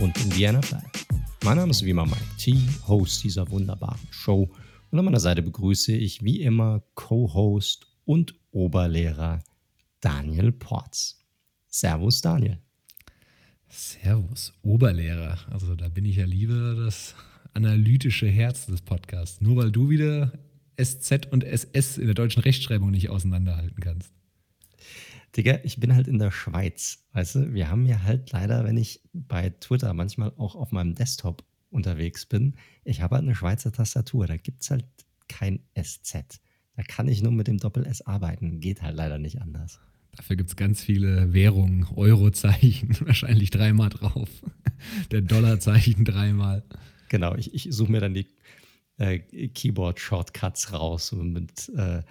rund um die NFL. Mein Name ist wie immer Mike T, Host dieser wunderbaren Show. Und an meiner Seite begrüße ich wie immer Co-Host und Oberlehrer Daniel Porz. Servus, Daniel. Servus, Oberlehrer. Also da bin ich ja lieber das analytische Herz des Podcasts. Nur weil du wieder SZ und SS in der deutschen Rechtschreibung nicht auseinanderhalten kannst. Digga, ich bin halt in der Schweiz, weißt du? Wir haben ja halt leider, wenn ich bei Twitter manchmal auch auf meinem Desktop unterwegs bin, ich habe halt eine Schweizer Tastatur, da gibt es halt kein SZ. Da kann ich nur mit dem Doppel-S arbeiten, geht halt leider nicht anders. Dafür gibt es ganz viele Währungen, Eurozeichen, wahrscheinlich dreimal drauf. Der Dollarzeichen dreimal. Genau, ich, ich suche mir dann die äh, Keyboard-Shortcuts raus mit äh,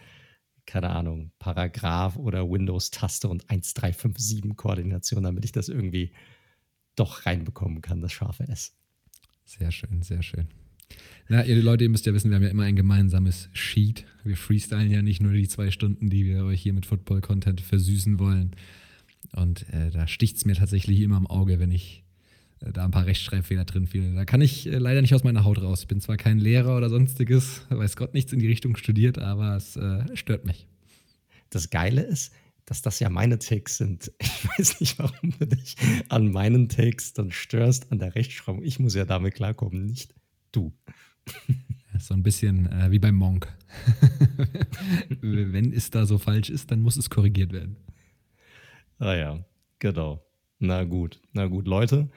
keine Ahnung, Paragraph oder Windows-Taste und 1357-Koordination, damit ich das irgendwie doch reinbekommen kann, das scharfe S. Sehr schön, sehr schön. Na, ihr Leute, ihr müsst ja wissen, wir haben ja immer ein gemeinsames Sheet. Wir freestylen ja nicht nur die zwei Stunden, die wir euch hier mit Football-Content versüßen wollen. Und äh, da sticht es mir tatsächlich immer im Auge, wenn ich da ein paar Rechtschreibfehler drin fiel. Da kann ich äh, leider nicht aus meiner Haut raus. Ich bin zwar kein Lehrer oder sonstiges, weiß Gott nichts in die Richtung studiert, aber es äh, stört mich. Das Geile ist, dass das ja meine Takes sind. Ich weiß nicht, warum du dich an meinen Takes dann störst, an der Rechtschreibung. Ich muss ja damit klarkommen, nicht du. So ein bisschen äh, wie beim Monk. Wenn es da so falsch ist, dann muss es korrigiert werden. Ah ja, genau. Na gut, na gut, Leute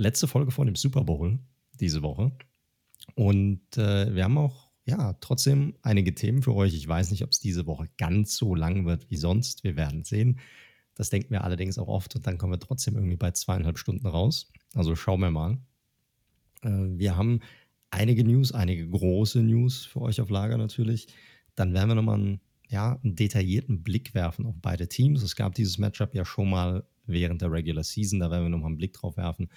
letzte Folge vor dem Super Bowl diese Woche. Und äh, wir haben auch, ja, trotzdem einige Themen für euch. Ich weiß nicht, ob es diese Woche ganz so lang wird wie sonst. Wir werden sehen. Das denken wir allerdings auch oft und dann kommen wir trotzdem irgendwie bei zweieinhalb Stunden raus. Also schauen wir mal. Äh, wir haben einige News, einige große News für euch auf Lager natürlich. Dann werden wir nochmal einen, ja, einen detaillierten Blick werfen auf beide Teams. Es gab dieses Matchup ja schon mal während der Regular Season. Da werden wir nochmal einen Blick drauf werfen.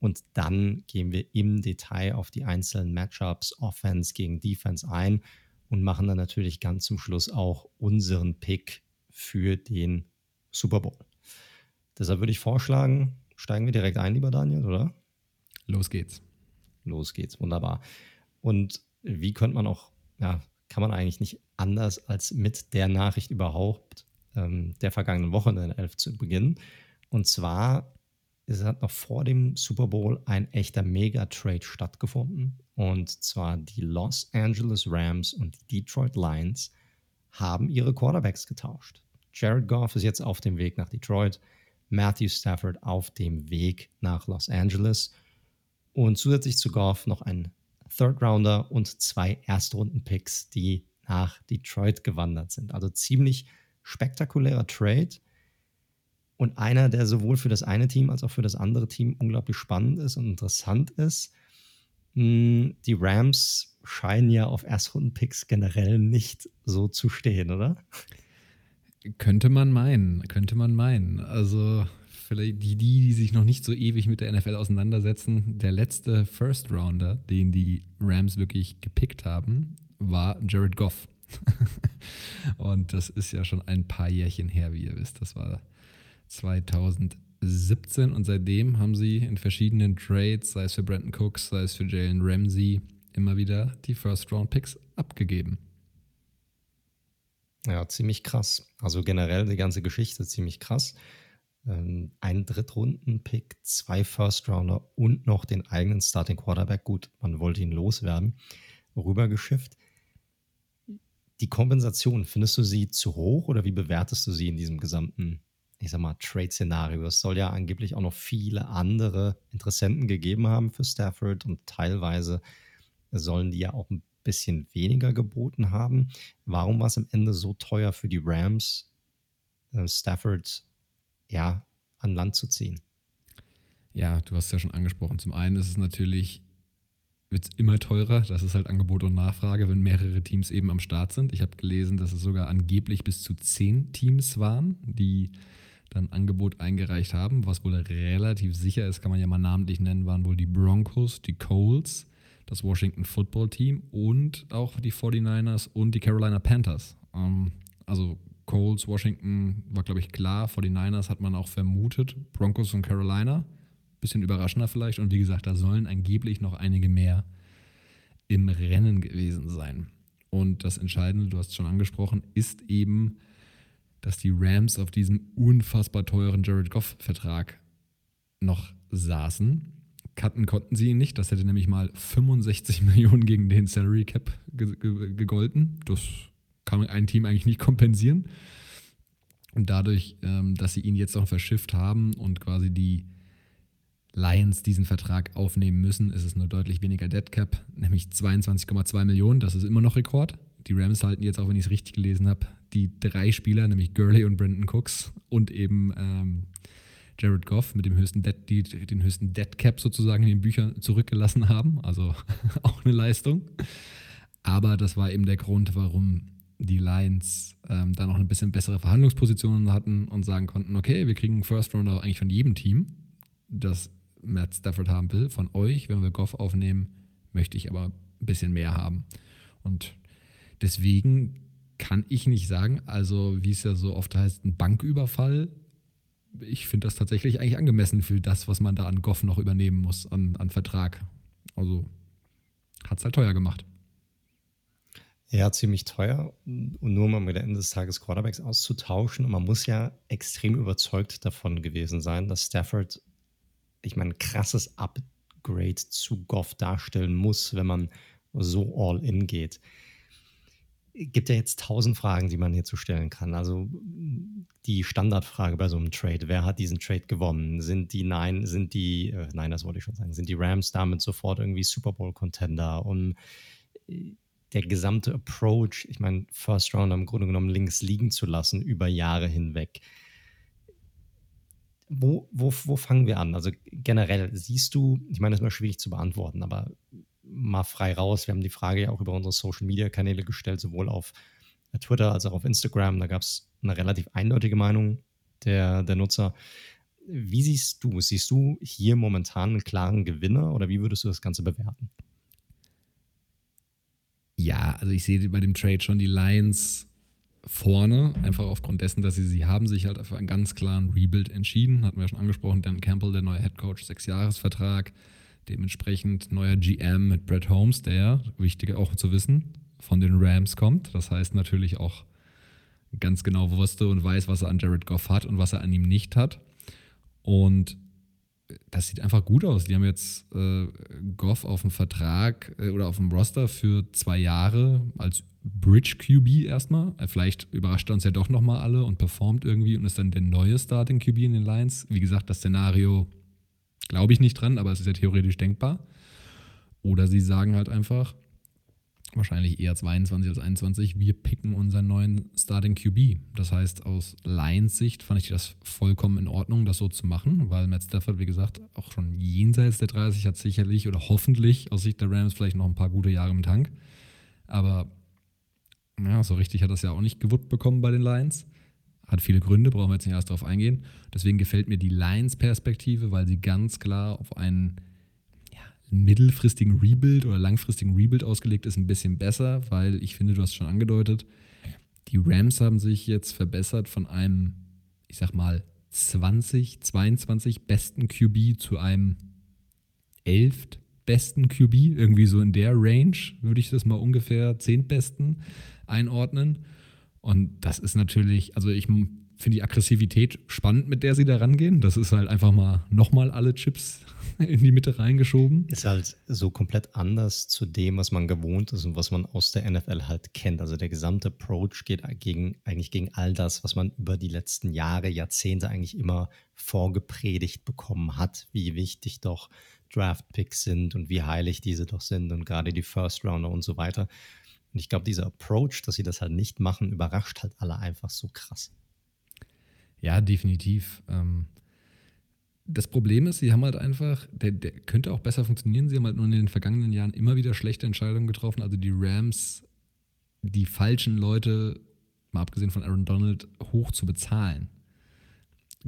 Und dann gehen wir im Detail auf die einzelnen Matchups, Offense gegen Defense ein und machen dann natürlich ganz zum Schluss auch unseren Pick für den Super Bowl. Deshalb würde ich vorschlagen, steigen wir direkt ein, lieber Daniel, oder? Los geht's. Los geht's, wunderbar. Und wie könnte man auch, ja, kann man eigentlich nicht anders als mit der Nachricht überhaupt ähm, der vergangenen Woche in der 11 zu beginnen. Und zwar es hat noch vor dem Super Bowl ein echter Mega-Trade stattgefunden. Und zwar die Los Angeles Rams und die Detroit Lions haben ihre Quarterbacks getauscht. Jared Goff ist jetzt auf dem Weg nach Detroit, Matthew Stafford auf dem Weg nach Los Angeles und zusätzlich zu Goff noch ein Third Rounder und zwei Erstrunden-Picks, die nach Detroit gewandert sind. Also ziemlich spektakulärer Trade und einer, der sowohl für das eine Team als auch für das andere Team unglaublich spannend ist und interessant ist. Hm, die Rams scheinen ja auf Erstrunden-Picks generell nicht so zu stehen, oder? Könnte man meinen, könnte man meinen. Also vielleicht die, die, die sich noch nicht so ewig mit der NFL auseinandersetzen, der letzte First Rounder, den die Rams wirklich gepickt haben, war Jared Goff. und das ist ja schon ein paar Jährchen her, wie ihr wisst. Das war 2017 und seitdem haben sie in verschiedenen Trades, sei es für Brandon Cooks, sei es für Jalen Ramsey, immer wieder die First-Round-Picks abgegeben. Ja, ziemlich krass. Also generell die ganze Geschichte ziemlich krass. Ähm, ein Drittrunden-Pick, zwei First-Rounder und noch den eigenen Starting Quarterback. Gut, man wollte ihn loswerden. Rübergeschifft. Die Kompensation, findest du sie zu hoch oder wie bewertest du sie in diesem gesamten ich sag mal, Trade-Szenario. Es soll ja angeblich auch noch viele andere Interessenten gegeben haben für Stafford und teilweise sollen die ja auch ein bisschen weniger geboten haben. Warum war es am Ende so teuer für die Rams, äh, Stafford ja an Land zu ziehen? Ja, du hast es ja schon angesprochen. Zum einen ist es natürlich wird immer teurer. Das ist halt Angebot und Nachfrage, wenn mehrere Teams eben am Start sind. Ich habe gelesen, dass es sogar angeblich bis zu zehn Teams waren, die dann Angebot eingereicht haben. Was wohl relativ sicher ist, kann man ja mal namentlich nennen, waren wohl die Broncos, die Coles, das Washington Football Team und auch die 49ers und die Carolina Panthers. Ähm, also Colts, Washington war, glaube ich, klar. 49ers hat man auch vermutet. Broncos und Carolina. Bisschen überraschender vielleicht. Und wie gesagt, da sollen angeblich noch einige mehr im Rennen gewesen sein. Und das Entscheidende, du hast es schon angesprochen, ist eben, dass die Rams auf diesem unfassbar teuren Jared Goff-Vertrag noch saßen. Cutten konnten sie ihn nicht. Das hätte nämlich mal 65 Millionen gegen den Salary Cap gegolten. Das kann ein Team eigentlich nicht kompensieren. Und dadurch, ähm, dass sie ihn jetzt noch verschifft haben und quasi die Lions diesen Vertrag aufnehmen müssen, ist es nur deutlich weniger Dead Cap, nämlich 22,2 Millionen. Das ist immer noch Rekord. Die Rams halten jetzt, auch wenn ich es richtig gelesen habe, die drei Spieler, nämlich Gurley und Brandon Cooks und eben ähm, Jared Goff mit dem höchsten Dead, die den höchsten Dead Cap sozusagen in den Büchern zurückgelassen haben. Also auch eine Leistung. Aber das war eben der Grund, warum die Lions ähm, da noch ein bisschen bessere Verhandlungspositionen hatten und sagen konnten, okay, wir kriegen einen First Rounder eigentlich von jedem Team, das Matt Stafford haben will, von euch, wenn wir Goff aufnehmen, möchte ich aber ein bisschen mehr haben. Und deswegen kann ich nicht sagen, also wie es ja so oft heißt, ein Banküberfall. Ich finde das tatsächlich eigentlich angemessen für das, was man da an Goff noch übernehmen muss, an, an Vertrag. Also hat es halt teuer gemacht. Ja, ziemlich teuer. Und nur um am Ende des Tages Quarterbacks auszutauschen. Und man muss ja extrem überzeugt davon gewesen sein, dass Stafford, ich meine, ein krasses Upgrade zu Goff darstellen muss, wenn man so all in geht gibt ja jetzt tausend Fragen, die man hierzu stellen kann. Also die Standardfrage bei so einem Trade: Wer hat diesen Trade gewonnen? Sind die Nein, sind die, äh, nein, das wollte ich schon sagen, sind die Rams damit sofort irgendwie Super Bowl-Contender? Und äh, der gesamte Approach, ich meine, First Round im Grunde genommen links liegen zu lassen über Jahre hinweg. Wo, wo, wo fangen wir an? Also generell siehst du, ich meine, das ist mal schwierig zu beantworten, aber mal frei raus. Wir haben die Frage ja auch über unsere Social Media Kanäle gestellt, sowohl auf Twitter als auch auf Instagram. Da gab es eine relativ eindeutige Meinung der, der Nutzer. Wie siehst du? Siehst du hier momentan einen klaren Gewinner oder wie würdest du das Ganze bewerten? Ja, also ich sehe bei dem Trade schon die Lions vorne, einfach aufgrund dessen, dass sie sie haben sich halt für einen ganz klaren Rebuild entschieden. Hatten wir schon angesprochen, Dan Campbell, der neue Head Coach, Sechsjahresvertrag. Dementsprechend neuer GM mit Brett Holmes, der, wichtig auch zu wissen, von den Rams kommt. Das heißt natürlich auch ganz genau wusste und weiß, was er an Jared Goff hat und was er an ihm nicht hat. Und das sieht einfach gut aus. Die haben jetzt äh, Goff auf dem Vertrag äh, oder auf dem Roster für zwei Jahre als Bridge QB erstmal. Äh, vielleicht überrascht er uns ja doch nochmal alle und performt irgendwie und ist dann der neue Starting QB in den Lions. Wie gesagt, das Szenario Glaube ich nicht dran, aber es ist ja theoretisch denkbar. Oder sie sagen halt einfach, wahrscheinlich eher 22 als 21, wir picken unseren neuen Starting QB. Das heißt, aus Lions Sicht fand ich das vollkommen in Ordnung, das so zu machen, weil Matt Stafford, wie gesagt, auch schon jenseits der 30 hat sicherlich oder hoffentlich aus Sicht der Rams vielleicht noch ein paar gute Jahre im Tank. Aber ja, so richtig hat das ja auch nicht gewuppt bekommen bei den Lions. Hat viele Gründe, brauchen wir jetzt nicht erst darauf eingehen. Deswegen gefällt mir die Lions-Perspektive, weil sie ganz klar auf einen ja, mittelfristigen Rebuild oder langfristigen Rebuild ausgelegt ist, ein bisschen besser, weil ich finde, du hast schon angedeutet, die Rams haben sich jetzt verbessert von einem, ich sag mal, 20, 22 besten QB zu einem 11 besten QB, irgendwie so in der Range, würde ich das mal ungefähr 10 besten einordnen. Und das ist natürlich, also ich finde die Aggressivität spannend, mit der sie da rangehen. Das ist halt einfach mal nochmal alle Chips in die Mitte reingeschoben. Ist halt so komplett anders zu dem, was man gewohnt ist und was man aus der NFL halt kennt. Also der gesamte Approach geht gegen, eigentlich gegen all das, was man über die letzten Jahre, Jahrzehnte eigentlich immer vorgepredigt bekommen hat, wie wichtig doch Draft-Picks sind und wie heilig diese doch sind und gerade die First Rounder und so weiter. Und ich glaube, dieser Approach, dass sie das halt nicht machen, überrascht halt alle einfach so krass. Ja, definitiv. Ähm, das Problem ist, sie haben halt einfach, der, der könnte auch besser funktionieren. Sie haben halt nur in den vergangenen Jahren immer wieder schlechte Entscheidungen getroffen. Also die Rams, die falschen Leute, mal abgesehen von Aaron Donald, hoch zu bezahlen.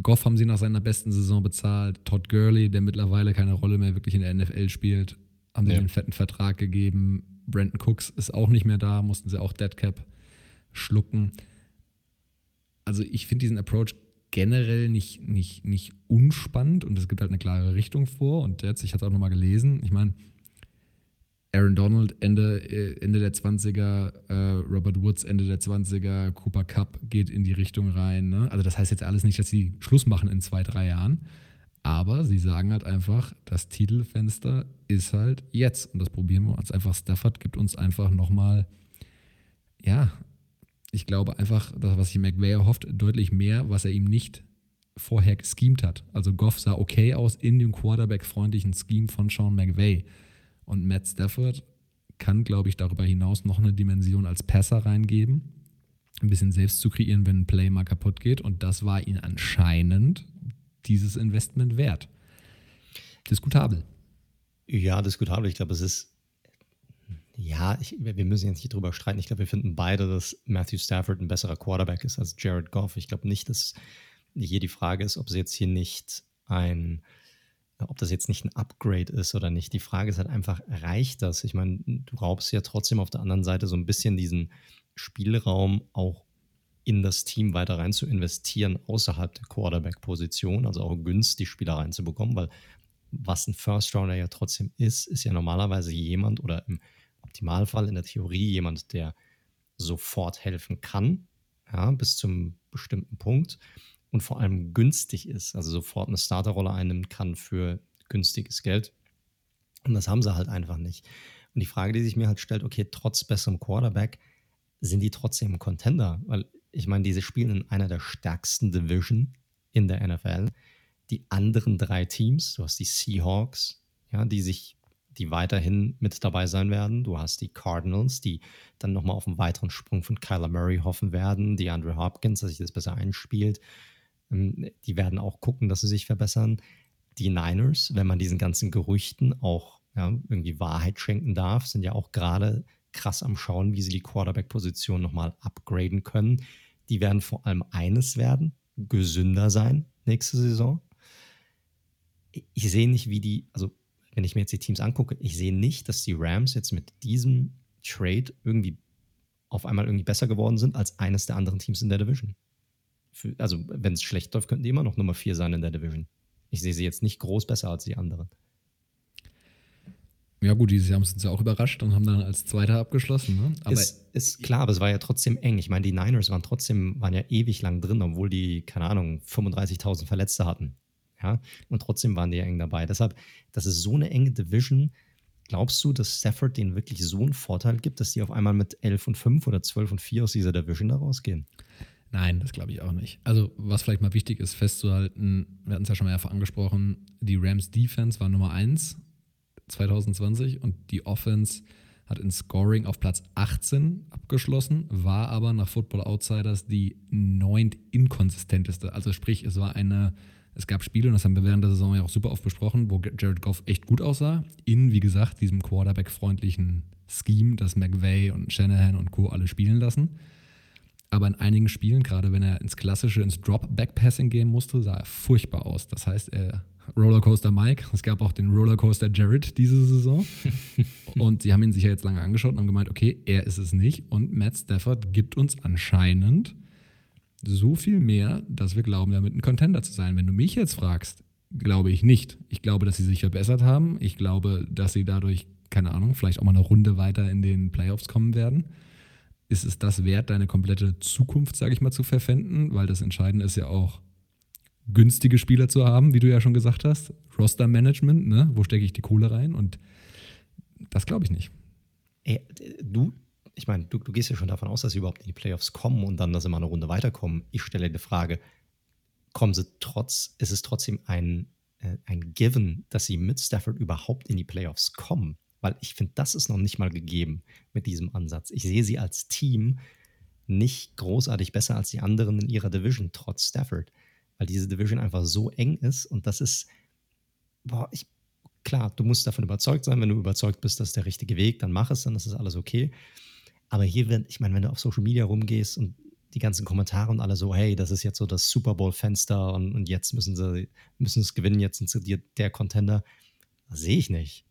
Goff haben sie nach seiner besten Saison bezahlt. Todd Gurley, der mittlerweile keine Rolle mehr wirklich in der NFL spielt, haben sie ja. einen fetten Vertrag gegeben. Brandon Cooks ist auch nicht mehr da, mussten sie auch Deadcap schlucken. also ich finde diesen Approach generell nicht, nicht, nicht unspannend und es gibt halt eine klare Richtung vor. Und jetzt, ich hatte auch nochmal gelesen, ich meine, Aaron Donald Ende, äh, Ende der 20er, äh, Robert Woods Ende der 20er, Cooper Cup geht in die Richtung rein. Ne? Also das heißt jetzt alles nicht, dass sie Schluss machen in zwei, drei Jahren. Aber sie sagen halt einfach, das Titelfenster ist halt jetzt. Und das probieren wir uns einfach. Stafford gibt uns einfach nochmal, ja, ich glaube einfach, das, was sich McVay erhofft, deutlich mehr, was er ihm nicht vorher geschemt hat. Also Goff sah okay aus in dem Quarterback-freundlichen Scheme von Sean McVay. Und Matt Stafford kann, glaube ich, darüber hinaus noch eine Dimension als Passer reingeben, ein bisschen selbst zu kreieren, wenn ein Play mal kaputt geht. Und das war ihn anscheinend dieses Investment wert. Diskutabel. Ja, diskutabel. Ich glaube, es ist ja, ich, wir müssen jetzt nicht drüber streiten. Ich glaube, wir finden beide, dass Matthew Stafford ein besserer Quarterback ist als Jared Goff. Ich glaube nicht, dass hier die Frage ist, ob es jetzt hier nicht ein, ob das jetzt nicht ein Upgrade ist oder nicht. Die Frage ist halt einfach, reicht das? Ich meine, du raubst ja trotzdem auf der anderen Seite so ein bisschen diesen Spielraum auch in das Team weiter rein zu investieren, außerhalb der Quarterback-Position, also auch günstig Spieler reinzubekommen, weil was ein First Rounder ja trotzdem ist, ist ja normalerweise jemand oder im Optimalfall in der Theorie jemand, der sofort helfen kann, ja, bis zum bestimmten Punkt und vor allem günstig ist, also sofort eine Starterrolle einnimmt kann für günstiges Geld. Und das haben sie halt einfach nicht. Und die Frage, die sich mir halt stellt, okay, trotz besserem Quarterback, sind die trotzdem Contender? Weil ich meine, diese spielen in einer der stärksten Division in der NFL. Die anderen drei Teams, du hast die Seahawks, ja, die sich die weiterhin mit dabei sein werden. Du hast die Cardinals, die dann nochmal auf einen weiteren Sprung von Kyler Murray hoffen werden. Die Andrew Hopkins, dass sich das besser einspielt. Ähm, die werden auch gucken, dass sie sich verbessern. Die Niners, wenn man diesen ganzen Gerüchten auch ja, irgendwie Wahrheit schenken darf, sind ja auch gerade krass am Schauen, wie sie die Quarterback-Position nochmal upgraden können. Die werden vor allem eines werden, gesünder sein nächste Saison. Ich sehe nicht, wie die, also wenn ich mir jetzt die Teams angucke, ich sehe nicht, dass die Rams jetzt mit diesem Trade irgendwie auf einmal irgendwie besser geworden sind als eines der anderen Teams in der Division. Für, also, wenn es schlecht läuft, könnten die immer noch Nummer 4 sein in der Division. Ich sehe sie jetzt nicht groß besser als die anderen. Ja, gut, dieses Jahr haben sie uns ja auch überrascht und haben dann als Zweiter abgeschlossen. Ne? Aber ist, ist klar, aber es war ja trotzdem eng. Ich meine, die Niners waren trotzdem, waren ja ewig lang drin, obwohl die, keine Ahnung, 35.000 Verletzte hatten. Ja, und trotzdem waren die ja eng dabei. Deshalb, das ist so eine enge Division. Glaubst du, dass Stafford denen wirklich so einen Vorteil gibt, dass die auf einmal mit 11 und 5 oder 12 und 4 aus dieser Division da rausgehen? Nein, das glaube ich auch nicht. Also, was vielleicht mal wichtig ist, festzuhalten, wir hatten es ja schon mehrfach angesprochen, die Rams Defense war Nummer 1 2020 und die Offense hat in Scoring auf Platz 18 abgeschlossen, war aber nach Football Outsiders die neunt inkonsistenteste. Also sprich, es war eine es gab Spiele, und das haben wir während der Saison ja auch super oft besprochen, wo Jared Goff echt gut aussah. In, wie gesagt, diesem Quarterback-freundlichen Scheme, das McVay und Shanahan und Co. alle spielen lassen. Aber in einigen Spielen, gerade wenn er ins klassische, ins Drop-Back-Passing gehen musste, sah er furchtbar aus. Das heißt, er Rollercoaster Mike, es gab auch den Rollercoaster Jared diese Saison. und sie haben ihn sich ja jetzt lange angeschaut und haben gemeint, okay, er ist es nicht. Und Matt Stafford gibt uns anscheinend so viel mehr, dass wir glauben, damit ein Contender zu sein. Wenn du mich jetzt fragst, glaube ich nicht. Ich glaube, dass sie sich verbessert haben. Ich glaube, dass sie dadurch, keine Ahnung, vielleicht auch mal eine Runde weiter in den Playoffs kommen werden. Ist es das wert, deine komplette Zukunft, sage ich mal, zu verpfänden? Weil das Entscheidende ist ja auch, günstige Spieler zu haben, wie du ja schon gesagt hast. Roster-Management, ne? wo stecke ich die Kohle rein? Und das glaube ich nicht. Ey, du, ich meine, du, du, gehst ja schon davon aus, dass sie überhaupt in die Playoffs kommen und dann, dass sie mal eine Runde weiterkommen. Ich stelle die Frage, kommen sie trotz, ist es trotzdem ein, äh, ein Given, dass sie mit Stafford überhaupt in die Playoffs kommen? Weil ich finde, das ist noch nicht mal gegeben mit diesem Ansatz. Ich sehe sie als Team nicht großartig besser als die anderen in ihrer Division, trotz Stafford. Weil diese Division einfach so eng ist und das ist, boah, ich, klar, du musst davon überzeugt sein. Wenn du überzeugt bist, das ist der richtige Weg, dann mach es, dann ist das alles okay. Aber hier, wenn, ich meine, wenn du auf Social Media rumgehst und die ganzen Kommentare und alle so, hey, das ist jetzt so das Super Bowl-Fenster und, und jetzt müssen sie müssen es gewinnen, jetzt sind sie der Contender. Sehe ich nicht.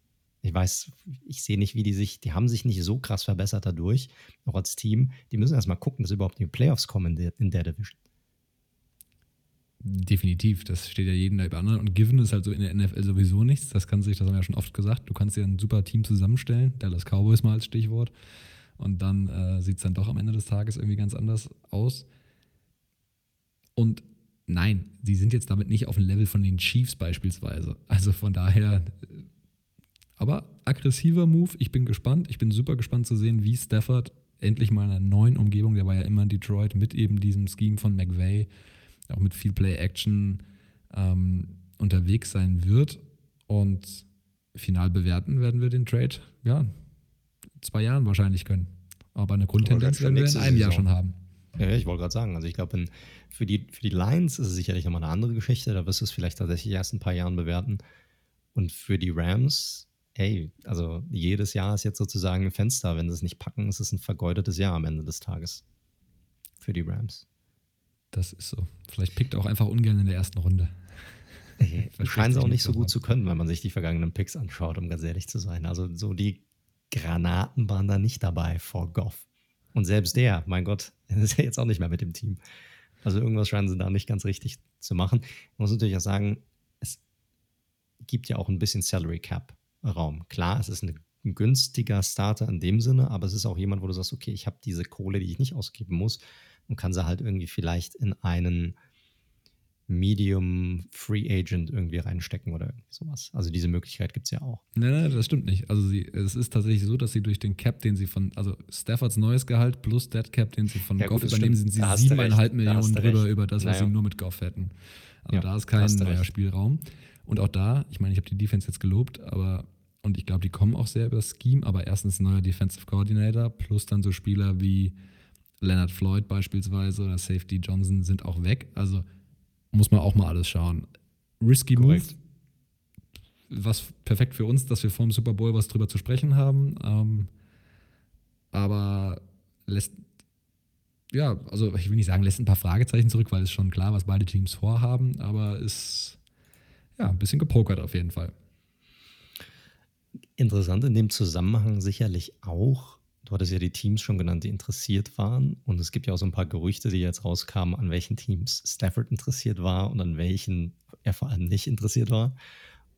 Ich weiß, ich sehe nicht, wie die sich, die haben sich nicht so krass verbessert dadurch, auch als Team. Die müssen erstmal gucken, dass überhaupt die Playoffs kommen in der, in der Division. Definitiv, das steht ja jeden da über anderen. Und Given ist halt so in der NFL sowieso nichts. Das kann sich, das haben wir ja schon oft gesagt. Du kannst dir ein super Team zusammenstellen, Dallas Cowboys mal als Stichwort. Und dann äh, sieht es dann doch am Ende des Tages irgendwie ganz anders aus. Und nein, sie sind jetzt damit nicht auf dem Level von den Chiefs beispielsweise. Also von daher, aber aggressiver Move. Ich bin gespannt. Ich bin super gespannt zu sehen, wie Stafford endlich mal in einer neuen Umgebung, der war ja immer in Detroit mit eben diesem Scheme von McVay auch mit viel Play-Action ähm, unterwegs sein wird. Und final bewerten werden wir den Trade, ja, zwei Jahren wahrscheinlich können. Aber eine Grundtendenz werden wir in einem Jahr schon haben. Ja, ich wollte gerade sagen, also ich glaube, für die, für die Lions ist es sicherlich nochmal eine andere Geschichte. Da wirst du es vielleicht tatsächlich erst ein paar Jahren bewerten. Und für die Rams, hey, also jedes Jahr ist jetzt sozusagen ein Fenster. Wenn sie es nicht packen, ist es ein vergeudetes Jahr am Ende des Tages. Für die Rams. Das ist so. Vielleicht pickt er auch einfach ungern in der ersten Runde. Scheinen sie auch nicht so gut zu können, wenn man sich die vergangenen Picks anschaut, um ganz ehrlich zu sein. Also so die Granaten waren da nicht dabei vor Goff. Und selbst der, mein Gott, ist ja jetzt auch nicht mehr mit dem Team. Also irgendwas scheinen sie da nicht ganz richtig zu machen. Ich muss natürlich auch sagen, es gibt ja auch ein bisschen Salary Cap Raum. Klar, es ist ein günstiger Starter in dem Sinne, aber es ist auch jemand, wo du sagst, okay, ich habe diese Kohle, die ich nicht ausgeben muss und kann sie halt irgendwie vielleicht in einen Medium Free Agent irgendwie reinstecken oder irgendwie sowas. Also diese Möglichkeit gibt es ja auch. Nein, nein, das stimmt nicht. Also sie, es ist tatsächlich so, dass sie durch den Cap, den sie von, also Staffords neues Gehalt plus Dead Cap, den sie von ja, Goff gut, übernehmen, stimmt. sind sie siebeneinhalb Millionen drüber über das, was naja. sie nur mit Goff hätten. Also ja, da ist kein neuer Spielraum. Und auch da, ich meine, ich habe die Defense jetzt gelobt, aber und ich glaube, die kommen auch sehr über Scheme, aber erstens neuer Defensive Coordinator plus dann so Spieler wie Leonard Floyd beispielsweise oder Safety Johnson sind auch weg. Also muss man auch mal alles schauen. Risky Korrekt. Move, was perfekt für uns, dass wir vor dem Super Bowl was drüber zu sprechen haben. Ähm, aber lässt, ja, also ich will nicht sagen, lässt ein paar Fragezeichen zurück, weil es schon klar, was beide Teams vorhaben, aber ist ja ein bisschen gepokert auf jeden Fall. Interessant in dem Zusammenhang sicherlich auch, Du hattest ja die Teams schon genannt, die interessiert waren. Und es gibt ja auch so ein paar Gerüchte, die jetzt rauskamen, an welchen Teams Stafford interessiert war und an welchen er vor allem nicht interessiert war.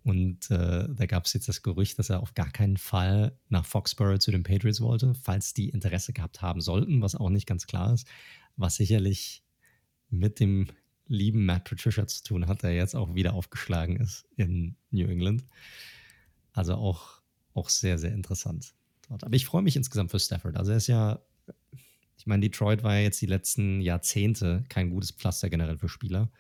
Und äh, da gab es jetzt das Gerücht, dass er auf gar keinen Fall nach Foxborough zu den Patriots wollte, falls die Interesse gehabt haben sollten, was auch nicht ganz klar ist, was sicherlich mit dem lieben Matt Patricia zu tun hat, der jetzt auch wieder aufgeschlagen ist in New England. Also auch, auch sehr, sehr interessant dort. Aber ich freue mich insgesamt für Stafford. Also er ist ja, ich meine, Detroit war ja jetzt die letzten Jahrzehnte kein gutes Pflaster generell für Spieler.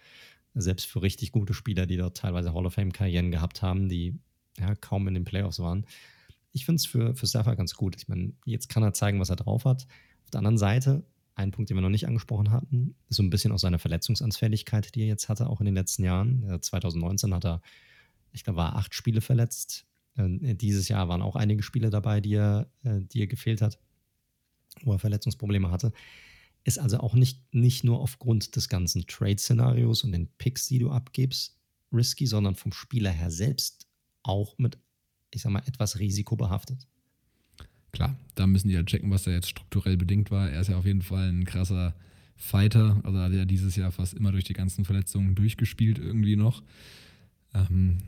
Selbst für richtig gute Spieler, die dort teilweise Hall of Fame-Karrieren gehabt haben, die ja kaum in den Playoffs waren. Ich finde es für, für Stafford ganz gut. Ich meine, jetzt kann er zeigen, was er drauf hat. Auf der anderen Seite, ein Punkt, den wir noch nicht angesprochen hatten, ist so ein bisschen auch seine Verletzungsanfälligkeit, die er jetzt hatte, auch in den letzten Jahren. 2019 hat er, ich glaube, war acht Spiele verletzt. Äh, dieses Jahr waren auch einige Spiele dabei, die er, äh, die er gefehlt hat, wo er Verletzungsprobleme hatte. Ist also auch nicht, nicht nur aufgrund des ganzen Trade-Szenarios und den Picks, die du abgibst, risky, sondern vom Spieler her selbst auch mit, ich sag mal, etwas risikobehaftet. Klar, da müssen die ja checken, was da jetzt strukturell bedingt war. Er ist ja auf jeden Fall ein krasser Fighter. Also hat er dieses Jahr fast immer durch die ganzen Verletzungen durchgespielt, irgendwie noch. Ähm,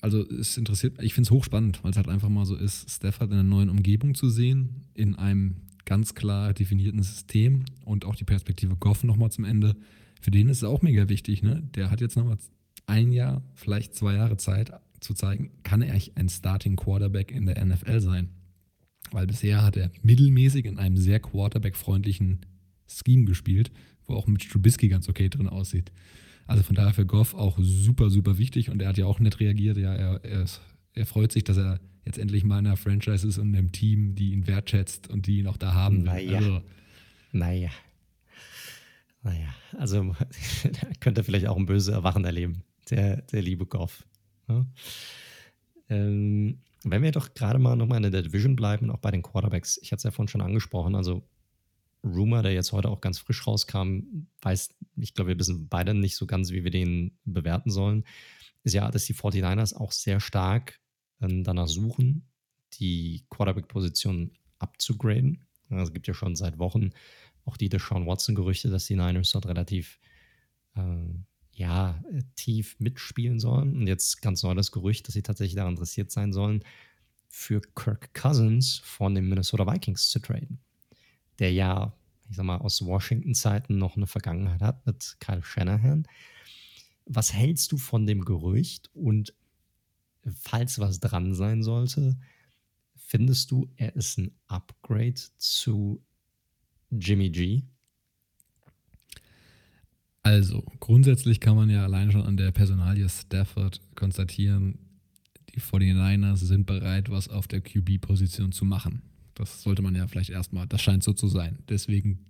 also es interessiert, ich finde es hochspannend, weil es halt einfach mal so ist, Stafford in einer neuen Umgebung zu sehen, in einem ganz klar definierten System und auch die Perspektive Goff nochmal zum Ende. Für den ist es auch mega wichtig, ne? Der hat jetzt nochmal ein Jahr, vielleicht zwei Jahre Zeit zu zeigen, kann er eigentlich ein Starting Quarterback in der NFL sein? Weil bisher hat er mittelmäßig in einem sehr Quarterback-freundlichen Scheme gespielt, wo auch mit Trubisky ganz okay drin aussieht. Also von daher für Goff auch super, super wichtig und er hat ja auch nett reagiert. Ja, er, er, er freut sich, dass er jetzt endlich mal in einer Franchise ist und in einem Team, die ihn wertschätzt und die ihn auch da haben. Naja. Also, naja. Naja, also könnte vielleicht auch ein böses Erwachen erleben, der, der liebe Goff. Ja? Ähm, wenn wir doch gerade mal nochmal in der Division bleiben, auch bei den Quarterbacks, ich hatte es ja vorhin schon angesprochen, also Rumor, der jetzt heute auch ganz frisch rauskam, weiß, ich glaube, wir wissen beide nicht so ganz, wie wir den bewerten sollen, ist ja, dass die 49ers auch sehr stark äh, danach suchen, die Quarterback-Position abzugraden. Also es gibt ja schon seit Wochen auch die Deshaun Watson-Gerüchte, dass die Niners dort relativ äh, ja, tief mitspielen sollen. Und jetzt ganz neu das Gerücht, dass sie tatsächlich daran interessiert sein sollen, für Kirk Cousins von den Minnesota Vikings zu traden. Der ja, ich sag mal, aus Washington-Zeiten noch eine Vergangenheit hat mit Kyle Shanahan. Was hältst du von dem Gerücht? Und falls was dran sein sollte, findest du, er ist ein Upgrade zu Jimmy G? Also, grundsätzlich kann man ja allein schon an der Personalie Stafford konstatieren, die 49ers sind bereit, was auf der QB-Position zu machen. Das sollte man ja vielleicht erstmal, das scheint so zu sein. Deswegen.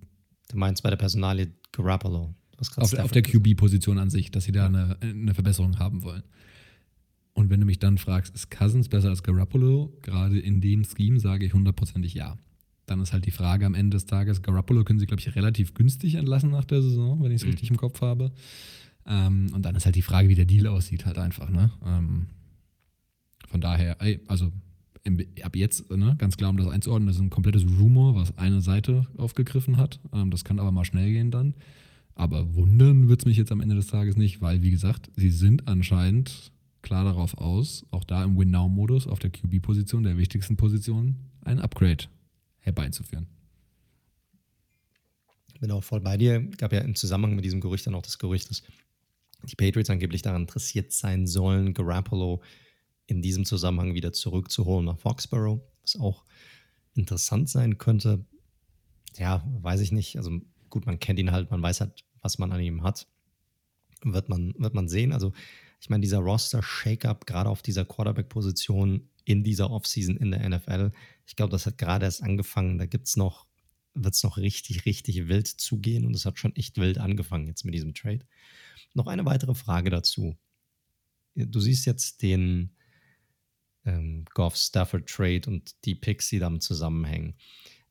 Du meinst bei der Personalie Garoppolo? Auf, auf, der QB-Position an sich, dass sie da eine, eine Verbesserung haben wollen. Und wenn du mich dann fragst, ist Cousins besser als Garoppolo? Gerade in dem Scheme sage ich hundertprozentig ja. Dann ist halt die Frage am Ende des Tages, Garoppolo können sie, glaube ich, relativ günstig entlassen nach der Saison, wenn ich es mhm. richtig im Kopf habe. Ähm, und dann ist halt die Frage, wie der Deal aussieht, halt einfach. Ne? Ähm, von daher, ey, also ab jetzt, ne, ganz klar, um das einzuordnen, das ist ein komplettes Rumor, was eine Seite aufgegriffen hat. Ähm, das kann aber mal schnell gehen dann. Aber wundern wird es mich jetzt am Ende des Tages nicht, weil, wie gesagt, sie sind anscheinend klar darauf aus, auch da im Win-Now-Modus auf der QB-Position, der wichtigsten Position, ein Upgrade herbeizuführen. Bin auch voll bei dir. Gab ja im Zusammenhang mit diesem Gerücht dann auch das Gerücht, dass die Patriots angeblich daran interessiert sein sollen, Garoppolo in diesem Zusammenhang wieder zurückzuholen nach Foxborough, was auch interessant sein könnte. Ja, weiß ich nicht. Also gut, man kennt ihn halt, man weiß halt, was man an ihm hat. Wird man, wird man sehen. Also ich meine, dieser Roster-Shake-up, gerade auf dieser Quarterback-Position in dieser Offseason in der NFL, ich glaube, das hat gerade erst angefangen. Da gibt's noch, wird es noch richtig, richtig wild zugehen und es hat schon echt wild angefangen jetzt mit diesem Trade. Noch eine weitere Frage dazu. Du siehst jetzt den ähm, Goff-Stafford-Trade und die Picks, die damit zusammenhängen.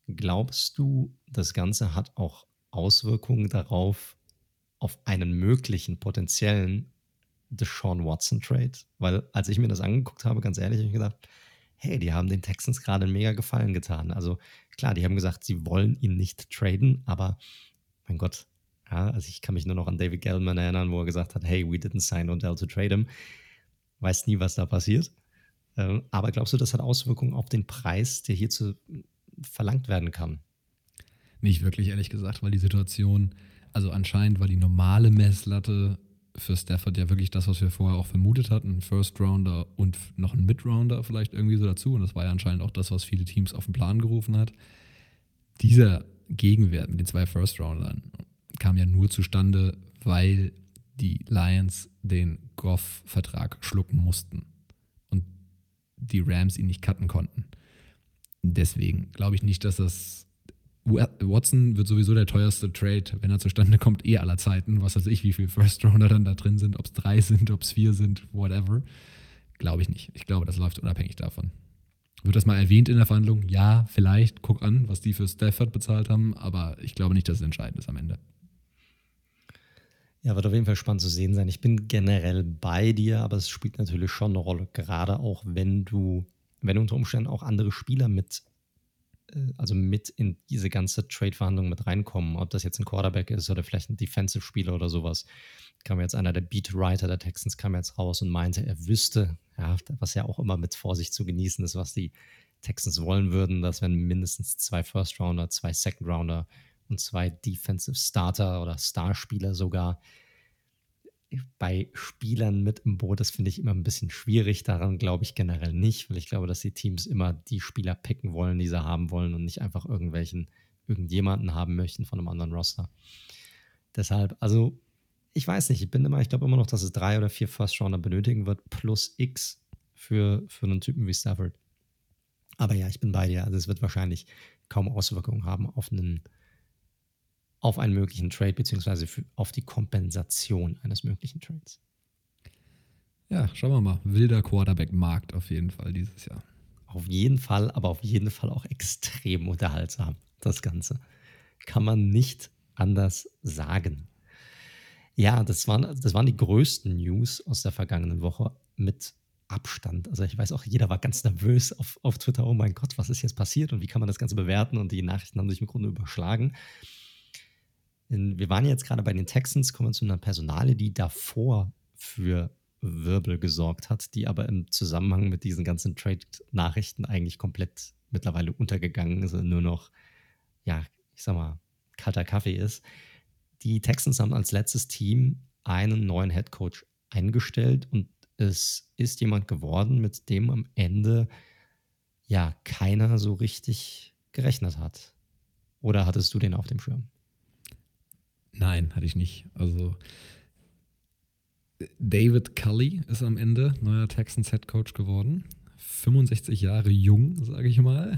Glaubst du, das Ganze hat auch Auswirkungen darauf, auf einen möglichen potenziellen Deshaun Watson Trade, weil als ich mir das angeguckt habe, ganz ehrlich, habe ich gedacht, hey, die haben den Texans gerade einen mega Gefallen getan. Also klar, die haben gesagt, sie wollen ihn nicht traden, aber mein Gott, ja, also ich kann mich nur noch an David Gellman erinnern, wo er gesagt hat, hey, we didn't sign Odell to trade him. Weiß nie, was da passiert. Ähm, aber glaubst du, das hat Auswirkungen auf den Preis, der hierzu verlangt werden kann? Nicht wirklich, ehrlich gesagt, weil die Situation, also anscheinend war die normale Messlatte für Stafford ja wirklich das, was wir vorher auch vermutet hatten. Ein First Rounder und noch ein Mid-Rounder vielleicht irgendwie so dazu. Und das war ja anscheinend auch das, was viele Teams auf den Plan gerufen hat. Dieser Gegenwert mit den zwei First Roundern kam ja nur zustande, weil die Lions den Goff-Vertrag schlucken mussten die Rams ihn nicht cutten konnten. Deswegen glaube ich nicht, dass das Watson wird sowieso der teuerste Trade, wenn er zustande kommt, eh aller Zeiten. Was weiß ich, wie viele First Rounder dann da drin sind, ob es drei sind, ob es vier sind, whatever. Glaube ich nicht. Ich glaube, das läuft unabhängig davon. Wird das mal erwähnt in der Verhandlung? Ja, vielleicht. Guck an, was die für Stafford bezahlt haben, aber ich glaube nicht, dass es entscheidend ist am Ende. Ja, wird auf jeden Fall spannend zu sehen sein. Ich bin generell bei dir, aber es spielt natürlich schon eine Rolle, gerade auch wenn du, wenn unter Umständen auch andere Spieler mit äh, also mit in diese ganze Trade-Verhandlung mit reinkommen. Ob das jetzt ein Quarterback ist oder vielleicht ein Defensive-Spieler oder sowas. Kam jetzt einer der Beat-Writer der Texans kam jetzt raus und meinte, er wüsste, ja, was ja auch immer mit Vorsicht zu genießen ist, was die Texans wollen würden, dass wenn mindestens zwei First-Rounder, zwei Second-Rounder und zwei Defensive Starter oder Starspieler sogar bei Spielern mit im Boot, das finde ich immer ein bisschen schwierig. Daran glaube ich generell nicht, weil ich glaube, dass die Teams immer die Spieler picken wollen, die sie haben wollen und nicht einfach irgendwelchen, irgendjemanden haben möchten von einem anderen Roster. Deshalb, also ich weiß nicht, ich bin immer, ich glaube immer noch, dass es drei oder vier First Rounder benötigen wird, plus X für, für einen Typen wie Stafford. Aber ja, ich bin bei dir. Also es wird wahrscheinlich kaum Auswirkungen haben auf einen auf einen möglichen Trade beziehungsweise auf die Kompensation eines möglichen Trades. Ja, schauen wir mal. Wilder Quarterback-Markt auf jeden Fall dieses Jahr. Auf jeden Fall, aber auf jeden Fall auch extrem unterhaltsam, das Ganze. Kann man nicht anders sagen. Ja, das waren, das waren die größten News aus der vergangenen Woche mit Abstand. Also ich weiß auch, jeder war ganz nervös auf, auf Twitter, oh mein Gott, was ist jetzt passiert und wie kann man das Ganze bewerten? Und die Nachrichten haben sich im Grunde überschlagen wir waren jetzt gerade bei den Texans, kommen wir zu einer Personale, die davor für Wirbel gesorgt hat, die aber im Zusammenhang mit diesen ganzen Trade-Nachrichten eigentlich komplett mittlerweile untergegangen ist und nur noch, ja, ich sag mal, kalter Kaffee ist. Die Texans haben als letztes Team einen neuen Head Coach eingestellt und es ist jemand geworden, mit dem am Ende ja keiner so richtig gerechnet hat. Oder hattest du den auf dem Schirm? Nein, hatte ich nicht. Also David Cully ist am Ende neuer Texans Head Coach geworden. 65 Jahre jung, sage ich mal.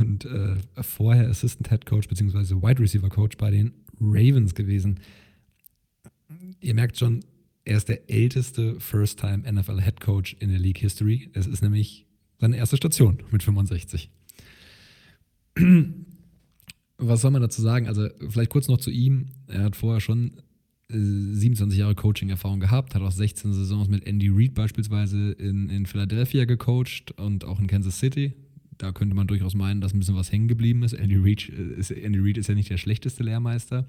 Und äh, vorher Assistant Head Coach bzw. Wide Receiver Coach bei den Ravens gewesen. Ihr merkt schon, er ist der älteste First-Time NFL Head Coach in der League History. Es ist nämlich seine erste Station mit 65. Was soll man dazu sagen? Also, vielleicht kurz noch zu ihm. Er hat vorher schon 27 Jahre Coaching-Erfahrung gehabt, hat auch 16 Saisons mit Andy Reid beispielsweise in, in Philadelphia gecoacht und auch in Kansas City. Da könnte man durchaus meinen, dass ein bisschen was hängen geblieben ist. Andy Reid ist, Andy Reid ist ja nicht der schlechteste Lehrmeister.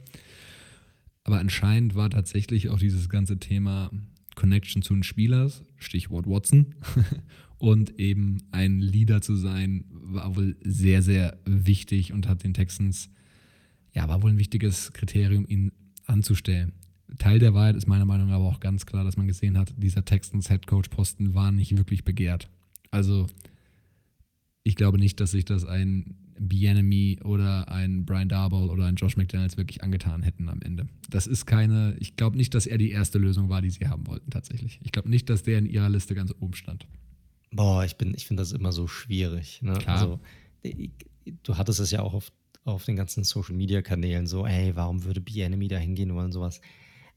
Aber anscheinend war tatsächlich auch dieses ganze Thema Connection zu den Spielern, Stichwort Watson, und eben ein Leader zu sein, war wohl sehr, sehr wichtig und hat den Texans, ja, war wohl ein wichtiges Kriterium, ihn anzustellen. Teil der Wahrheit ist meiner Meinung nach aber auch ganz klar, dass man gesehen hat, dieser Texans Head Coach Posten war nicht wirklich begehrt. Also ich glaube nicht, dass sich das ein Bienemy oder ein Brian Darboll oder ein Josh McDaniels wirklich angetan hätten am Ende. Das ist keine, ich glaube nicht, dass er die erste Lösung war, die sie haben wollten tatsächlich. Ich glaube nicht, dass der in ihrer Liste ganz oben stand. Boah, ich bin, ich finde das immer so schwierig. Ne? Also, du hattest es ja auch auf, auf den ganzen Social Media Kanälen so, ey, warum würde Bienemy da hingehen oder sowas?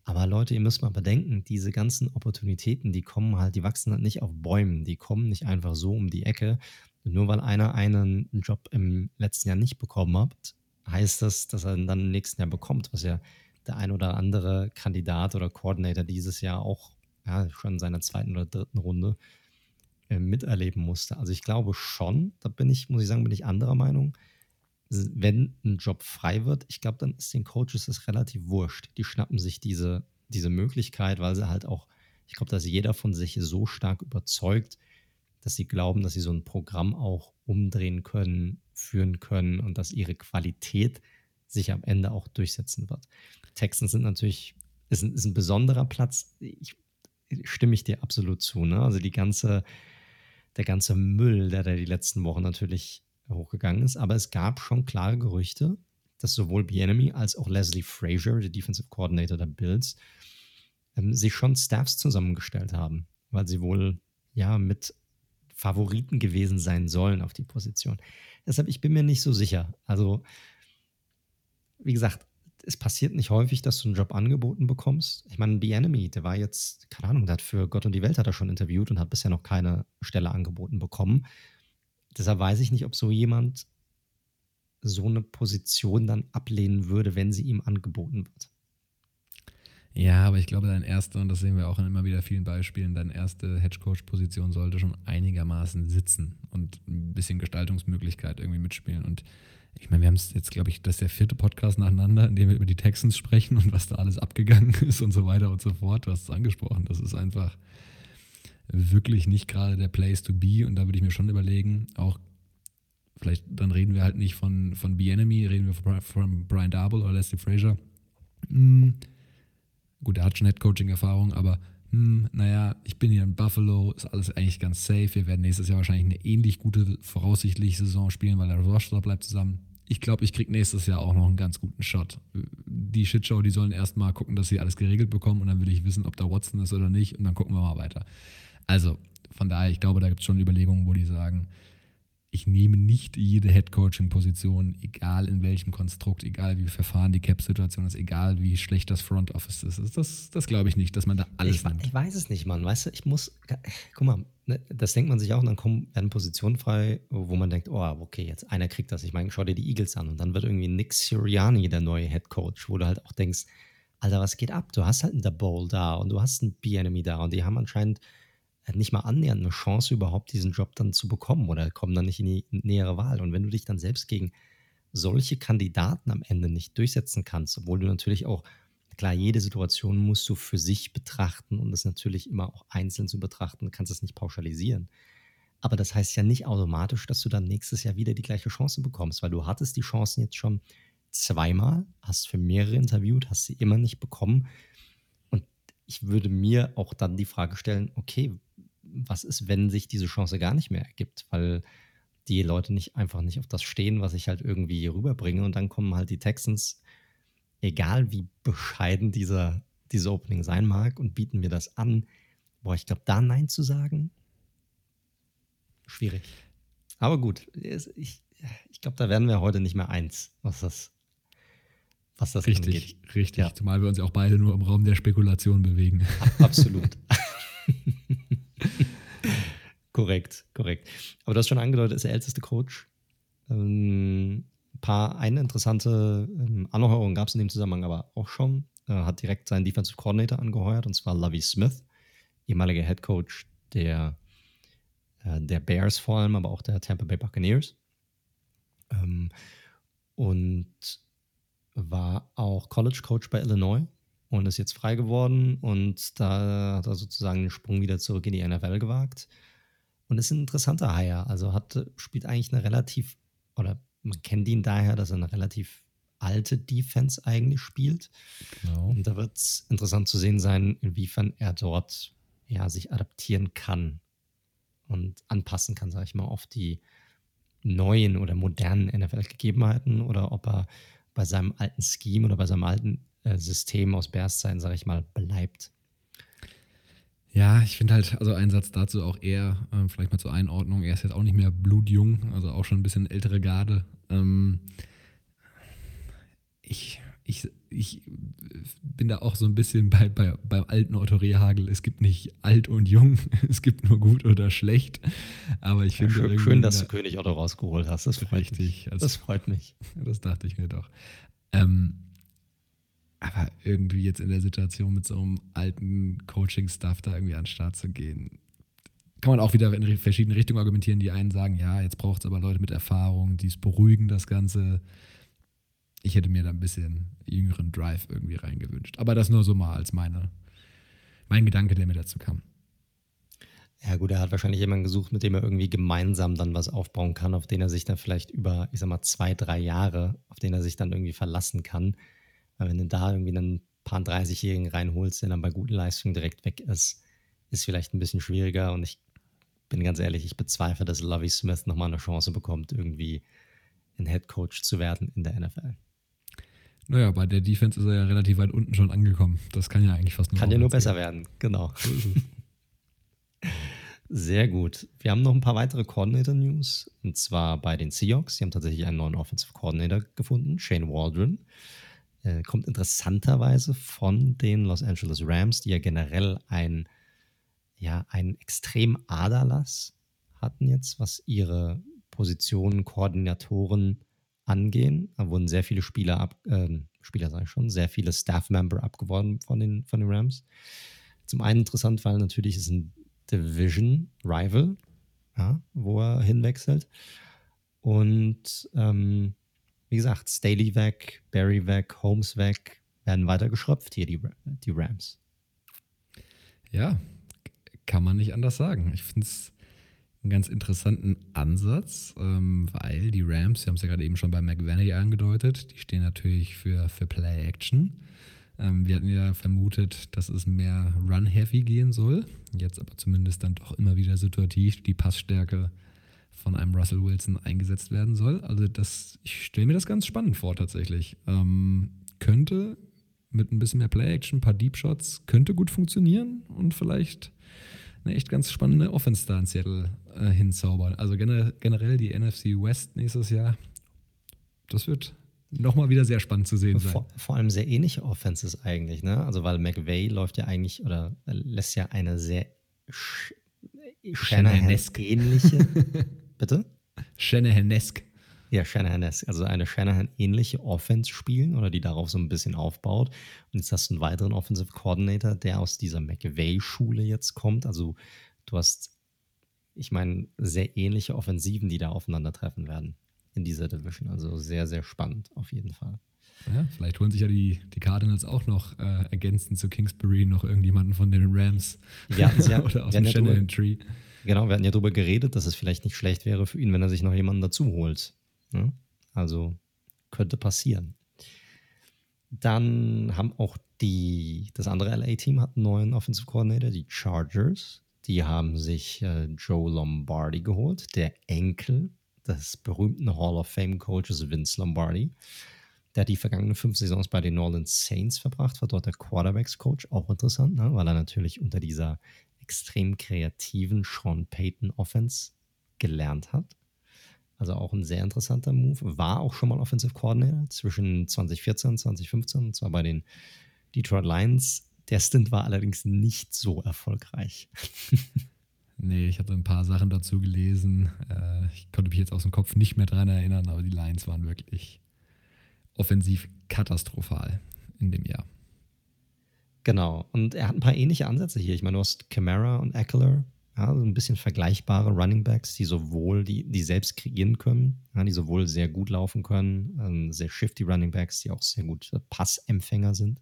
Aber Leute, ihr müsst mal bedenken, diese ganzen Opportunitäten, die kommen halt, die wachsen halt nicht auf Bäumen, die kommen nicht einfach so um die Ecke. Nur weil einer einen Job im letzten Jahr nicht bekommen hat, heißt das, dass er ihn dann im nächsten Jahr bekommt, was ja der ein oder andere Kandidat oder Coordinator dieses Jahr auch ja, schon in seiner zweiten oder dritten Runde äh, miterleben musste. Also ich glaube schon, da bin ich, muss ich sagen, bin ich anderer Meinung wenn ein Job frei wird, ich glaube, dann ist den Coaches das relativ wurscht. Die schnappen sich diese, diese Möglichkeit, weil sie halt auch, ich glaube, dass jeder von sich so stark überzeugt, dass sie glauben, dass sie so ein Programm auch umdrehen können, führen können und dass ihre Qualität sich am Ende auch durchsetzen wird. Texans sind natürlich, ist ein, ist ein besonderer Platz. Ich, stimme ich dir absolut zu. Ne? Also die ganze, der ganze Müll, der da die letzten Wochen natürlich hochgegangen ist. Aber es gab schon klare Gerüchte, dass sowohl Bienemy als auch Leslie Frazier, der Defensive Coordinator der Bills, ähm, sich schon Staffs zusammengestellt haben, weil sie wohl ja mit Favoriten gewesen sein sollen auf die Position. Deshalb, ich bin mir nicht so sicher. Also, wie gesagt, es passiert nicht häufig, dass du einen Job angeboten bekommst. Ich meine, Enemy, der war jetzt, keine Ahnung, der hat für Gott und die Welt hat er schon interviewt und hat bisher noch keine Stelle angeboten bekommen. Deshalb weiß ich nicht, ob so jemand so eine Position dann ablehnen würde, wenn sie ihm angeboten wird. Ja, aber ich glaube, dein erster, und das sehen wir auch in immer wieder vielen Beispielen, deine erste Hedgecoach-Position sollte schon einigermaßen sitzen und ein bisschen Gestaltungsmöglichkeit irgendwie mitspielen. Und ich meine, wir haben es jetzt, glaube ich, das ist der vierte Podcast nacheinander, in dem wir über die Texans sprechen und was da alles abgegangen ist und so weiter und so fort. Du hast es angesprochen. Das ist einfach, wirklich nicht gerade der Place to be. Und da würde ich mir schon überlegen, auch vielleicht, dann reden wir halt nicht von, von B-Enemy, reden wir von, von Brian Darble oder Leslie Frazier. Hm, gut, er hat schon Head-Coaching-Erfahrung, aber hm, naja, ich bin hier in Buffalo, ist alles eigentlich ganz safe. Wir werden nächstes Jahr wahrscheinlich eine ähnlich gute, voraussichtliche Saison spielen, weil der Roster bleibt zusammen. Ich glaube, ich kriege nächstes Jahr auch noch einen ganz guten Shot. Die Shitshow, die sollen erstmal gucken, dass sie alles geregelt bekommen und dann will ich wissen, ob da Watson ist oder nicht und dann gucken wir mal weiter. Also von daher, ich glaube, da gibt es schon Überlegungen, wo die sagen, ich nehme nicht jede Head-Coaching-Position, egal in welchem Konstrukt, egal wie verfahren die Cap-Situation ist, egal wie schlecht das Front Office ist. Das, das glaube ich nicht, dass man da alles ich, nimmt. Ich weiß es nicht, Mann. Weißt du, ich muss, guck mal, ne, das denkt man sich auch und dann kommen, werden Positionen frei, wo man denkt, oh, okay, jetzt einer kriegt das. Ich meine, schau dir die Eagles an und dann wird irgendwie Nick Sirianni der neue Head-Coach, wo du halt auch denkst, Alter, was geht ab? Du hast halt einen The Bowl da und du hast einen B-Enemy da und die haben anscheinend nicht mal annähernd eine Chance, überhaupt diesen Job dann zu bekommen oder kommen dann nicht in die nähere Wahl. Und wenn du dich dann selbst gegen solche Kandidaten am Ende nicht durchsetzen kannst, obwohl du natürlich auch, klar, jede Situation musst du für sich betrachten und das natürlich immer auch einzeln zu betrachten, kannst es nicht pauschalisieren. Aber das heißt ja nicht automatisch, dass du dann nächstes Jahr wieder die gleiche Chance bekommst, weil du hattest die Chancen jetzt schon zweimal, hast für mehrere interviewt, hast sie immer nicht bekommen. Und ich würde mir auch dann die Frage stellen, okay, was ist, wenn sich diese Chance gar nicht mehr ergibt? Weil die Leute nicht einfach nicht auf das stehen, was ich halt irgendwie hier rüberbringe. Und dann kommen halt die Texans, egal wie bescheiden dieser, diese Opening sein mag, und bieten mir das an. Boah, ich glaube, da Nein zu sagen, schwierig. Aber gut, ich, ich glaube, da werden wir heute nicht mehr eins, was das, was das richtig, angeht. Richtig, ja. zumal wir uns ja auch beide nur im Raum der Spekulation bewegen. Absolut. korrekt, korrekt. Aber du hast schon angedeutet, ist der älteste Coach. Ähm, paar, eine interessante ähm, Anheuerung gab es in dem Zusammenhang aber auch schon. Er hat direkt seinen Defensive Coordinator angeheuert, und zwar Lovie Smith, ehemaliger Head Coach der, äh, der Bears vor allem, aber auch der Tampa Bay Buccaneers. Ähm, und war auch College Coach bei Illinois und ist jetzt frei geworden und da hat er sozusagen den Sprung wieder zurück in die NFL gewagt und ist ein interessanter Hire. Also hat, spielt eigentlich eine relativ, oder man kennt ihn daher, dass er eine relativ alte Defense eigentlich spielt. Genau. Und da wird es interessant zu sehen sein, inwiefern er dort ja, sich adaptieren kann und anpassen kann, sage ich mal, auf die neuen oder modernen NFL-Gegebenheiten oder ob er bei seinem alten Scheme oder bei seinem alten äh, System aus Bears-Zeiten, sage ich mal, bleibt. Ja, ich finde halt, also ein Satz dazu auch eher, äh, vielleicht mal zur Einordnung, er ist jetzt auch nicht mehr blutjung, also auch schon ein bisschen ältere Garde. Ähm, ich, ich, ich bin da auch so ein bisschen bei, bei, beim alten Otto Rehagel. Es gibt nicht alt und jung, es gibt nur gut oder schlecht. Aber ich finde. Ja, schön, schön, dass du König Otto rausgeholt hast. Das freut richtig, mich. Also, das freut mich. Das dachte ich mir doch. Ähm, aber irgendwie jetzt in der Situation mit so einem alten Coaching-Stuff da irgendwie an den Start zu gehen, kann man auch wieder in verschiedene Richtungen argumentieren. Die einen sagen, ja, jetzt braucht es aber Leute mit Erfahrung, die es beruhigen, das Ganze. Ich hätte mir da ein bisschen jüngeren Drive irgendwie reingewünscht. Aber das nur so mal als meine, mein Gedanke, der mir dazu kam. Ja, gut, er hat wahrscheinlich jemanden gesucht, mit dem er irgendwie gemeinsam dann was aufbauen kann, auf den er sich dann vielleicht über, ich sag mal, zwei, drei Jahre, auf den er sich dann irgendwie verlassen kann. Weil wenn du da irgendwie einen paar 30-Jährigen reinholst, der dann bei guten Leistungen direkt weg ist, ist vielleicht ein bisschen schwieriger. Und ich bin ganz ehrlich, ich bezweifle, dass Lovie Smith nochmal eine Chance bekommt, irgendwie ein Head Coach zu werden in der NFL. Naja, bei der Defense ist er ja relativ weit unten schon angekommen. Das kann ja eigentlich fast nur Kann ja nur besser werden, genau. Sehr gut. Wir haben noch ein paar weitere Coordinator-News. Und zwar bei den Seahawks. Sie haben tatsächlich einen neuen Offensive Coordinator gefunden, Shane Waldron. Äh, kommt interessanterweise von den Los Angeles Rams, die ja generell ein, ja, einen extrem Aderlass hatten jetzt, was ihre Positionen, Koordinatoren angehen. Da wurden sehr viele Spieler ab, äh, Spieler sage ich schon, sehr viele Staff-Member abgeworben von den, von den Rams. Zum einen interessant, weil natürlich ist ein Division-Rival, ja, wo er hinwechselt. Und ähm, wie gesagt, Staley weg, Barry weg, Holmes weg, werden weiter geschröpft hier, die, die Rams. Ja, kann man nicht anders sagen. Ich finde es einen ganz interessanten Ansatz, ähm, weil die Rams, wir haben es ja gerade eben schon bei McVaney angedeutet, die stehen natürlich für, für Play-Action. Ähm, wir hatten ja vermutet, dass es mehr Run-Heavy gehen soll. Jetzt aber zumindest dann doch immer wieder situativ die Passstärke von einem Russell Wilson eingesetzt werden soll. Also das, ich stelle mir das ganz spannend vor tatsächlich. Ähm, könnte mit ein bisschen mehr Play-Action, ein paar Deep Shots, könnte gut funktionieren und vielleicht eine echt ganz spannende Offense da in Seattle äh, hinzaubern. Also generell, die NFC West nächstes Jahr, das wird nochmal wieder sehr spannend zu sehen sein. Vor, vor, allem sehr ähnliche Offenses eigentlich, ne? Also weil McVay läuft ja eigentlich oder lässt ja eine sehr Shanahan-ähnliche Bitte? Shanahan-esque. Ja, Shanahan-esque. Also eine Shanahan-ähnliche Offense spielen oder die darauf so ein bisschen aufbaut. Und jetzt hast du einen weiteren Offensive Coordinator, der aus dieser McVay-Schule jetzt kommt. Also du hast, ich meine, sehr ähnliche Offensiven, die da aufeinandertreffen werden. in dieser Division. Also sehr, sehr spannend auf jeden Fall. Ja, vielleicht holen sich ja die, die Cardinals auch noch äh, ergänzend zu Kingsbury noch irgendjemanden von den Rams ja, ja, oder aus dem Shannon Tree. Genau, wir hatten ja darüber geredet, dass es vielleicht nicht schlecht wäre für ihn, wenn er sich noch jemanden dazu holt. Ne? Also könnte passieren. Dann haben auch die, das andere LA-Team hat einen neuen Offensive Coordinator, die Chargers. Die haben sich äh, Joe Lombardi geholt, der Enkel des berühmten Hall of Fame Coaches Vince Lombardi. Der hat die vergangenen fünf Saisons bei den New Saints verbracht, war dort der Quarterbacks-Coach, auch interessant, ne? weil er natürlich unter dieser extrem kreativen Sean Payton Offense gelernt hat. Also auch ein sehr interessanter Move. War auch schon mal Offensive Coordinator zwischen 2014 und 2015, und zwar bei den Detroit Lions. Der Stint war allerdings nicht so erfolgreich. nee, ich habe ein paar Sachen dazu gelesen. Äh, ich konnte mich jetzt aus dem Kopf nicht mehr dran erinnern, aber die Lions waren wirklich offensiv katastrophal in dem Jahr. Genau. Und er hat ein paar ähnliche Ansätze hier. Ich meine, du hast Camara und Eckler, ja, so ein bisschen vergleichbare Running Backs, die sowohl, die, die selbst kreieren können, ja, die sowohl sehr gut laufen können, ähm, sehr shifty Running Backs, die auch sehr gut Passempfänger sind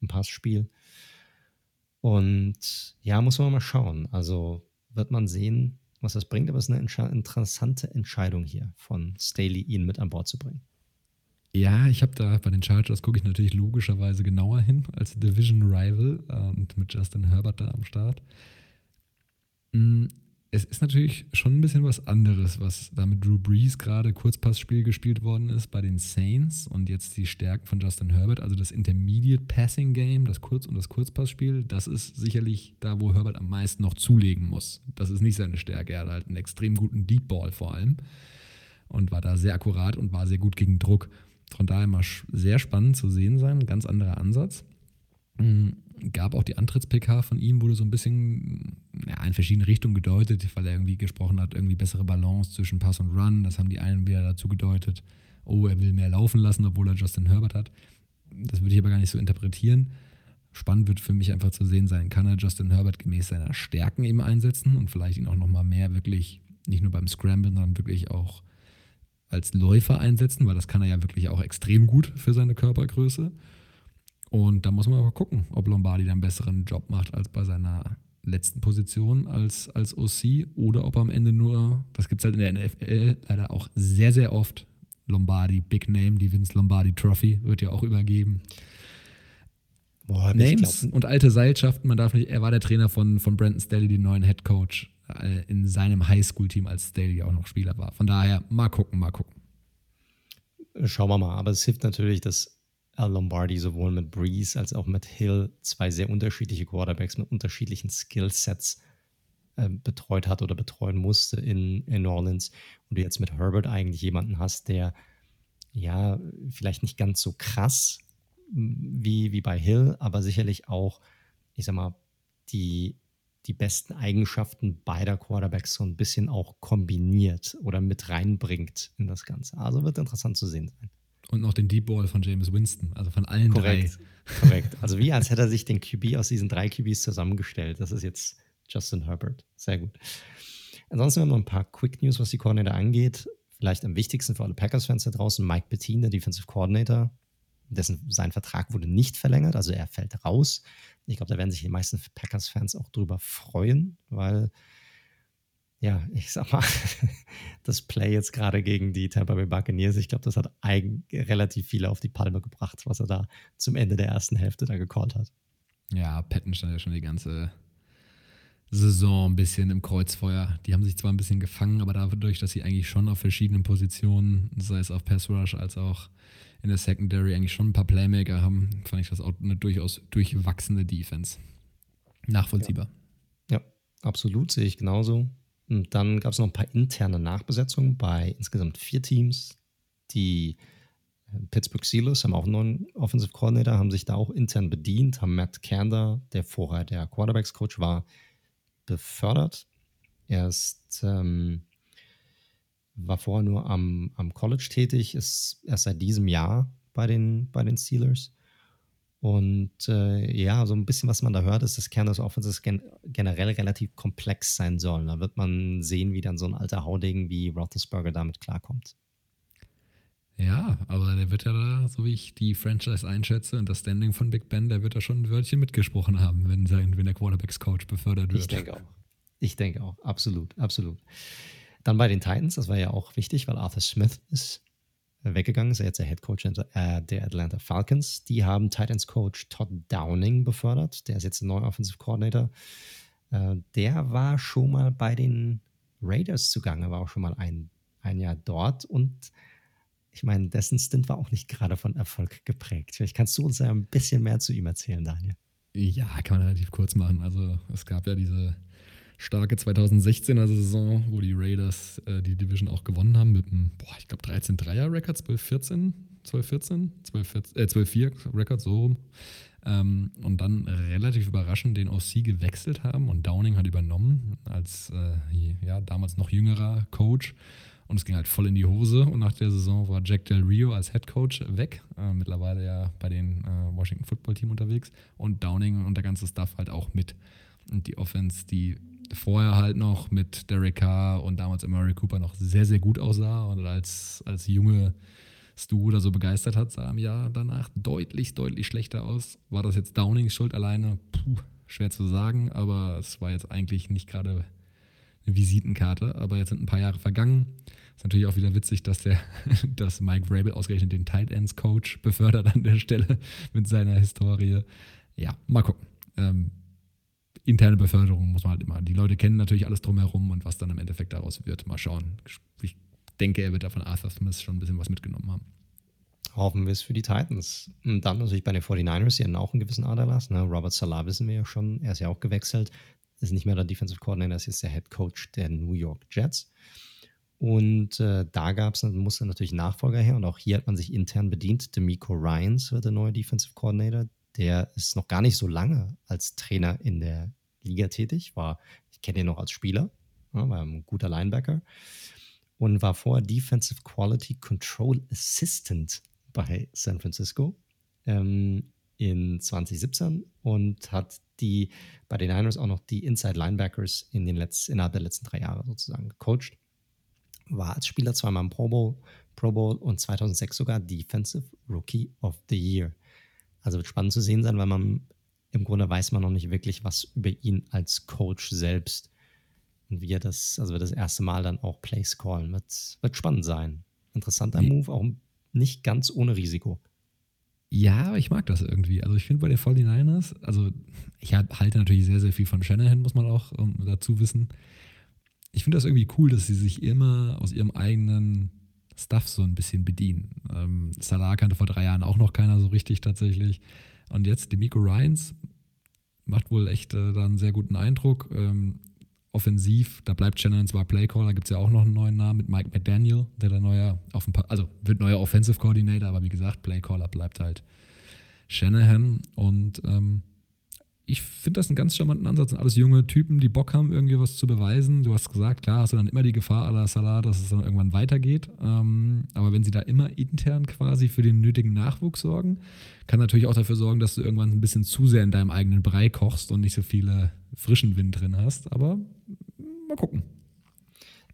im Passspiel. Und ja, muss man mal schauen. Also wird man sehen, was das bringt, aber es ist eine interessante Entscheidung hier von Staley, ihn mit an Bord zu bringen. Ja, ich habe da bei den Chargers gucke ich natürlich logischerweise genauer hin als Division Rival äh, und mit Justin Herbert da am Start. Mm, es ist natürlich schon ein bisschen was anderes, was da mit Drew Brees gerade Kurzpassspiel gespielt worden ist bei den Saints und jetzt die Stärken von Justin Herbert, also das Intermediate Passing Game, das Kurz- und das Kurzpassspiel, das ist sicherlich da, wo Herbert am meisten noch zulegen muss. Das ist nicht seine Stärke. Er hat halt einen extrem guten Deep Ball vor allem und war da sehr akkurat und war sehr gut gegen Druck. Von daher mal sehr spannend zu sehen sein, ein ganz anderer Ansatz. Mhm. Gab auch die Antritts-PK von ihm, wurde so ein bisschen ja, in verschiedene Richtungen gedeutet, weil er irgendwie gesprochen hat, irgendwie bessere Balance zwischen Pass und Run. Das haben die einen wieder dazu gedeutet, oh, er will mehr laufen lassen, obwohl er Justin Herbert hat. Das würde ich aber gar nicht so interpretieren. Spannend wird für mich einfach zu sehen sein, kann er Justin Herbert gemäß seiner Stärken eben einsetzen und vielleicht ihn auch nochmal mehr wirklich, nicht nur beim Scramble, sondern wirklich auch als Läufer einsetzen, weil das kann er ja wirklich auch extrem gut für seine Körpergröße. Und da muss man aber gucken, ob Lombardi einen besseren Job macht als bei seiner letzten Position als, als OC oder ob am Ende nur, das gibt es halt in der NFL leider auch sehr, sehr oft, Lombardi, Big Name, die Vince Lombardi Trophy wird ja auch übergeben. Boah, Names und alte Seilschaften, man darf nicht, er war der Trainer von, von Brandon Staley, den neuen Head Coach. Äh, in seinem Highschool-Team als Staley auch noch Spieler war. Von daher, mal gucken, mal gucken. Schauen wir mal. Aber es hilft natürlich, dass Al Lombardi sowohl mit Breeze als auch mit Hill zwei sehr unterschiedliche Quarterbacks mit unterschiedlichen Skillsets äh, betreut hat oder betreuen musste in, in New Orleans. Und du jetzt mit Herbert eigentlich jemanden hast, der ja vielleicht nicht ganz so krass wie, wie bei Hill, aber sicherlich auch, ich sag mal, die die besten Eigenschaften beider Quarterbacks so ein bisschen auch kombiniert oder mit reinbringt in das Ganze. Also wird interessant zu sehen sein. Und noch den Deep Ball von James Winston, also von allen Korrekt. drei. Korrekt. Also wie als hätte er sich den QB aus diesen drei QBs zusammengestellt. Das ist jetzt Justin Herbert. Sehr gut. Ansonsten haben wir noch ein paar Quick News, was die Coordinator angeht. Vielleicht am wichtigsten für alle Packers-Fans da draußen, Mike Bettine, der Defensive Coordinator, dessen sein Vertrag wurde nicht verlängert, also er fällt raus. Ich glaube, da werden sich die meisten Packers-Fans auch drüber freuen, weil, ja, ich sag mal, das Play jetzt gerade gegen die Tampa Bay Buccaneers, ich glaube, das hat eigen, relativ viele auf die Palme gebracht, was er da zum Ende der ersten Hälfte da gecallt hat. Ja, Patton stand ja schon die ganze Saison ein bisschen im Kreuzfeuer. Die haben sich zwar ein bisschen gefangen, aber dadurch, dass sie eigentlich schon auf verschiedenen Positionen, sei es auf Pass Rush als auch in der Secondary eigentlich schon ein paar Playmaker haben, fand ich das auch eine durchaus durchwachsene Defense. Nachvollziehbar. Ja, ja absolut, sehe ich genauso. Und dann gab es noch ein paar interne Nachbesetzungen bei insgesamt vier Teams. Die äh, Pittsburgh Steelers haben auch einen neuen Offensive Coordinator, haben sich da auch intern bedient, haben Matt Kander, der vorher der Quarterbacks-Coach war, befördert. Er ist ähm, war vorher nur am, am College tätig, ist erst seit diesem Jahr bei den, bei den Steelers. Und äh, ja, so ein bisschen, was man da hört, ist, dass Kern des Offenses gen generell relativ komplex sein soll. Da wird man sehen, wie dann so ein alter Haudegen wie Roethlisberger damit klarkommt. Ja, aber der wird ja da, so wie ich die Franchise einschätze und das Standing von Big Ben, der wird da schon ein Wörtchen mitgesprochen haben, wenn, sein, wenn der Quarterbacks-Coach befördert wird. Ich denke auch. Ich denke auch. Absolut, absolut. Dann bei den Titans, das war ja auch wichtig, weil Arthur Smith ist weggegangen, ist jetzt der Head Coach äh, der Atlanta Falcons. Die haben Titans Coach Todd Downing befördert. Der ist jetzt ein neuer Offensive Coordinator. Äh, der war schon mal bei den Raiders zugange, war auch schon mal ein, ein Jahr dort und ich meine, dessen Stint war auch nicht gerade von Erfolg geprägt. Vielleicht kannst du uns ja ein bisschen mehr zu ihm erzählen, Daniel. Ja, kann man relativ kurz machen. Also es gab ja diese starke 2016er Saison, wo die Raiders äh, die Division auch gewonnen haben mit einem, boah, ich glaube 13-3er-Record, 12-14, 12-14, 12-4 Record, so rum. Ähm, und dann relativ überraschend den OC gewechselt haben und Downing hat übernommen als äh, ja, damals noch jüngerer Coach. Und es ging halt voll in die Hose. Und nach der Saison war Jack Del Rio als Head Coach weg. Äh, mittlerweile ja bei den äh, Washington Football Team unterwegs. Und Downing und der ganze Staff halt auch mit. Und die Offense, die vorher halt noch mit Derek Carr und damals Murray Cooper noch sehr, sehr gut aussah und als, als junge Stu da so begeistert hat, sah im Jahr danach deutlich, deutlich schlechter aus. War das jetzt Downings Schuld alleine? Puh, schwer zu sagen, aber es war jetzt eigentlich nicht gerade Visitenkarte. Aber jetzt sind ein paar Jahre vergangen. Ist natürlich auch wieder witzig, dass der, dass Mike Vrabel ausgerechnet den Tight Ends Coach befördert an der Stelle mit seiner Historie. Ja, mal gucken. Ähm, interne Beförderung muss man halt immer. Die Leute kennen natürlich alles drumherum und was dann im Endeffekt daraus wird, mal schauen. Ich denke, er wird da von Arthur Smith schon ein bisschen was mitgenommen haben. Hoffen wir es für die Titans. Und dann natürlich bei den 49ers, die hatten auch einen gewissen Aderlass. Ne? Robert Salah wissen wir ja schon, er ist ja auch gewechselt. Ist nicht mehr der Defensive Coordinator, ist jetzt der Head Coach der New York Jets. Und äh, da gab es, musste natürlich Nachfolger her und auch hier hat man sich intern bedient. Demico Ryans wird der neue Defensive Coordinator der ist noch gar nicht so lange als Trainer in der Liga tätig. War, ich kenne ihn noch als Spieler, ja, war ein guter Linebacker und war vorher Defensive Quality Control Assistant bei San Francisco ähm, in 2017 und hat die bei den Niners auch noch die Inside Linebackers in den letzten, innerhalb der letzten drei Jahre sozusagen gecoacht. War als Spieler zweimal im Pro Bowl, Pro Bowl und 2006 sogar Defensive Rookie of the Year. Also wird spannend zu sehen sein, weil man im Grunde weiß man noch nicht wirklich was über ihn als Coach selbst und wie er das, also wird das erste Mal dann auch Plays callen. Wird, wird spannend sein. Interessanter. Move, auch nicht ganz ohne Risiko. Ja, ich mag das irgendwie. Also ich finde bei den 49ers, also ich halte natürlich sehr, sehr viel von Shanahan, muss man auch um, dazu wissen. Ich finde das irgendwie cool, dass sie sich immer aus ihrem eigenen Stuff so ein bisschen bedienen. Ähm, Salah kannte vor drei Jahren auch noch keiner so richtig tatsächlich. Und jetzt Demico Ryans macht wohl echt äh, da einen sehr guten Eindruck. Ähm, offensiv, da bleibt Shannon zwar Playcaller, gibt es ja auch noch einen neuen Namen mit Mike McDaniel, der da neuer, auf ein also wird neuer Offensive Coordinator, aber wie gesagt, Playcaller bleibt halt Shanahan und ähm, ich finde das einen ganz charmanten Ansatz. Und alles junge Typen, die Bock haben, irgendwie was zu beweisen. Du hast gesagt, klar, hast du dann immer die Gefahr à la Salah, dass es dann irgendwann weitergeht. Ähm, aber wenn sie da immer intern quasi für den nötigen Nachwuchs sorgen, kann natürlich auch dafür sorgen, dass du irgendwann ein bisschen zu sehr in deinem eigenen Brei kochst und nicht so viele frischen Wind drin hast. Aber mal gucken.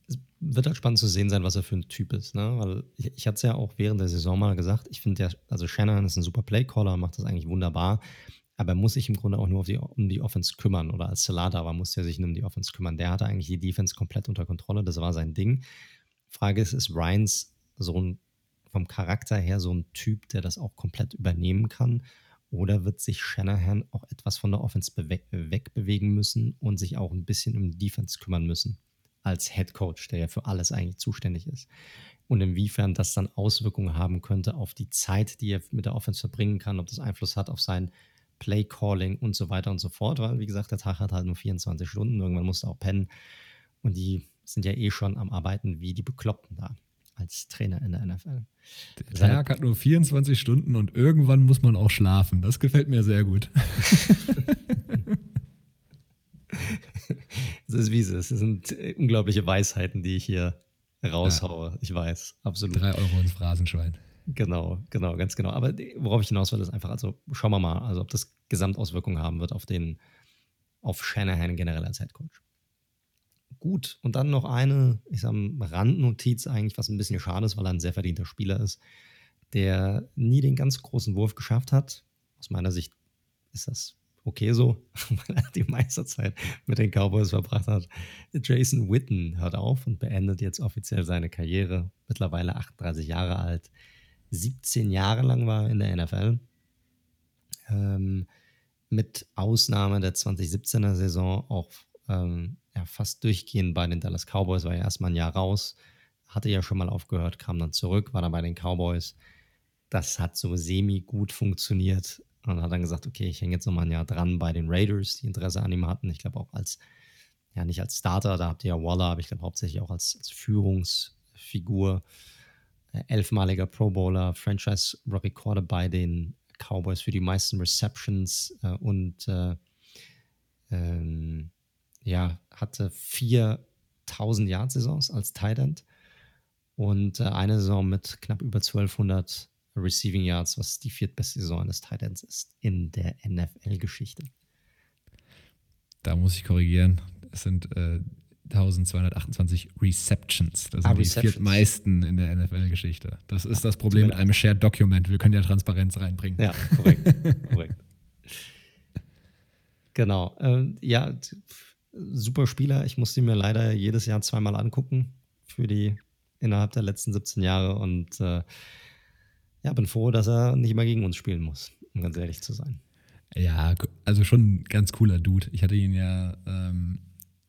Es wird halt spannend zu sehen sein, was er für ein Typ ist. Ne? Weil ich, ich hatte es ja auch während der Saison mal gesagt, ich finde, also Shannon ist ein super Playcaller, macht das eigentlich wunderbar. Aber er muss sich im Grunde auch nur die, um die Offense kümmern. Oder als Salada war, musste er sich nur um die Offense kümmern. Der hatte eigentlich die Defense komplett unter Kontrolle. Das war sein Ding. Frage ist, ist Ryans so ein, vom Charakter her so ein Typ, der das auch komplett übernehmen kann? Oder wird sich Shanahan auch etwas von der Offense wegbewegen müssen und sich auch ein bisschen um Defense kümmern müssen? Als Head Coach, der ja für alles eigentlich zuständig ist. Und inwiefern das dann Auswirkungen haben könnte auf die Zeit, die er mit der Offense verbringen kann, ob das Einfluss hat auf sein Play Calling und so weiter und so fort, weil wie gesagt, der Tag hat halt nur 24 Stunden, irgendwann musst du auch pennen und die sind ja eh schon am Arbeiten wie die Bekloppten da als Trainer in der NFL. Der Tag hat nur 24 Stunden und irgendwann muss man auch schlafen. Das gefällt mir sehr gut. Es ist wie es ist. Es sind unglaubliche Weisheiten, die ich hier raushaue. Ja. Ich weiß, absolut. Drei Euro ins Phrasenschwein. Genau, genau, ganz genau. Aber worauf ich hinaus will, ist einfach, also schauen wir mal, also ob das Gesamtauswirkungen haben wird auf den, auf Shanahan generell als Headcoach. gut. Und dann noch eine, ich sag mal, Randnotiz eigentlich, was ein bisschen schade ist, weil er ein sehr verdienter Spieler ist, der nie den ganz großen Wurf geschafft hat. Aus meiner Sicht ist das okay so, weil er die meiste Zeit mit den Cowboys verbracht hat. Jason Witten hört auf und beendet jetzt offiziell seine Karriere. Mittlerweile 38 Jahre alt. 17 Jahre lang war in der NFL. Ähm, mit Ausnahme der 2017er Saison auch ähm, ja, fast durchgehend bei den Dallas Cowboys, war ja erstmal ein Jahr raus, hatte ja schon mal aufgehört, kam dann zurück, war dann bei den Cowboys. Das hat so semi gut funktioniert und hat dann gesagt, okay, ich hänge jetzt nochmal ein Jahr dran bei den Raiders, die Interesse an ihm hatten. Ich glaube auch als, ja nicht als Starter, da habt ihr ja Waller, aber ich glaube hauptsächlich auch als, als Führungsfigur. Elfmaliger Pro Bowler, Franchise Recorder bei den Cowboys für die meisten Receptions äh, und äh, ähm, ja, hatte 4000 Yard-Saisons als Tight End und äh, eine Saison mit knapp über 1200 Receiving Yards, was die viertbeste Saison des Tight Ends ist in der NFL-Geschichte. Da muss ich korrigieren. Es sind äh, 1228 Receptions. Das sind ah, die viertmeisten in der NFL-Geschichte. Das ist das Problem mit einem Shared Document. Wir können ja Transparenz reinbringen. Ja, korrekt. korrekt. Genau. Äh, ja, super Spieler. Ich musste ihn mir leider jedes Jahr zweimal angucken für die innerhalb der letzten 17 Jahre und äh, ja, bin froh, dass er nicht mehr gegen uns spielen muss, um ganz ehrlich zu sein. Ja, also schon ein ganz cooler Dude. Ich hatte ihn ja ähm,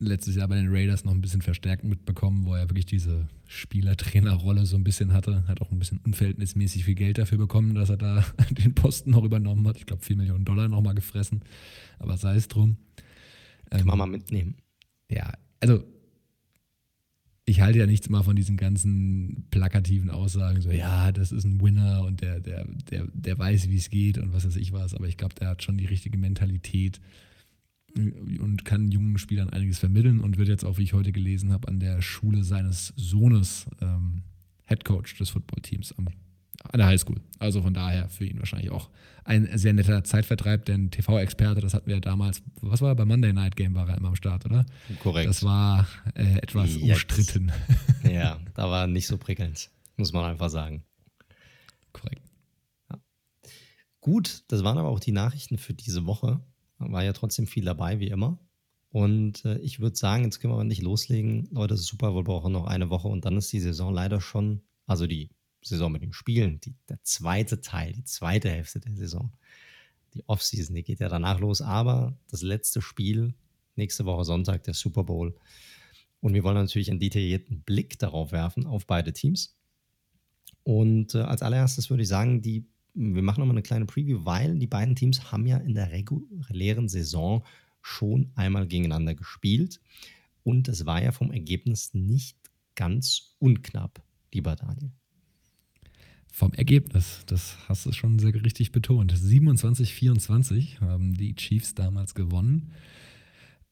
letztes Jahr bei den Raiders noch ein bisschen verstärkt mitbekommen, wo er wirklich diese Spielertrainerrolle so ein bisschen hatte. Hat auch ein bisschen unverhältnismäßig viel Geld dafür bekommen, dass er da den Posten noch übernommen hat. Ich glaube, 4 Millionen Dollar nochmal gefressen. Aber sei es drum. Kann man ähm, mal mitnehmen. Ja, also ich halte ja nichts mal von diesen ganzen plakativen Aussagen, so ja, das ist ein Winner und der, der, der, der weiß, wie es geht und was weiß ich was, aber ich glaube, der hat schon die richtige Mentalität und kann jungen Spielern einiges vermitteln und wird jetzt auch, wie ich heute gelesen habe, an der Schule seines Sohnes ähm, Head Coach des Footballteams am an der Highschool. Also von daher für ihn wahrscheinlich auch ein sehr netter Zeitvertreib, denn TV-Experte, das hatten wir ja damals, was war er, bei Monday Night Game war er immer am Start, oder? Korrekt. Das war äh, etwas Jetzt. umstritten. Ja, da war nicht so prickelnd, muss man einfach sagen. Korrekt. Ja. Gut, das waren aber auch die Nachrichten für diese Woche. War ja trotzdem viel dabei, wie immer. Und äh, ich würde sagen, jetzt können wir nicht loslegen. Leute, Super Bowl brauchen noch eine Woche und dann ist die Saison leider schon, also die Saison mit den Spielen, die, der zweite Teil, die zweite Hälfte der Saison. Die Offseason, die geht ja danach los, aber das letzte Spiel, nächste Woche Sonntag, der Super Bowl. Und wir wollen natürlich einen detaillierten Blick darauf werfen, auf beide Teams. Und äh, als allererstes würde ich sagen, die, wir machen nochmal eine kleine Preview, weil die beiden Teams haben ja in der regulären Saison schon einmal gegeneinander gespielt. Und es war ja vom Ergebnis nicht ganz unknapp, lieber Daniel. Vom Ergebnis, das hast du schon sehr richtig betont. 27-24 haben die Chiefs damals gewonnen,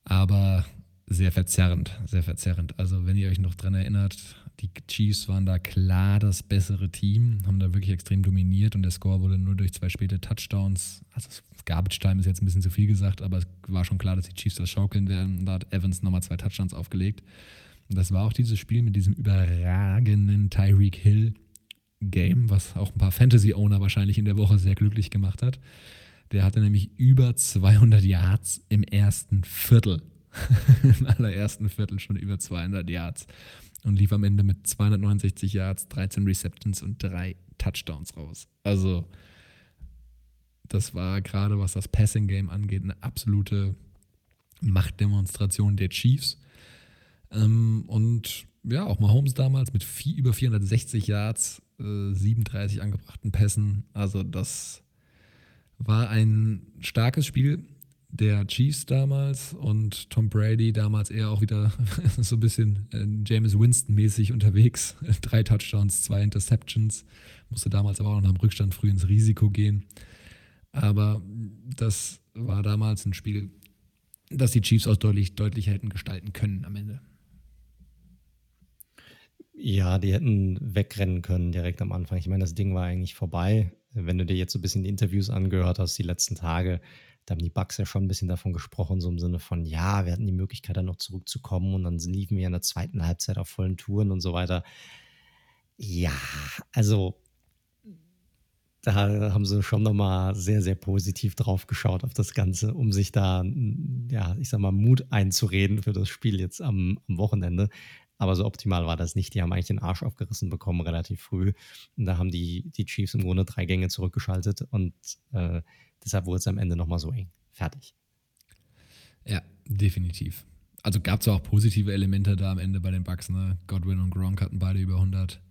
aber sehr verzerrend, sehr verzerrend. Also wenn ihr euch noch dran erinnert, die Chiefs waren da klar das bessere Team, haben da wirklich extrem dominiert und der Score wurde nur durch zwei späte Touchdowns, also Garbage Time ist jetzt ein bisschen zu viel gesagt, aber es war schon klar, dass die Chiefs das schaukeln werden. Da hat Evans nochmal zwei Touchdowns aufgelegt. Und das war auch dieses Spiel mit diesem überragenden Tyreek Hill, Game, was auch ein paar Fantasy-Owner wahrscheinlich in der Woche sehr glücklich gemacht hat. Der hatte nämlich über 200 Yards im ersten Viertel. Im allerersten Viertel schon über 200 Yards. Und lief am Ende mit 269 Yards, 13 Receptions und drei Touchdowns raus. Also, das war gerade, was das Passing-Game angeht, eine absolute Machtdemonstration der Chiefs. Ähm, und ja, auch Mahomes damals mit viel, über 460 Yards 37 äh, angebrachten Pässen. Also das war ein starkes Spiel der Chiefs damals und Tom Brady damals eher auch wieder so ein bisschen äh, James Winston-mäßig unterwegs. Drei Touchdowns, zwei Interceptions. Musste damals aber auch noch am Rückstand früh ins Risiko gehen. Aber das war damals ein Spiel, das die Chiefs auch deutlich, deutlich hätten gestalten können am Ende. Ja, die hätten wegrennen können direkt am Anfang. Ich meine, das Ding war eigentlich vorbei. Wenn du dir jetzt so ein bisschen die Interviews angehört hast, die letzten Tage, da haben die Bucks ja schon ein bisschen davon gesprochen, so im Sinne von, ja, wir hatten die Möglichkeit, dann noch zurückzukommen und dann liefen wir in der zweiten Halbzeit auf vollen Touren und so weiter. Ja, also da haben sie schon nochmal sehr, sehr positiv drauf geschaut auf das Ganze, um sich da, ja, ich sag mal, Mut einzureden für das Spiel jetzt am, am Wochenende. Aber so optimal war das nicht. Die haben eigentlich den Arsch aufgerissen bekommen, relativ früh. Und da haben die, die Chiefs im Grunde drei Gänge zurückgeschaltet und äh, deshalb wurde es am Ende nochmal so eng. Fertig. Ja, definitiv. Also gab es auch positive Elemente da am Ende bei den Bucks. Ne? Godwin und Gronk hatten beide über 100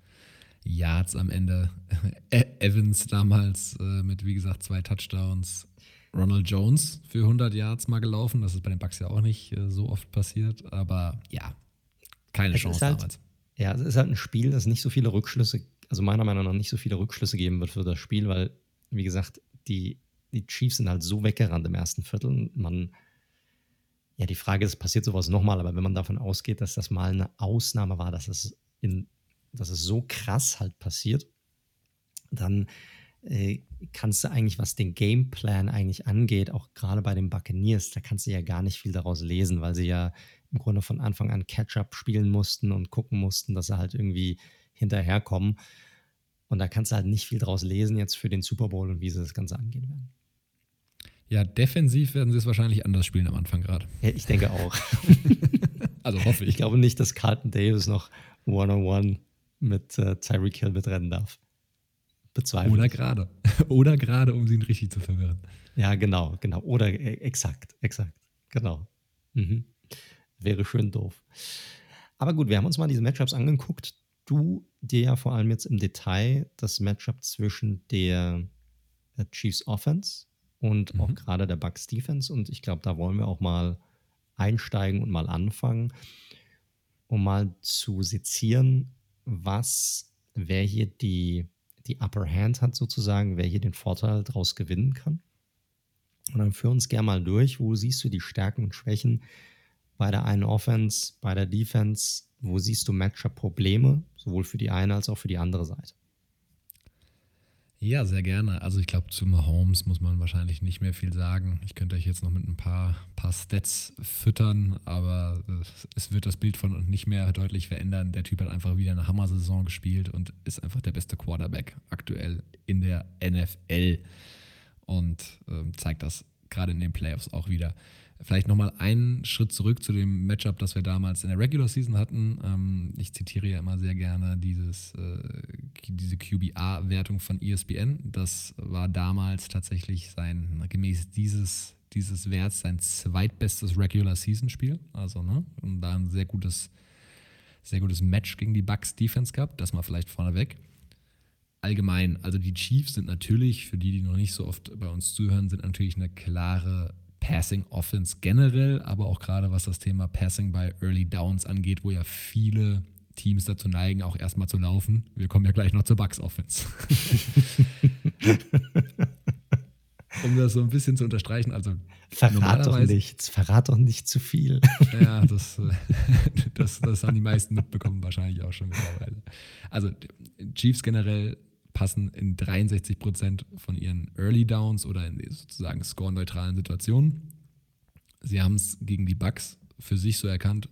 Yards am Ende. E-, Evans damals äh, mit, wie gesagt, zwei Touchdowns. Ronald Jones für 100 Yards mal gelaufen. Das ist bei den Bucks ja auch nicht äh, so oft passiert. Aber ja, keine es Chance halt, damals. Ja, es ist halt ein Spiel, das nicht so viele Rückschlüsse, also meiner Meinung nach nicht so viele Rückschlüsse geben wird für das Spiel, weil, wie gesagt, die, die Chiefs sind halt so weggerannt im ersten Viertel. Man, ja, die Frage ist, passiert sowas nochmal, aber wenn man davon ausgeht, dass das mal eine Ausnahme war, dass es in dass es so krass halt passiert, dann äh, kannst du eigentlich, was den Gameplan eigentlich angeht, auch gerade bei den Buccaneers, da kannst du ja gar nicht viel daraus lesen, weil sie ja im Grunde von Anfang an Catch-up spielen mussten und gucken mussten, dass sie halt irgendwie hinterherkommen. Und da kannst du halt nicht viel daraus lesen jetzt für den Super Bowl und wie sie das Ganze angehen werden. Ja, defensiv werden sie es wahrscheinlich anders spielen am Anfang gerade. Ja, ich denke auch. also hoffe ich. Ich glaube nicht, dass Carlton Davis noch One-on-One mit äh, Tyreek Hill mitrennen darf. Bezweifle. Oder gerade. Oder gerade, um ihn richtig zu verwirren. Ja, genau, genau. Oder äh, exakt, exakt. Genau. Mhm. Wäre schön doof. Aber gut, wir haben uns mal diese Matchups angeguckt. Du dir ja vor allem jetzt im Detail das Matchup zwischen der äh, Chiefs Offense und mhm. auch gerade der Bucks Defense. Und ich glaube, da wollen wir auch mal einsteigen und mal anfangen, um mal zu sezieren, was, wer hier die, die Upper Hand hat sozusagen, wer hier den Vorteil daraus gewinnen kann. Und dann führ uns gerne mal durch, wo siehst du die Stärken und Schwächen bei der einen Offense, bei der Defense, wo siehst du Matchup-Probleme, sowohl für die eine als auch für die andere Seite? Ja, sehr gerne. Also ich glaube, zu Mahomes muss man wahrscheinlich nicht mehr viel sagen. Ich könnte euch jetzt noch mit ein paar, paar Stats füttern, aber es wird das Bild von uns nicht mehr deutlich verändern. Der Typ hat einfach wieder eine Hammer-Saison gespielt und ist einfach der beste Quarterback aktuell in der NFL und äh, zeigt das gerade in den Playoffs auch wieder. Vielleicht nochmal einen Schritt zurück zu dem Matchup, das wir damals in der Regular Season hatten. Ähm, ich zitiere ja immer sehr gerne dieses, äh, diese QBA-Wertung von ESPN. Das war damals tatsächlich sein, gemäß dieses, dieses Werts, sein zweitbestes Regular Season-Spiel. Also, ne, und da ein sehr gutes, sehr gutes Match gegen die Bucks Defense gehabt. Das mal vielleicht vorneweg allgemein, also die Chiefs sind natürlich, für die, die noch nicht so oft bei uns zuhören, sind natürlich eine klare Passing Offense generell, aber auch gerade was das Thema Passing bei Early Downs angeht, wo ja viele Teams dazu neigen, auch erstmal zu laufen. Wir kommen ja gleich noch zur Bucks Offense. um das so ein bisschen zu unterstreichen, also verrat doch nichts, verrat doch nicht zu viel. ja, das, das, das haben die meisten mitbekommen, wahrscheinlich auch schon mittlerweile. Also Chiefs generell passen in 63 Prozent von ihren Early Downs oder in sozusagen score-neutralen Situationen. Sie haben es gegen die Bucks für sich so erkannt,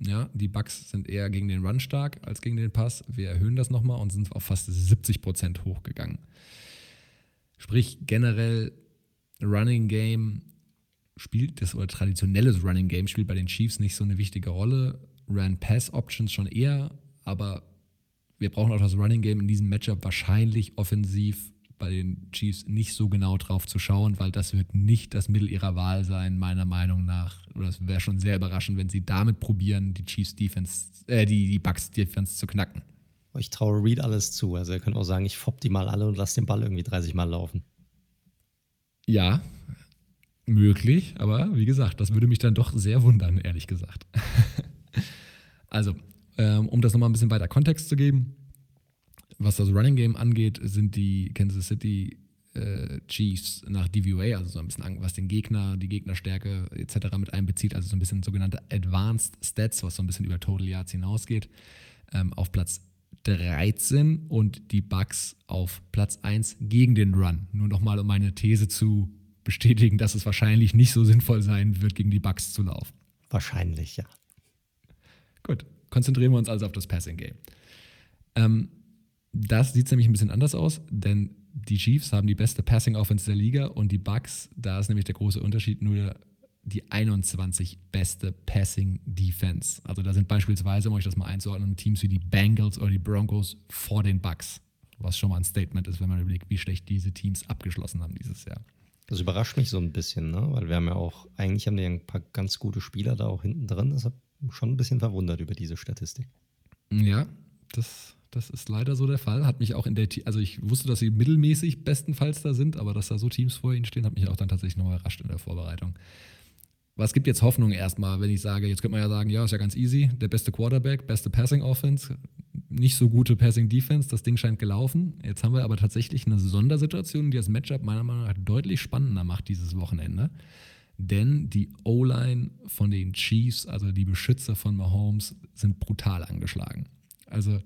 ja, die Bucks sind eher gegen den Run stark als gegen den Pass. Wir erhöhen das nochmal und sind auf fast 70 Prozent hochgegangen. Sprich, generell Running Game spielt das oder traditionelles Running Game spielt bei den Chiefs nicht so eine wichtige Rolle. Run-Pass-Options schon eher, aber wir brauchen auch das Running Game in diesem Matchup wahrscheinlich offensiv bei den Chiefs nicht so genau drauf zu schauen, weil das wird nicht das Mittel ihrer Wahl sein, meiner Meinung nach. Oder es wäre schon sehr überraschend, wenn sie damit probieren, die Chiefs Defense, äh, die, die Bucks Defense zu knacken. Ich traue Reed alles zu. Also er könnte auch sagen, ich fopp die mal alle und lass den Ball irgendwie 30 Mal laufen. Ja, möglich, aber wie gesagt, das würde mich dann doch sehr wundern, ehrlich gesagt. also, ähm, um das nochmal ein bisschen weiter Kontext zu geben, was das Running Game angeht, sind die Kansas City äh, Chiefs nach DVA, also so ein bisschen was den Gegner, die Gegnerstärke etc. mit einbezieht, also so ein bisschen sogenannte Advanced Stats, was so ein bisschen über Total Yards hinausgeht, ähm, auf Platz 13 und die Bucks auf Platz 1 gegen den Run. Nur nochmal, um meine These zu bestätigen, dass es wahrscheinlich nicht so sinnvoll sein wird, gegen die Bucks zu laufen. Wahrscheinlich, ja. Gut, konzentrieren wir uns also auf das Passing Game. Ähm, das sieht nämlich ein bisschen anders aus, denn die Chiefs haben die beste Passing Offense der Liga und die Bucks, da ist nämlich der große Unterschied nur die 21 beste Passing Defense. Also da sind beispielsweise, um euch das mal einzuordnen, Teams wie die Bengals oder die Broncos vor den Bucks, was schon mal ein Statement ist, wenn man überlegt, wie schlecht diese Teams abgeschlossen haben dieses Jahr. Das überrascht mich so ein bisschen, ne? weil wir haben ja auch, eigentlich haben die ein paar ganz gute Spieler da auch hinten drin. Das hat schon ein bisschen verwundert über diese Statistik. Ja, das das ist leider so der Fall. Hat mich auch in der, also ich wusste, dass sie mittelmäßig bestenfalls da sind, aber dass da so Teams vor ihnen stehen, hat mich auch dann tatsächlich noch überrascht in der Vorbereitung. Was gibt jetzt Hoffnung erstmal, wenn ich sage, jetzt könnte man ja sagen, ja, ist ja ganz easy, der beste Quarterback, beste Passing Offense, nicht so gute Passing Defense, das Ding scheint gelaufen. Jetzt haben wir aber tatsächlich eine Sondersituation, die das Matchup meiner Meinung nach deutlich spannender macht dieses Wochenende. Denn die O-Line von den Chiefs, also die Beschützer von Mahomes, sind brutal angeschlagen. Also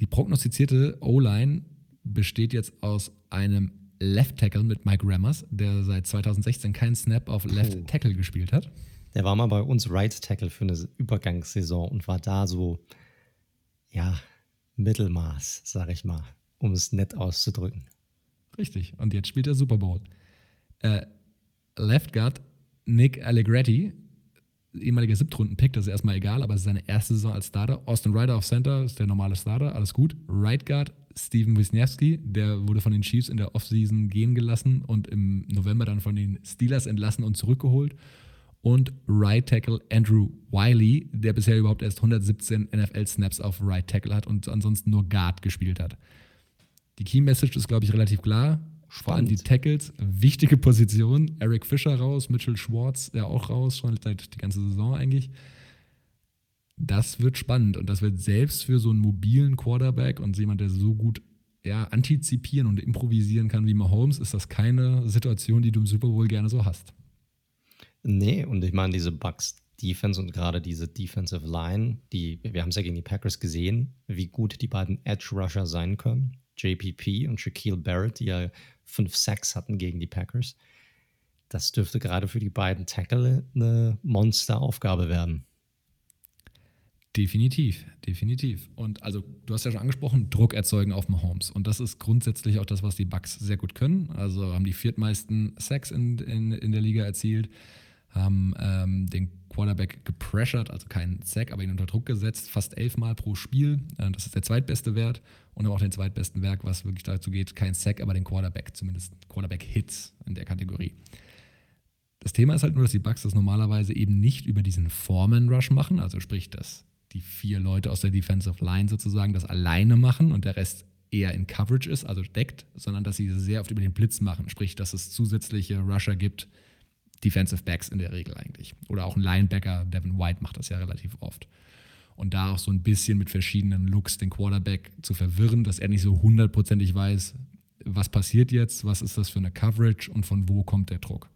die prognostizierte O-Line besteht jetzt aus einem Left Tackle mit Mike Rammers, der seit 2016 keinen Snap auf Left Tackle gespielt hat. Der war mal bei uns Right Tackle für eine Übergangssaison und war da so, ja, Mittelmaß, sag ich mal, um es nett auszudrücken. Richtig. Und jetzt spielt er Super Bowl. Äh, Left Guard Nick Allegretti ehemaliger Siebtrunden-Pick, das ist erstmal egal, aber es ist seine erste Saison als Starter. Austin Ryder auf Center ist der normale Starter, alles gut. Right Guard, Steven Wisniewski, der wurde von den Chiefs in der Offseason gehen gelassen und im November dann von den Steelers entlassen und zurückgeholt. Und Right Tackle Andrew Wiley, der bisher überhaupt erst 117 NFL-Snaps auf Right Tackle hat und ansonsten nur Guard gespielt hat. Die Key Message ist, glaube ich, relativ klar. Spannend. Vor allem die Tackles, wichtige Position. Eric Fischer raus, Mitchell Schwartz, der auch raus, schon seit die ganze Saison eigentlich. Das wird spannend und das wird selbst für so einen mobilen Quarterback und jemand, der so gut ja, antizipieren und improvisieren kann wie Mahomes, ist das keine Situation, die du im Super Bowl gerne so hast. Nee, und ich meine, diese Bucks Defense und gerade diese Defensive Line, die, wir haben es ja gegen die Packers gesehen, wie gut die beiden Edge Rusher sein können. JPP und Shaquille Barrett, die ja fünf Sacks hatten gegen die Packers. Das dürfte gerade für die beiden Tackle eine Monsteraufgabe werden. Definitiv, definitiv. Und also, du hast ja schon angesprochen, Druck erzeugen auf Mahomes. Und das ist grundsätzlich auch das, was die Bucks sehr gut können. Also haben die viertmeisten Sacks in, in, in der Liga erzielt, haben ähm, den Quarterback gepressured, also keinen Sack, aber ihn unter Druck gesetzt, fast elfmal pro Spiel. Äh, das ist der zweitbeste Wert und haben auch den zweitbesten Wert, was wirklich dazu geht, kein Sack, aber den Quarterback, zumindest Quarterback-Hits in der Kategorie. Das Thema ist halt nur, dass die Bucks das normalerweise eben nicht über diesen Foreman-Rush machen, also sprich, dass die vier Leute aus der Defensive Line sozusagen das alleine machen und der Rest eher in Coverage ist, also deckt, sondern dass sie sehr oft über den Blitz machen, sprich, dass es zusätzliche Rusher gibt, Defensive Backs in der Regel eigentlich. Oder auch ein Linebacker, Devin White macht das ja relativ oft. Und da auch so ein bisschen mit verschiedenen Looks den Quarterback zu verwirren, dass er nicht so hundertprozentig weiß, was passiert jetzt, was ist das für eine Coverage und von wo kommt der Druck.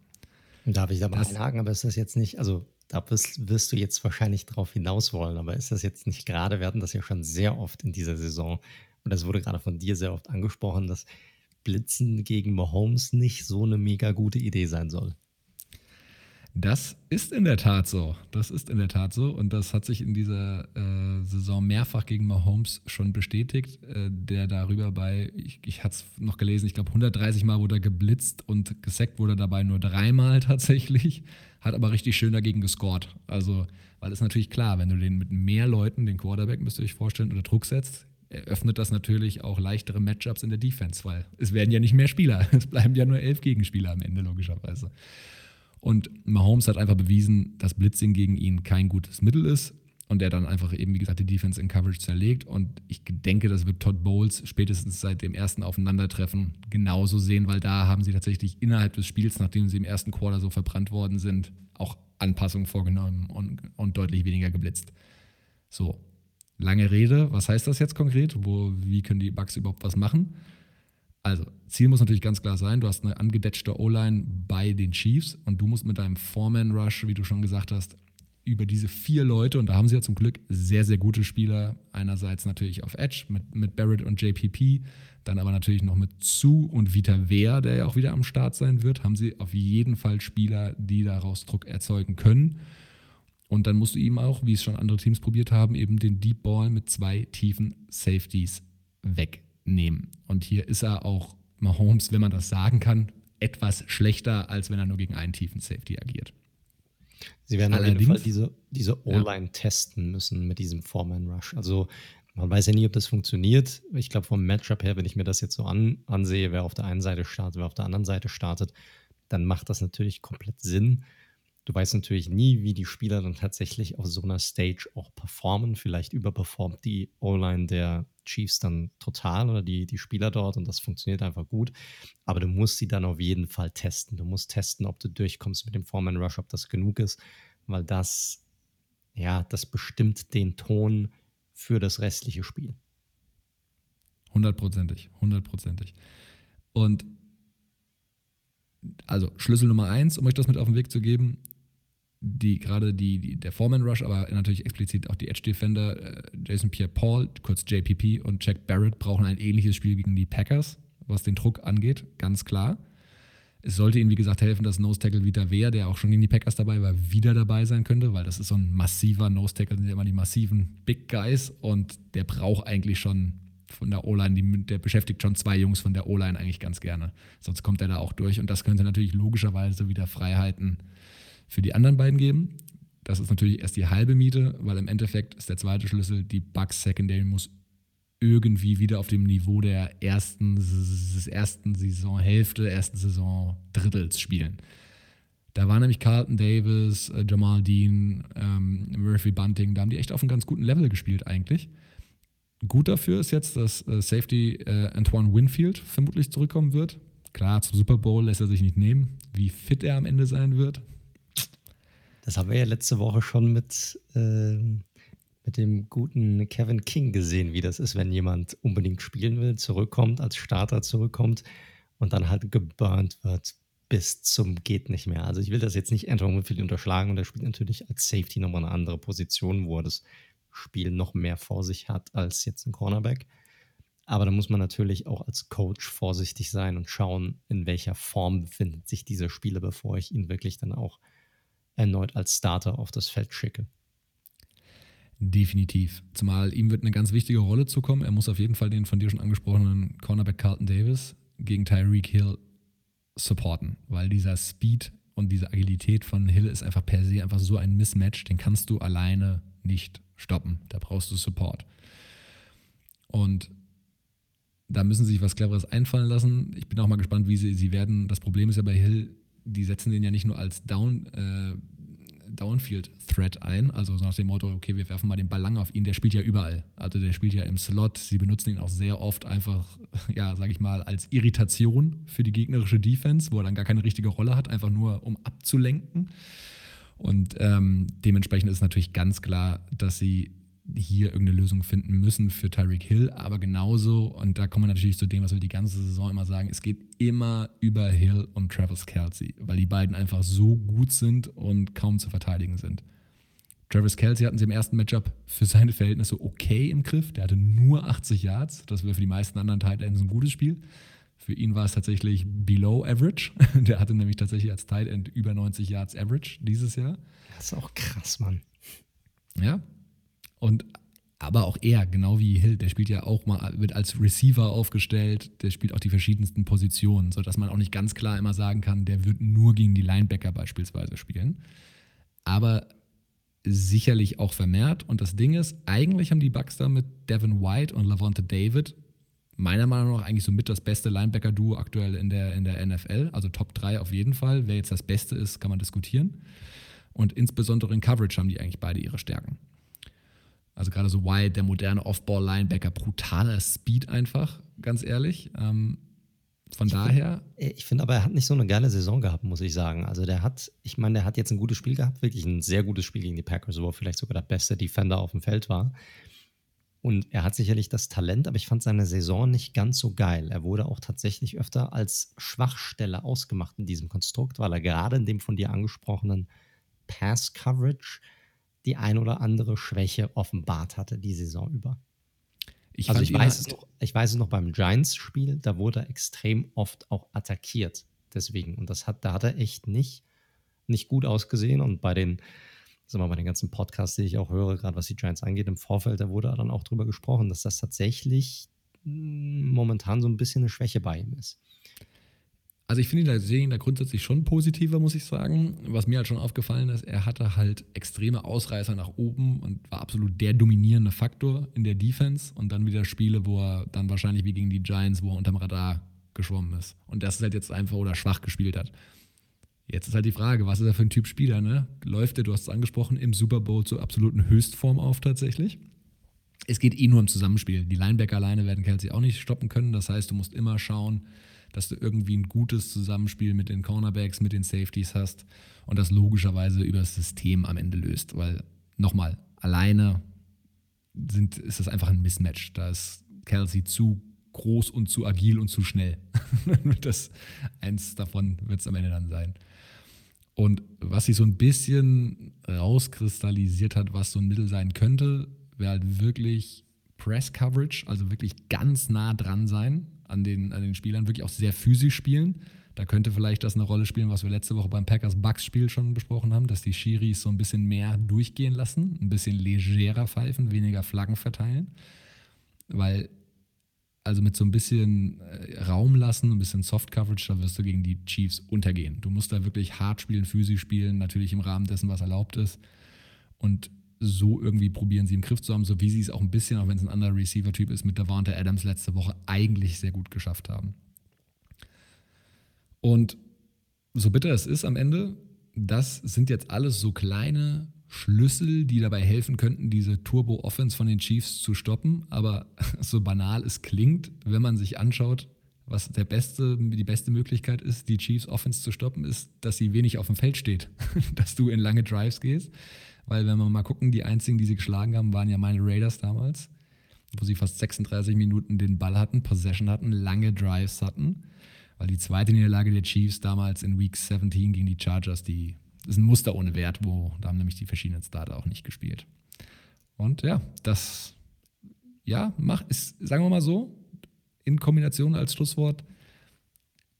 Darf ich da mal einhaken, aber ist das jetzt nicht, also da wirst, wirst du jetzt wahrscheinlich drauf hinaus wollen, aber ist das jetzt nicht gerade, wir hatten das ja schon sehr oft in dieser Saison und das wurde gerade von dir sehr oft angesprochen, dass Blitzen gegen Mahomes nicht so eine mega gute Idee sein soll. Das ist in der Tat so. Das ist in der Tat so. Und das hat sich in dieser äh, Saison mehrfach gegen Mahomes schon bestätigt, äh, der darüber bei, ich, ich hatte es noch gelesen, ich glaube 130 Mal wurde er geblitzt und gesackt wurde dabei nur dreimal tatsächlich, hat aber richtig schön dagegen gescored. Also, weil es natürlich klar, wenn du den mit mehr Leuten, den Quarterback, müsst ihr euch vorstellen, unter Druck setzt, eröffnet das natürlich auch leichtere Matchups in der Defense, weil es werden ja nicht mehr Spieler. Es bleiben ja nur elf Gegenspieler am Ende, logischerweise. Und Mahomes hat einfach bewiesen, dass Blitzing gegen ihn kein gutes Mittel ist und er dann einfach eben, wie gesagt, die Defense in Coverage zerlegt. Und ich denke, das wird Todd Bowles spätestens seit dem ersten Aufeinandertreffen genauso sehen, weil da haben sie tatsächlich innerhalb des Spiels, nachdem sie im ersten Quarter so verbrannt worden sind, auch Anpassungen vorgenommen und, und deutlich weniger geblitzt. So, lange Rede. Was heißt das jetzt konkret? Wo, wie können die Bugs überhaupt was machen? Also, Ziel muss natürlich ganz klar sein, du hast eine angedetschte O-Line bei den Chiefs und du musst mit deinem Foreman-Rush, wie du schon gesagt hast, über diese vier Leute, und da haben sie ja zum Glück sehr, sehr gute Spieler, einerseits natürlich auf Edge mit, mit Barrett und JPP, dann aber natürlich noch mit Zu und Vita Wehr, der ja auch wieder am Start sein wird, haben sie auf jeden Fall Spieler, die daraus Druck erzeugen können. Und dann musst du ihm auch, wie es schon andere Teams probiert haben, eben den Deep Ball mit zwei tiefen Safeties wegnehmen. Und hier ist er auch Mahomes, wenn man das sagen kann, etwas schlechter, als wenn er nur gegen einen tiefen Safety agiert. Sie werden Allerdings, auf jeden Fall diese, diese O-Line ja. testen müssen mit diesem Foreman-Rush. Also man weiß ja nie, ob das funktioniert. Ich glaube, vom Matchup her, wenn ich mir das jetzt so an, ansehe, wer auf der einen Seite startet, wer auf der anderen Seite startet, dann macht das natürlich komplett Sinn. Du weißt natürlich nie, wie die Spieler dann tatsächlich auf so einer Stage auch performen. Vielleicht überperformt die O-Line der Chiefs dann total oder die, die Spieler dort und das funktioniert einfach gut. Aber du musst sie dann auf jeden Fall testen. Du musst testen, ob du durchkommst mit dem Foreman Rush, ob das genug ist, weil das, ja, das bestimmt den Ton für das restliche Spiel. Hundertprozentig, hundertprozentig. Und also Schlüssel Nummer eins, um euch das mit auf den Weg zu geben, die gerade die, die, der Foreman Rush, aber natürlich explizit auch die Edge Defender, äh, Jason Pierre-Paul, kurz JPP und Jack Barrett brauchen ein ähnliches Spiel gegen die Packers, was den Druck angeht, ganz klar. Es sollte ihnen, wie gesagt, helfen, dass Nose Tackle wieder wer, der auch schon gegen die Packers dabei war, wieder dabei sein könnte, weil das ist so ein massiver Nose Tackle, sind ja immer die massiven Big Guys und der braucht eigentlich schon von der O-Line, der beschäftigt schon zwei Jungs von der O-Line eigentlich ganz gerne. Sonst kommt er da auch durch und das könnte natürlich logischerweise wieder Freiheiten für die anderen beiden geben. Das ist natürlich erst die halbe Miete, weil im Endeffekt ist der zweite Schlüssel, die Bucks Secondary muss irgendwie wieder auf dem Niveau der ersten, ersten Saisonhälfte, ersten Saison Drittels spielen. Da war nämlich Carlton Davis, äh, Jamal Dean, ähm, Murphy Bunting, da haben die echt auf einem ganz guten Level gespielt eigentlich. Gut dafür ist jetzt, dass äh, Safety äh, Antoine Winfield vermutlich zurückkommen wird. Klar, zum Super Bowl lässt er sich nicht nehmen. Wie fit er am Ende sein wird, das haben wir ja letzte Woche schon mit, äh, mit dem guten Kevin King gesehen, wie das ist, wenn jemand unbedingt spielen will, zurückkommt, als Starter zurückkommt und dann halt geburnt wird bis zum geht nicht mehr. Also ich will das jetzt nicht Anton Winfield unterschlagen und er spielt natürlich als Safety nochmal eine andere Position, wo er das Spiel noch mehr vor sich hat als jetzt ein Cornerback. Aber da muss man natürlich auch als Coach vorsichtig sein und schauen, in welcher Form befindet sich dieser Spieler, bevor ich ihn wirklich dann auch erneut als Starter auf das Feld schicke. Definitiv. Zumal ihm wird eine ganz wichtige Rolle zukommen. Er muss auf jeden Fall den von dir schon angesprochenen Cornerback Carlton Davis gegen Tyreek Hill supporten, weil dieser Speed und diese Agilität von Hill ist einfach per se einfach so ein Mismatch, den kannst du alleine nicht stoppen. Da brauchst du Support. Und da müssen sie sich was Cleveres einfallen lassen. Ich bin auch mal gespannt, wie sie, sie werden. Das Problem ist ja bei Hill, die setzen den ja nicht nur als Down, äh, Downfield-Threat ein, also nach dem Motto, okay, wir werfen mal den Ball lang auf ihn, der spielt ja überall. Also der spielt ja im Slot, sie benutzen ihn auch sehr oft einfach, ja, sag ich mal, als Irritation für die gegnerische Defense, wo er dann gar keine richtige Rolle hat, einfach nur um abzulenken. Und ähm, dementsprechend ist natürlich ganz klar, dass sie hier irgendeine Lösung finden müssen für Tyreek Hill, aber genauso, und da kommen wir natürlich zu dem, was wir die ganze Saison immer sagen, es geht immer über Hill und Travis Kelsey, weil die beiden einfach so gut sind und kaum zu verteidigen sind. Travis Kelsey hatten sie im ersten Matchup für seine Verhältnisse okay im Griff. Der hatte nur 80 Yards. Das wäre für die meisten anderen Tight Ends ein gutes Spiel. Für ihn war es tatsächlich below average. Der hatte nämlich tatsächlich als Tight End über 90 Yards average dieses Jahr. Das ist auch krass, Mann. Ja, und aber auch er, genau wie Hill, der spielt ja auch mal, wird als Receiver aufgestellt, der spielt auch die verschiedensten Positionen, sodass man auch nicht ganz klar immer sagen kann, der wird nur gegen die Linebacker beispielsweise spielen. Aber sicherlich auch vermehrt. Und das Ding ist, eigentlich haben die Bucks da mit Devin White und Lavonte David meiner Meinung nach eigentlich so mit das beste Linebacker-Duo aktuell in der, in der NFL. Also Top 3 auf jeden Fall. Wer jetzt das Beste ist, kann man diskutieren. Und insbesondere in Coverage haben die eigentlich beide ihre Stärken. Also gerade so Wyatt, der moderne Off-Ball-Linebacker, brutaler Speed einfach, ganz ehrlich. Ähm, von ich daher. Find, ich finde aber, er hat nicht so eine geile Saison gehabt, muss ich sagen. Also der hat, ich meine, der hat jetzt ein gutes Spiel gehabt, wirklich ein sehr gutes Spiel gegen die Packers, wo er vielleicht sogar der beste Defender auf dem Feld war. Und er hat sicherlich das Talent, aber ich fand seine Saison nicht ganz so geil. Er wurde auch tatsächlich öfter als Schwachstelle ausgemacht in diesem Konstrukt, weil er gerade in dem von dir angesprochenen Pass-Coverage die ein oder andere Schwäche offenbart hatte die Saison über. Ich also ich weiß, halt- es noch, ich weiß es noch beim Giants-Spiel, da wurde er extrem oft auch attackiert. Deswegen. Und das hat, da hat er echt nicht, nicht gut ausgesehen. Und bei den, sag mal, bei den ganzen Podcasts, die ich auch höre, gerade was die Giants angeht, im Vorfeld, da wurde dann auch drüber gesprochen, dass das tatsächlich mh, momentan so ein bisschen eine Schwäche bei ihm ist. Also ich finde ihn da, ihn da grundsätzlich schon positiver, muss ich sagen. Was mir halt schon aufgefallen ist, er hatte halt extreme Ausreißer nach oben und war absolut der dominierende Faktor in der Defense und dann wieder Spiele, wo er dann wahrscheinlich wie gegen die Giants, wo er unterm Radar geschwommen ist. Und das ist halt jetzt einfach oder schwach gespielt hat. Jetzt ist halt die Frage, was ist er für ein Typ Spieler, ne? Läuft er, du hast es angesprochen, im Super Bowl zur absoluten Höchstform auf tatsächlich? Es geht eh nur im Zusammenspiel. Die Linebacker alleine werden Kelsey auch nicht stoppen können. Das heißt, du musst immer schauen, dass du irgendwie ein gutes Zusammenspiel mit den Cornerbacks, mit den Safeties hast und das logischerweise über das System am Ende löst. Weil, nochmal, alleine sind, ist das einfach ein Mismatch. Da ist Kelsey zu groß und zu agil und zu schnell. das, eins davon wird es am Ende dann sein. Und was sich so ein bisschen rauskristallisiert hat, was so ein Mittel sein könnte, wäre halt wirklich Press Coverage, also wirklich ganz nah dran sein an den, an den Spielern, wirklich auch sehr physisch spielen. Da könnte vielleicht das eine Rolle spielen, was wir letzte Woche beim Packers-Bucks-Spiel schon besprochen haben, dass die Schiris so ein bisschen mehr durchgehen lassen, ein bisschen legerer pfeifen, weniger Flaggen verteilen. Weil, also mit so ein bisschen äh, Raum lassen, ein bisschen Soft-Coverage, da wirst du gegen die Chiefs untergehen. Du musst da wirklich hart spielen, physisch spielen, natürlich im Rahmen dessen, was erlaubt ist. Und so irgendwie probieren sie im Griff zu haben, so wie sie es auch ein bisschen, auch wenn es ein anderer Receiver-Typ ist, mit Davante Adams letzte Woche eigentlich sehr gut geschafft haben. Und so bitter es ist am Ende, das sind jetzt alles so kleine Schlüssel, die dabei helfen könnten, diese Turbo-Offense von den Chiefs zu stoppen. Aber so banal es klingt, wenn man sich anschaut, was der beste, die beste Möglichkeit ist, die Chiefs Offense zu stoppen, ist, dass sie wenig auf dem Feld steht, dass du in lange Drives gehst. Weil wenn wir mal gucken, die einzigen, die sie geschlagen haben, waren ja meine Raiders damals, wo sie fast 36 Minuten den Ball hatten, Possession hatten, lange Drives hatten. Weil die zweite Niederlage der Chiefs damals in Week 17 gegen die Chargers, die ist ein Muster ohne Wert, wo da haben nämlich die verschiedenen Starter auch nicht gespielt. Und ja, das ja, mach, ist, sagen wir mal so, in Kombination als Schlusswort,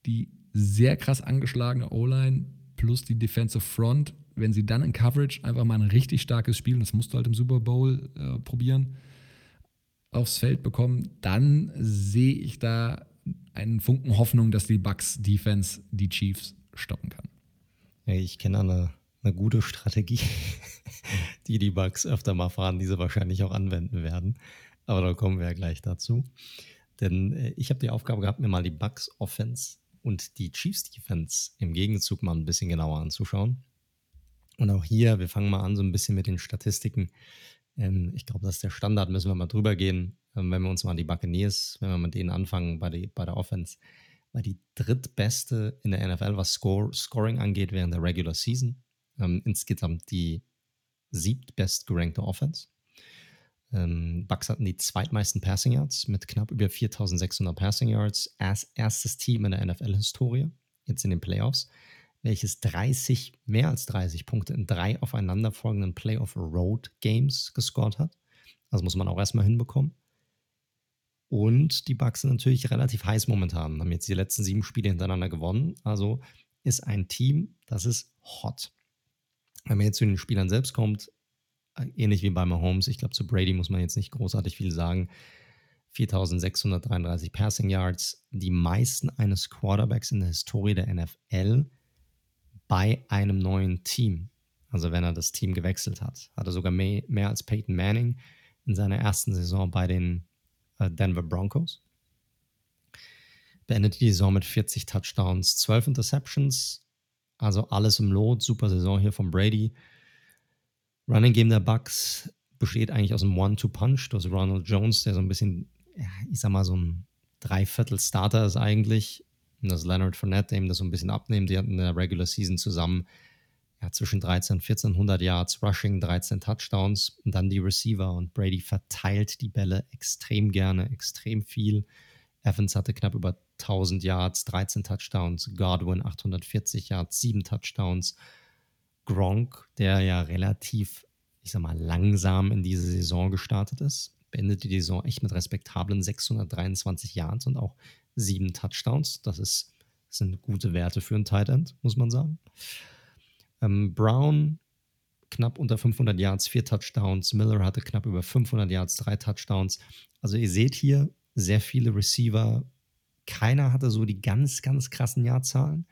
die sehr krass angeschlagene O-Line plus die Defensive Front, wenn sie dann in Coverage einfach mal ein richtig starkes Spiel, und das musst du halt im Super Bowl äh, probieren, aufs Feld bekommen, dann sehe ich da einen Funken Hoffnung, dass die Bucks Defense die Chiefs stoppen kann. Ich kenne eine, eine gute Strategie, die die Bugs öfter mal fahren, die sie wahrscheinlich auch anwenden werden. Aber da kommen wir ja gleich dazu. Denn äh, ich habe die Aufgabe gehabt, mir mal die Bucks Offense und die Chiefs Defense im Gegenzug mal ein bisschen genauer anzuschauen. Und auch hier, wir fangen mal an so ein bisschen mit den Statistiken. Ähm, ich glaube, das ist der Standard, müssen wir mal drüber gehen. Ähm, wenn wir uns mal die Buccaneers, wenn wir mit denen anfangen bei, die, bei der Offense, war die drittbeste in der NFL, was Score, Scoring angeht, während der Regular Season. Ähm, insgesamt die siebtbest gerankte Offense. Bucks hatten die zweitmeisten Passing Yards mit knapp über 4600 Passing Yards als erstes Team in der NFL-Historie, jetzt in den Playoffs, welches 30, mehr als 30 Punkte in drei aufeinanderfolgenden Playoff Road Games gescored hat. Das muss man auch erstmal hinbekommen. Und die Bucks sind natürlich relativ heiß momentan, haben jetzt die letzten sieben Spiele hintereinander gewonnen. Also ist ein Team, das ist hot. Wenn man jetzt zu den Spielern selbst kommt, äh, ähnlich wie bei Mahomes, ich glaube, zu Brady muss man jetzt nicht großartig viel sagen. 4633 Passing Yards, die meisten eines Quarterbacks in der Historie der NFL bei einem neuen Team. Also wenn er das Team gewechselt hat. Hatte sogar mehr, mehr als Peyton Manning in seiner ersten Saison bei den äh, Denver Broncos. Beendete die Saison mit 40 Touchdowns, 12 Interceptions. Also alles im Lot. Super Saison hier von Brady. Running Game der Bucks besteht eigentlich aus einem One-Two-Punch. Du hast Ronald Jones, der so ein bisschen, ich sag mal, so ein Dreiviertel-Starter ist eigentlich. Und das Leonard Fournette, ihm das so ein bisschen abnimmt. Die hatten in der Regular Season zusammen ja, zwischen 13 und 1400 Yards Rushing, 13 Touchdowns und dann die Receiver. Und Brady verteilt die Bälle extrem gerne, extrem viel. Evans hatte knapp über 1000 Yards, 13 Touchdowns. Godwin 840 Yards, 7 Touchdowns. Gronk, der ja relativ ich sag mal, langsam in diese Saison gestartet ist. Beendet die Saison echt mit respektablen 623 Yards und auch sieben Touchdowns. Das ist, sind gute Werte für einen Tight End, muss man sagen. Ähm, Brown knapp unter 500 Yards, vier Touchdowns. Miller hatte knapp über 500 Yards, drei Touchdowns. Also ihr seht hier sehr viele Receiver. Keiner hatte so die ganz, ganz krassen Jahrzahlen,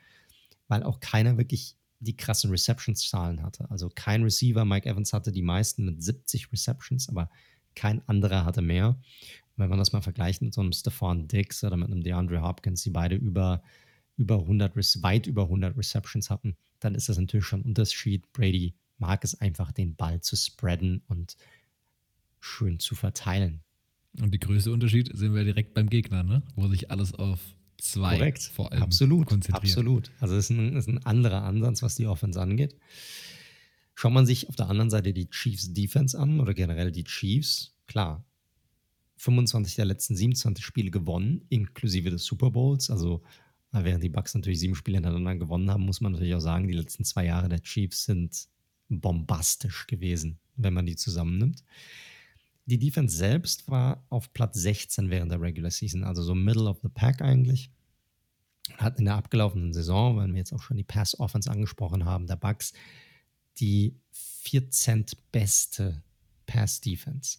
weil auch keiner wirklich die krassen Receptions-Zahlen hatte. Also kein Receiver, Mike Evans hatte die meisten mit 70 Receptions, aber kein anderer hatte mehr. wenn man das mal vergleicht mit so einem Stephon Diggs oder mit einem DeAndre Hopkins, die beide über, über 100, weit über 100 Receptions hatten, dann ist das natürlich schon ein Unterschied. Brady mag es einfach, den Ball zu spreaden und schön zu verteilen. Und die größte Unterschied sehen wir direkt beim Gegner, ne? wo sich alles auf zwei Korrekt. vor allem absolut, konzentriert. Absolut. Also es ist, ein, ist ein anderer Ansatz, was die Offense angeht. Schaut man sich auf der anderen Seite die Chiefs Defense an oder generell die Chiefs, klar, 25 der letzten 27 Spiele gewonnen, inklusive des Super Bowls. Also während die Bucks natürlich sieben Spiele hintereinander gewonnen haben, muss man natürlich auch sagen, die letzten zwei Jahre der Chiefs sind bombastisch gewesen, wenn man die zusammennimmt. Die Defense selbst war auf Platz 16 während der Regular Season, also so Middle of the Pack eigentlich. Hat in der abgelaufenen Saison, wenn wir jetzt auch schon die Pass-Offense angesprochen haben, der Bucks, die 14. beste Pass-Defense.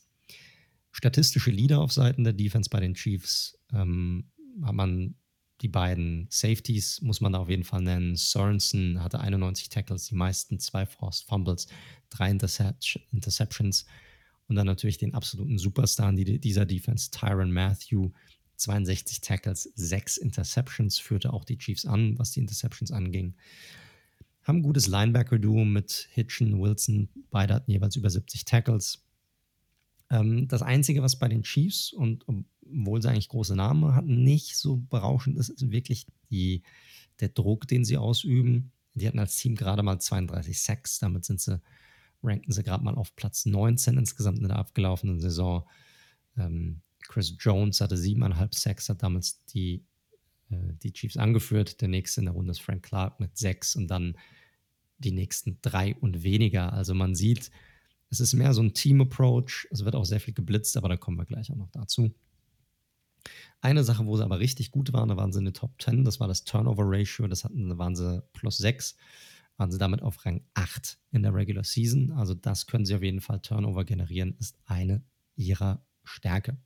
Statistische Leader auf Seiten der Defense bei den Chiefs ähm, hat man die beiden Safeties, muss man da auf jeden Fall nennen. Sorensen hatte 91 Tackles, die meisten, zwei Forced Fumbles, drei Interceptions. Und dann natürlich den absoluten Superstar dieser Defense, Tyron Matthew, 62 Tackles, 6 Interceptions, führte auch die Chiefs an, was die Interceptions anging. Haben ein gutes Linebacker-Duo mit Hitchen, Wilson, beide hatten jeweils über 70 Tackles. Ähm, das Einzige, was bei den Chiefs, und obwohl sie eigentlich große Namen hatten, nicht so berauschend ist, ist wirklich die, der Druck, den sie ausüben. Die hatten als Team gerade mal 32 Sacks, damit sind sie ranken sie gerade mal auf Platz 19 insgesamt in der abgelaufenen Saison. Ähm, Chris Jones hatte siebeneinhalb Sacks, hat damals die, die Chiefs angeführt. Der nächste in der Runde ist Frank Clark mit sechs und dann die nächsten drei und weniger. Also man sieht, es ist mehr so ein Team-Approach. Es wird auch sehr viel geblitzt, aber da kommen wir gleich auch noch dazu. Eine Sache, wo sie aber richtig gut waren, da waren sie in der Top 10, das war das Turnover-Ratio, das hatten, da waren sie plus 6 waren sie damit auf Rang 8 in der Regular Season. Also das können sie auf jeden Fall Turnover generieren, ist eine ihrer Stärke.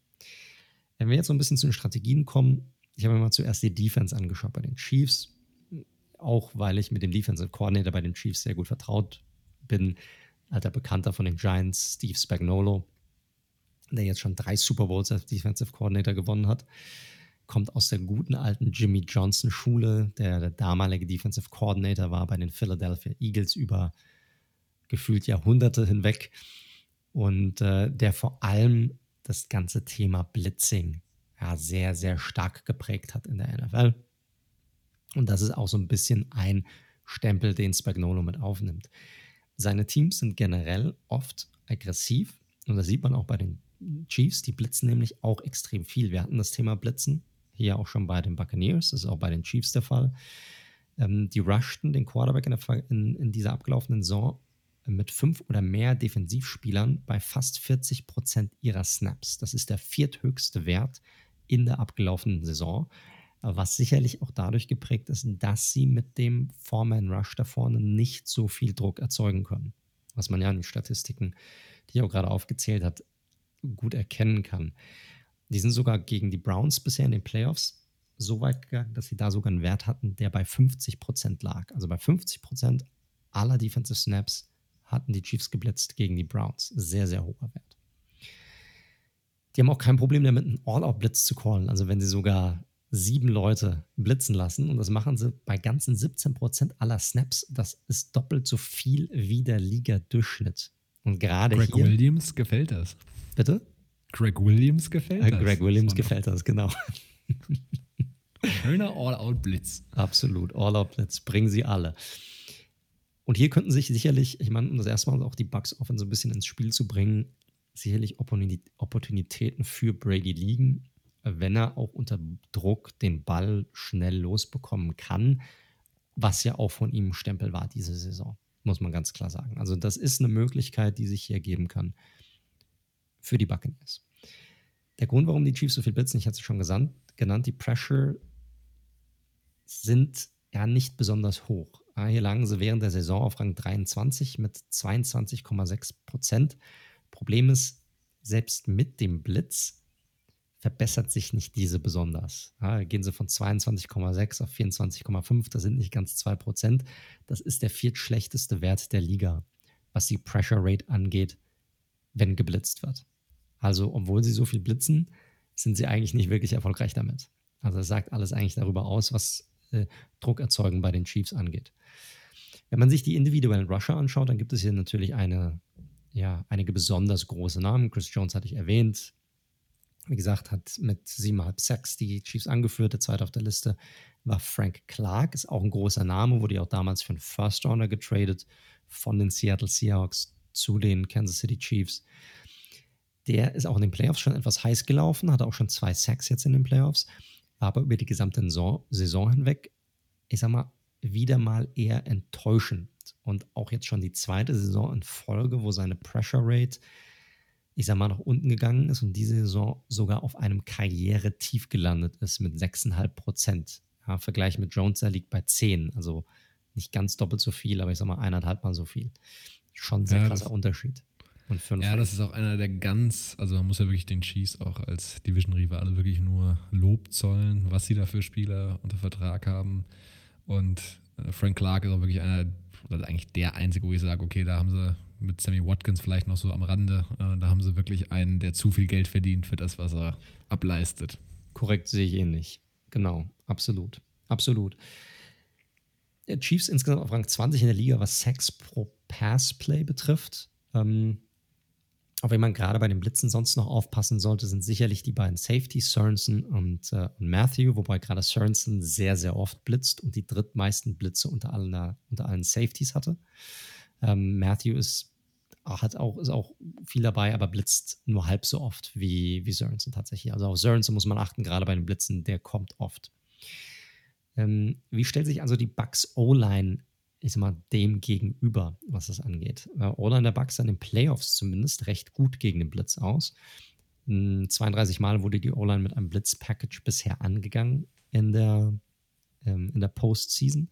Wenn wir jetzt so ein bisschen zu den Strategien kommen, ich habe mir mal zuerst die Defense angeschaut bei den Chiefs, auch weil ich mit dem Defensive Coordinator bei den Chiefs sehr gut vertraut bin, alter Bekannter von den Giants, Steve Spagnolo, der jetzt schon drei Super Bowls als Defensive Coordinator gewonnen hat kommt aus der guten alten Jimmy Johnson Schule, der der damalige Defensive Coordinator war bei den Philadelphia Eagles über gefühlt Jahrhunderte hinweg. Und äh, der vor allem das ganze Thema Blitzing ja, sehr, sehr stark geprägt hat in der NFL. Und das ist auch so ein bisschen ein Stempel, den Spagnolo mit aufnimmt. Seine Teams sind generell oft aggressiv und das sieht man auch bei den Chiefs, die blitzen nämlich auch extrem viel. Wir hatten das Thema Blitzen hier auch schon bei den Buccaneers, das ist auch bei den Chiefs der Fall. Ähm, die rushten den Quarterback in, der, in, in dieser abgelaufenen Saison mit fünf oder mehr Defensivspielern bei fast 40 Prozent ihrer Snaps. Das ist der vierthöchste Wert in der abgelaufenen Saison, was sicherlich auch dadurch geprägt ist, dass sie mit dem Foreman Rush da vorne nicht so viel Druck erzeugen können. Was man ja in den Statistiken, die ich auch gerade aufgezählt habe, gut erkennen kann. Die sind sogar gegen die Browns bisher in den Playoffs so weit gegangen, dass sie da sogar einen Wert hatten, der bei 50 Prozent lag. Also bei 50 Prozent aller Defensive Snaps hatten die Chiefs geblitzt gegen die Browns. Sehr, sehr hoher Wert. Die haben auch kein Problem damit, einen All-Out-Blitz zu callen. Also wenn sie sogar sieben Leute blitzen lassen und das machen sie bei ganzen 17 Prozent aller Snaps, das ist doppelt so viel wie der Liga-Durchschnitt. Und gerade Greg hier. Williams gefällt das. Bitte? Greg Williams gefällt äh, das. Greg Williams das gefällt das, genau. Schöner All-Out-Blitz. Absolut, All-Out-Blitz, bringen sie alle. Und hier könnten sich sicherlich, ich meine, um das erste Mal auch die Bugs offen so ein bisschen ins Spiel zu bringen, sicherlich Opportunitäten für Brady liegen, wenn er auch unter Druck den Ball schnell losbekommen kann, was ja auch von ihm Stempel war diese Saison muss man ganz klar sagen. Also das ist eine Möglichkeit, die sich hier geben kann für die Buccaneers. Der Grund, warum die Chiefs so viel blitzen, ich hatte es schon gesandt, genannt, die Pressure sind ja nicht besonders hoch. Hier lagen sie während der Saison auf Rang 23 mit 22,6 Prozent. Problem ist, selbst mit dem Blitz verbessert sich nicht diese besonders. Ja, gehen sie von 22,6 auf 24,5, das sind nicht ganz 2 Prozent. Das ist der viertschlechteste Wert der Liga, was die Pressure Rate angeht, wenn geblitzt wird. Also, obwohl sie so viel blitzen, sind sie eigentlich nicht wirklich erfolgreich damit. Also, es sagt alles eigentlich darüber aus, was äh, Druck erzeugen bei den Chiefs angeht. Wenn man sich die individuellen Rusher anschaut, dann gibt es hier natürlich eine, ja, einige besonders große Namen. Chris Jones hatte ich erwähnt. Wie gesagt, hat mit 7,5 Sacks die Chiefs angeführt. Der zweite auf der Liste war Frank Clark, ist auch ein großer Name, wurde ja auch damals für einen First Rounder getradet von den Seattle Seahawks zu den Kansas City Chiefs. Der ist auch in den Playoffs schon etwas heiß gelaufen, hatte auch schon zwei Sacks jetzt in den Playoffs, war aber über die gesamte Saison hinweg, ich sag mal, wieder mal eher enttäuschend. Und auch jetzt schon die zweite Saison in Folge, wo seine Pressure Rate, ich sag mal, nach unten gegangen ist und diese Saison sogar auf einem Karriere-Tief gelandet ist mit 6,5 Prozent. Ja, Vergleich mit Jones, der liegt bei 10, also nicht ganz doppelt so viel, aber ich sag mal eineinhalb Mal so viel. Schon ein sehr ja, krasser Unterschied. Und fünf ja, das ist auch einer der ganz, also man muss ja wirklich den Chiefs auch als Division-Rivale wirklich nur Lob zollen, was sie da für Spieler unter Vertrag haben. Und äh, Frank Clark ist auch wirklich einer, oder eigentlich der einzige, wo ich sage, okay, da haben sie mit Sammy Watkins vielleicht noch so am Rande, äh, da haben sie wirklich einen, der zu viel Geld verdient für das, was er ableistet. Korrekt sehe ich ähnlich. Genau, absolut. Absolut. Der Chiefs insgesamt auf Rang 20 in der Liga, was Sex pro Passplay betrifft. Ähm, auch wenn man gerade bei den Blitzen sonst noch aufpassen sollte, sind sicherlich die beiden Safeties, Sorensen und, äh, Matthew, wobei gerade Sorensen sehr, sehr oft blitzt und die drittmeisten Blitze unter allen, unter allen Safeties hatte. Ähm, Matthew ist, hat auch, ist auch viel dabei, aber blitzt nur halb so oft wie, wie Sorensen tatsächlich. Also auf Sorensen muss man achten, gerade bei den Blitzen, der kommt oft. Ähm, wie stellt sich also die Bucks O-Line ich sag mal, dem gegenüber, was das angeht. Äh, Oder in der Bucks in den Playoffs zumindest recht gut gegen den Blitz aus. 32 hm, Mal wurde die O-Line mit einem Blitz-Package bisher angegangen in der, ähm, in der Postseason.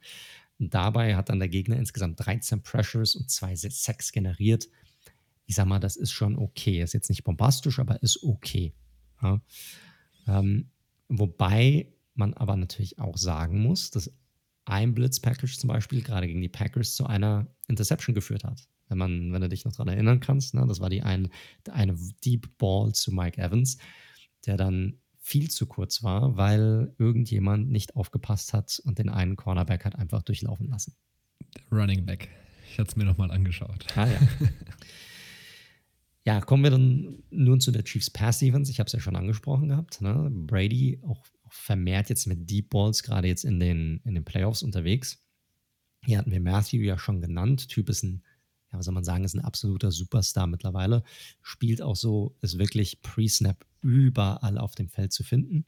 Dabei hat dann der Gegner insgesamt 13 Pressures und zwei Sacks generiert. Ich sag mal, das ist schon okay. Ist jetzt nicht bombastisch, aber ist okay. Ja. Ähm, wobei man aber natürlich auch sagen muss, dass ein Blitz-Package zum Beispiel gerade gegen die Packers zu einer Interception geführt hat. Wenn, man, wenn du dich noch daran erinnern kannst, ne? das war die ein, eine Deep Ball zu Mike Evans, der dann viel zu kurz war, weil irgendjemand nicht aufgepasst hat und den einen Cornerback hat einfach durchlaufen lassen. Running Back. Ich hatte es mir nochmal angeschaut. Ah ja. ja, kommen wir dann nun zu der Chiefs Pass Defense. Ich habe es ja schon angesprochen gehabt. Ne? Brady auch vermehrt jetzt mit Deep Balls, gerade jetzt in den, in den Playoffs unterwegs. Hier hatten wir Matthew ja schon genannt. Typ ist ein, ja, was soll man sagen, ist ein absoluter Superstar mittlerweile. Spielt auch so, ist wirklich Pre-Snap überall auf dem Feld zu finden.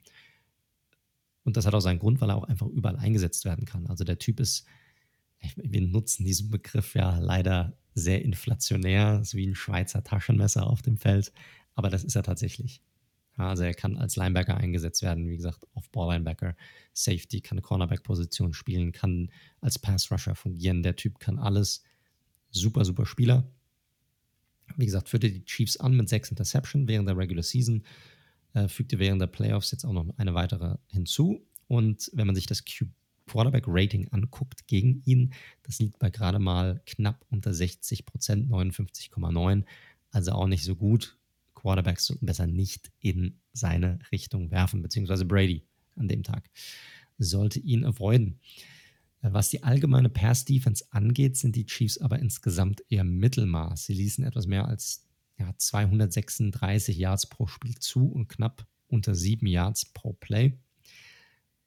Und das hat auch seinen Grund, weil er auch einfach überall eingesetzt werden kann. Also der Typ ist, wir nutzen diesen Begriff ja leider sehr inflationär, ist wie ein Schweizer Taschenmesser auf dem Feld. Aber das ist er tatsächlich. Also er kann als Linebacker eingesetzt werden, wie gesagt, Off-Ball-Linebacker, Safety, kann Cornerback-Position spielen, kann als Pass-Rusher fungieren. Der Typ kann alles. Super, super Spieler. Wie gesagt, führte die Chiefs an mit sechs Interception während der Regular Season, äh, fügte während der Playoffs jetzt auch noch eine weitere hinzu. Und wenn man sich das Quarterback-Rating anguckt gegen ihn, das liegt bei gerade mal knapp unter 60 Prozent, 59,9. Also auch nicht so gut Quarterbacks sollten besser nicht in seine Richtung werfen, beziehungsweise Brady an dem Tag sollte ihn avoiden. Äh, was die allgemeine Pass-Defense angeht, sind die Chiefs aber insgesamt eher Mittelmaß. Sie ließen etwas mehr als ja, 236 Yards pro Spiel zu und knapp unter 7 Yards pro Play.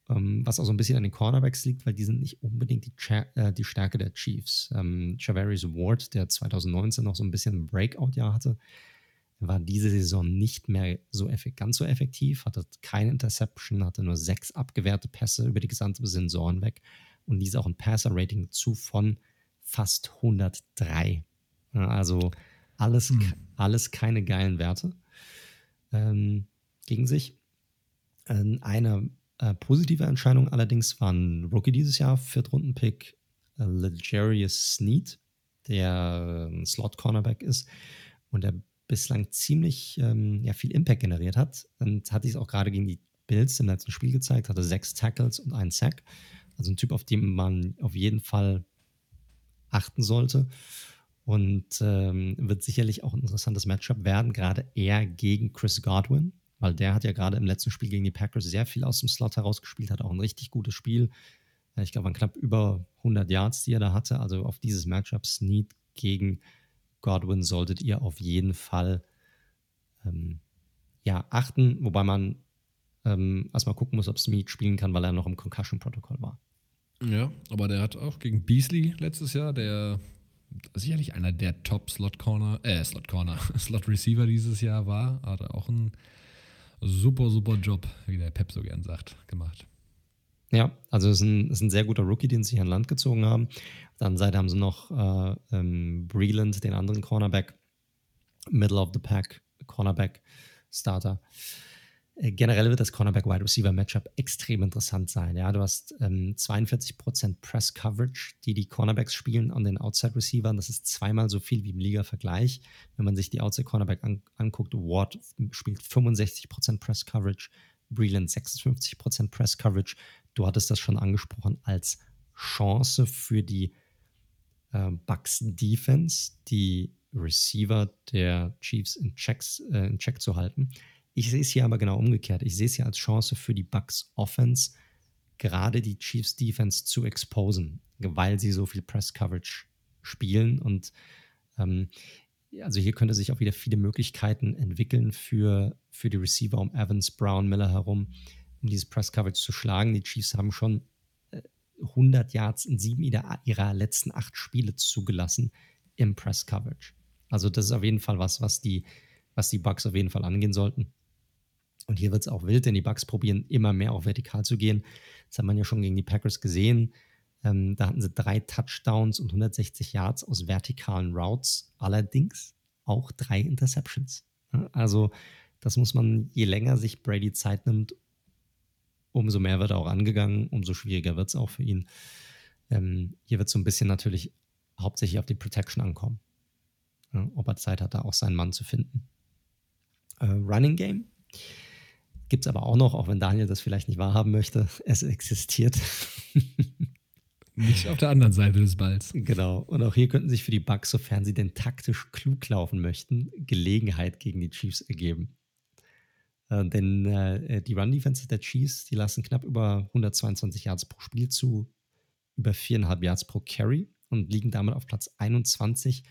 Ähm, was auch so ein bisschen an den Cornerbacks liegt, weil die sind nicht unbedingt die, äh, die Stärke der Chiefs. Ähm, Javarius Ward, der 2019 noch so ein bisschen ein Breakout-Jahr hatte, war diese Saison nicht mehr so ganz so effektiv, hatte keine Interception, hatte nur sechs abgewehrte Pässe über die gesamte Saison weg und ließ auch ein Passer-Rating zu von fast 103. Also alles, hm. alles keine geilen Werte ähm, gegen sich. Ähm, eine äh, positive Entscheidung allerdings war ein Rookie dieses Jahr, Viertrunden-Pick, äh, Legarius Sneed, der ein Slot-Cornerback ist und der bislang ziemlich ähm, ja, viel Impact generiert hat. Und hat dies auch gerade gegen die Bills im letzten Spiel gezeigt, hatte sechs Tackles und einen Sack. Also ein Typ, auf den man auf jeden Fall achten sollte. Und ähm, wird sicherlich auch ein interessantes Matchup werden, gerade eher gegen Chris Godwin, weil der hat ja gerade im letzten Spiel gegen die Packers sehr viel aus dem Slot herausgespielt, hat auch ein richtig gutes Spiel. Ich glaube, waren knapp über 100 Yards, die er da hatte. Also auf dieses Matchup Snead gegen Godwin solltet ihr auf jeden Fall ähm, ja, achten, wobei man ähm, erstmal gucken muss, ob Snead spielen kann, weil er noch im Concussion-Protokoll war. Ja, aber der hat auch gegen Beasley letztes Jahr, der sicherlich einer der Top-Slot-Corner, äh, Slot-Corner, Slot-Receiver dieses Jahr war, hat er auch einen super, super Job, wie der Pep so gern sagt, gemacht. Ja, also es ist ein, ist ein sehr guter Rookie, den sie an Land gezogen haben. Auf der anderen Seite haben sie noch äh, ähm, Breland, den anderen Cornerback, Middle of the Pack, Cornerback, Starter. Äh, generell wird das Cornerback-Wide Receiver-Matchup extrem interessant sein. Ja, du hast ähm, 42% Press-Coverage, die die Cornerbacks spielen an den Outside-Receivern. Das ist zweimal so viel wie im Liga-Vergleich. Wenn man sich die Outside-Cornerback an, anguckt, Ward spielt 65% Press-Coverage, Breland 56% Press-Coverage du hattest das schon angesprochen, als Chance für die äh, Bucks Defense, die Receiver der Chiefs in, Checks, äh, in Check zu halten. Ich sehe es hier aber genau umgekehrt. Ich sehe es hier als Chance für die Bucks Offense, gerade die Chiefs Defense zu exposen, weil sie so viel Press Coverage spielen. Und ähm, also hier könnte sich auch wieder viele Möglichkeiten entwickeln für, für die Receiver um Evans, Brown, Miller herum um dieses Press Coverage zu schlagen. Die Chiefs haben schon 100 äh, Yards in sieben ihrer letzten acht Spiele zugelassen im Press Coverage. Also das ist auf jeden Fall was, was die, was die Bucks auf jeden Fall angehen sollten. Und hier wird es auch wild, denn die Bucks probieren immer mehr auch vertikal zu gehen. Das hat man ja schon gegen die Packers gesehen. Ähm, da hatten sie drei Touchdowns und 160 Yards aus vertikalen Routes, allerdings auch drei Interceptions. Also das muss man, je länger sich Brady Zeit nimmt, umso mehr wird er auch angegangen, umso schwieriger wird es auch für ihn. Ähm, hier wird so ein bisschen natürlich hauptsächlich auf die Protection ankommen. Ja, ob er Zeit hat, da auch seinen Mann zu finden. Äh, Running Game gibt es aber auch noch, auch wenn Daniel das vielleicht nicht wahrhaben möchte. Es existiert. Nicht auf der anderen Seite des Balls. Genau. Und auch hier könnten sich für die Bucks, sofern sie denn taktisch klug laufen möchten, Gelegenheit gegen die Chiefs ergeben. Äh, denn äh, die Run-Defense der Chiefs, die lassen knapp über 122 Yards pro Spiel zu, über 4,5 Yards pro Carry und liegen damit auf Platz 21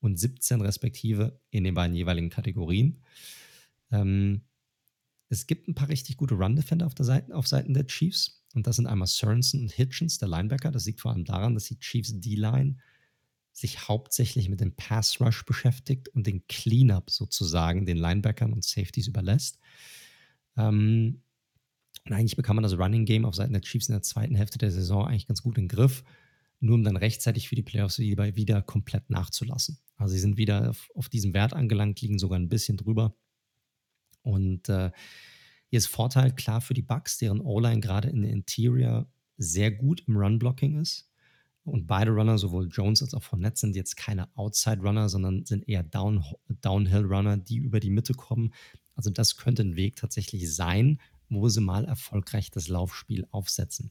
und 17 respektive in den beiden jeweiligen Kategorien. Ähm, es gibt ein paar richtig gute Run-Defender auf, Seite, auf Seiten der Chiefs. Und das sind einmal Sorensen und Hitchens, der Linebacker. Das liegt vor allem daran, dass die Chiefs D-Line sich hauptsächlich mit dem Pass Rush beschäftigt und den Cleanup sozusagen den Linebackern und Safeties überlässt. Ähm, und eigentlich bekam man das Running Game auf Seiten der Chiefs in der zweiten Hälfte der Saison eigentlich ganz gut in den Griff, nur um dann rechtzeitig für die Playoffs wieder komplett nachzulassen. Also sie sind wieder auf, auf diesem Wert angelangt, liegen sogar ein bisschen drüber. Und äh, hier ist Vorteil klar für die Bucks, deren O-Line gerade in der Interior sehr gut im Run-Blocking ist. Und beide Runner, sowohl Jones als auch Fournette, sind jetzt keine Outside-Runner, sondern sind eher Down, Downhill-Runner, die über die Mitte kommen. Also das könnte ein Weg tatsächlich sein, wo sie mal erfolgreich das Laufspiel aufsetzen.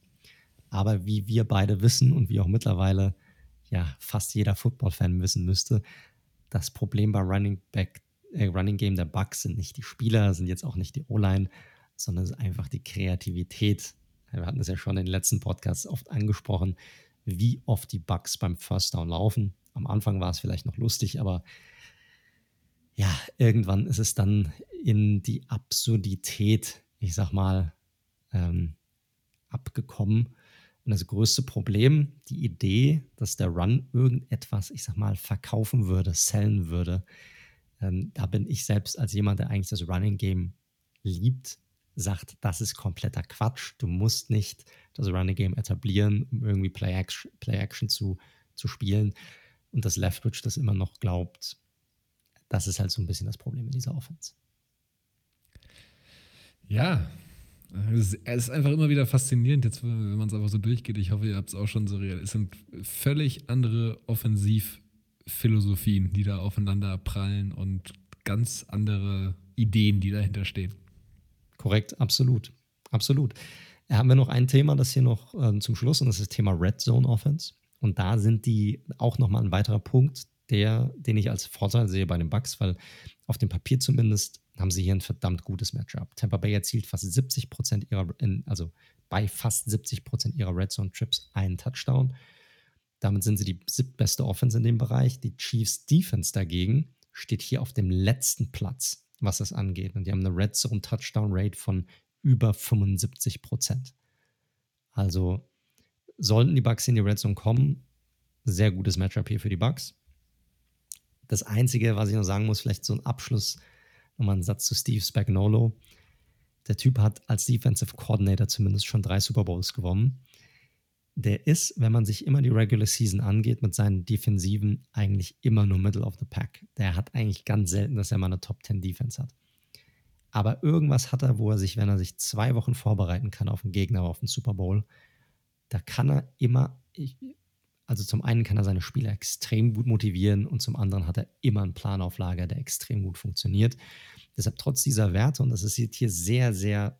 Aber wie wir beide wissen und wie auch mittlerweile ja fast jeder Football-Fan wissen müsste, das Problem beim Running Back, äh, Running Game der Bucks sind nicht die Spieler, sind jetzt auch nicht die O-Line, sondern es ist einfach die Kreativität. Wir hatten es ja schon in den letzten Podcasts oft angesprochen wie oft die Bugs beim First Down laufen. Am Anfang war es vielleicht noch lustig, aber ja, irgendwann ist es dann in die Absurdität, ich sag mal, ähm, abgekommen. Und das größte Problem, die Idee, dass der Run irgendetwas, ich sag mal, verkaufen würde, sellen würde, ähm, da bin ich selbst als jemand, der eigentlich das Running Game liebt, sagt, das ist kompletter Quatsch. Du musst nicht das Running Game etablieren, um irgendwie Play-Action Play -Action zu zu spielen und dass Leftwich das immer noch glaubt, das ist halt so ein bisschen das Problem in dieser Offense. Ja, es ist einfach immer wieder faszinierend, jetzt, wenn man es einfach so durchgeht. Ich hoffe, ihr habt es auch schon so real. Es sind völlig andere Offensivphilosophien, die da aufeinander prallen und ganz andere Ideen, die dahinter stehen. Korrekt, absolut. Absolut. Haben wir noch ein Thema, das hier noch äh, zum Schluss, und das ist das Thema Red Zone Offense. Und da sind die auch nochmal ein weiterer Punkt, der, den ich als Vorteil sehe bei den Bucks, weil auf dem Papier zumindest haben sie hier ein verdammt gutes Matchup. Tampa Bay erzielt fast 70 Prozent ihrer, also bei fast 70 Prozent ihrer Red Zone Trips einen Touchdown. Damit sind sie die siebtbeste Offense in dem Bereich. Die Chiefs Defense dagegen steht hier auf dem letzten Platz, was das angeht. Und die haben eine Red Zone Touchdown Rate von über 75 Prozent. Also sollten die Bucks in die Red Zone kommen, sehr gutes Matchup hier für die Bucks. Das Einzige, was ich noch sagen muss, vielleicht so ein Abschluss Nochmal ein Satz zu Steve Spagnolo. Der Typ hat als Defensive Coordinator zumindest schon drei Super Bowls gewonnen. Der ist, wenn man sich immer die Regular Season angeht, mit seinen Defensiven eigentlich immer nur Middle of the Pack. Der hat eigentlich ganz selten, dass er mal eine Top 10 Defense hat. Aber irgendwas hat er, wo er sich, wenn er sich zwei Wochen vorbereiten kann auf einen Gegner, auf einen Super Bowl, da kann er immer, also zum einen kann er seine Spieler extrem gut motivieren und zum anderen hat er immer einen Plan auf Lager, der extrem gut funktioniert. Deshalb trotz dieser Werte, und das ist hier sehr, sehr,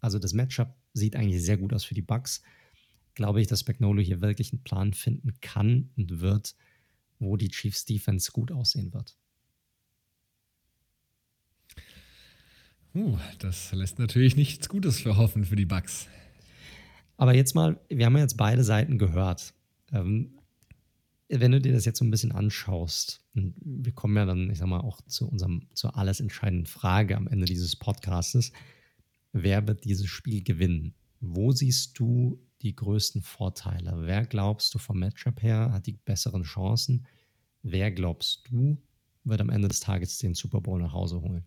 also das Matchup sieht eigentlich sehr gut aus für die Bucks, glaube ich, dass Spagnolo hier wirklich einen Plan finden kann und wird, wo die Chiefs Defense gut aussehen wird. Uh, das lässt natürlich nichts Gutes für hoffen für die Bucks. Aber jetzt mal, wir haben ja jetzt beide Seiten gehört. Ähm, wenn du dir das jetzt so ein bisschen anschaust, und wir kommen ja dann, ich sag mal, auch zu unserem, zur alles entscheidenden Frage am Ende dieses Podcastes, wer wird dieses Spiel gewinnen? Wo siehst du die größten Vorteile? Wer glaubst du vom Matchup her hat die besseren Chancen? Wer glaubst du wird am Ende des Tages den Super Bowl nach Hause holen?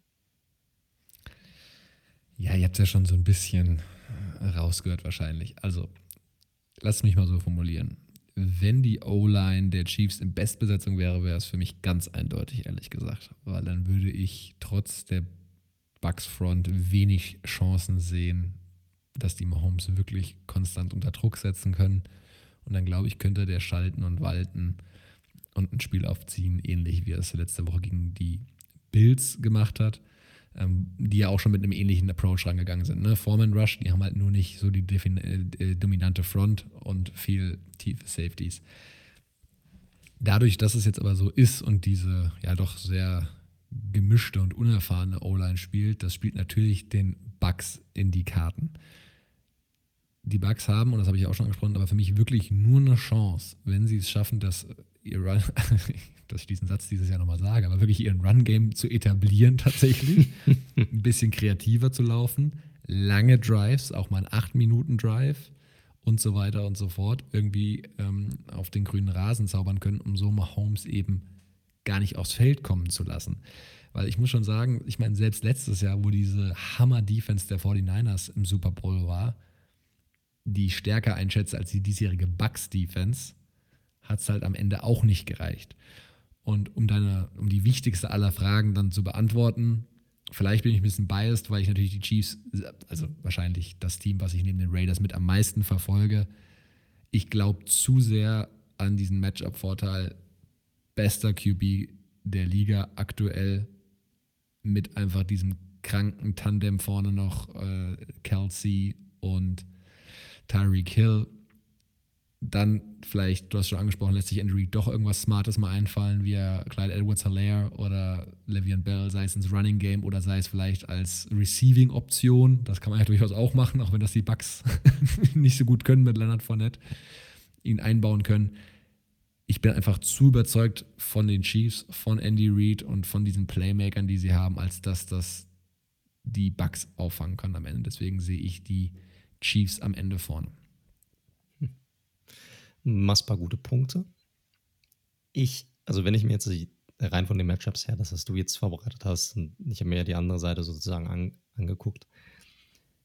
Ja, ihr habt ja schon so ein bisschen rausgehört wahrscheinlich. Also, lass mich mal so formulieren wenn die O-Line der Chiefs in Bestbesetzung wäre, wäre es für mich ganz eindeutig, ehrlich gesagt. Weil dann würde ich trotz der Bucks Front wenig Chancen sehen, dass die Mahomes wirklich konstant unter Druck setzen können. Und dann glaube ich, könnte der schalten und walten und ein Spiel aufziehen, ähnlich wie er es letzte Woche gegen die Bills gemacht hat ähm, die ja auch schon mit einem ähnlichen Approach rangegangen sind. Ne? Foreman Rush, die haben halt nur nicht so die äh, dominante Front und viel tiefe Safeties. Dadurch, dass es jetzt aber so ist und diese ja doch sehr gemischte und unerfahrene O-Line spielt, das spielt natürlich den Bugs in die Karten. Die Bugs haben, und das habe ich auch schon angesprochen, aber für mich wirklich nur eine Chance, wenn sie es schaffen, dass ihr Run, dass ich diesen Satz dieses Jahr nochmal sage, aber wirklich ihren Run-Game zu etablieren tatsächlich, ein bisschen kreativer zu laufen, lange Drives, auch mal einen 8-Minuten-Drive und so weiter und so fort, irgendwie ähm, auf den grünen Rasen zaubern können, um so Mahomes eben gar nicht aufs Feld kommen zu lassen. Weil ich muss schon sagen, ich meine, selbst letztes Jahr, wo diese Hammer-Defense der 49ers im Super Bowl war, die stärker einschätze als die diesjährige Bucks-Defense, hat es halt am Ende auch nicht gereicht. Und um deine, um die wichtigste aller Fragen dann zu beantworten, vielleicht bin ich ein bisschen biased, weil ich natürlich die Chiefs, also wahrscheinlich das Team, was ich neben den Raiders mit am meisten verfolge. Ich glaube zu sehr an diesen Matchup-Vorteil bester QB der Liga aktuell mit einfach diesem kranken Tandem vorne noch äh, Kelsey und Tyreek Hill dann vielleicht, du hast schon angesprochen, lässt sich Andrew doch irgendwas Smartes mal einfallen, wie er Clyde Edwards-Hilaire oder Le'Veon Bell, sei es ins Running Game oder sei es vielleicht als Receiving-Option. Das kann man ja durchaus auch machen, auch wenn das die Bugs nicht so gut können mit Leonard Fournette, ihn einbauen können. Ich bin einfach zu überzeugt von den Chiefs, von Andy Reid und von diesen Playmakern, die sie haben, als dass das die Bugs auffangen kann am Ende. Deswegen sehe ich die Chiefs am Ende vorne massbar gute Punkte. Ich, also wenn ich mir jetzt rein von den Matchups her, das, was du jetzt vorbereitet hast, und ich habe mir ja die andere Seite sozusagen an, angeguckt.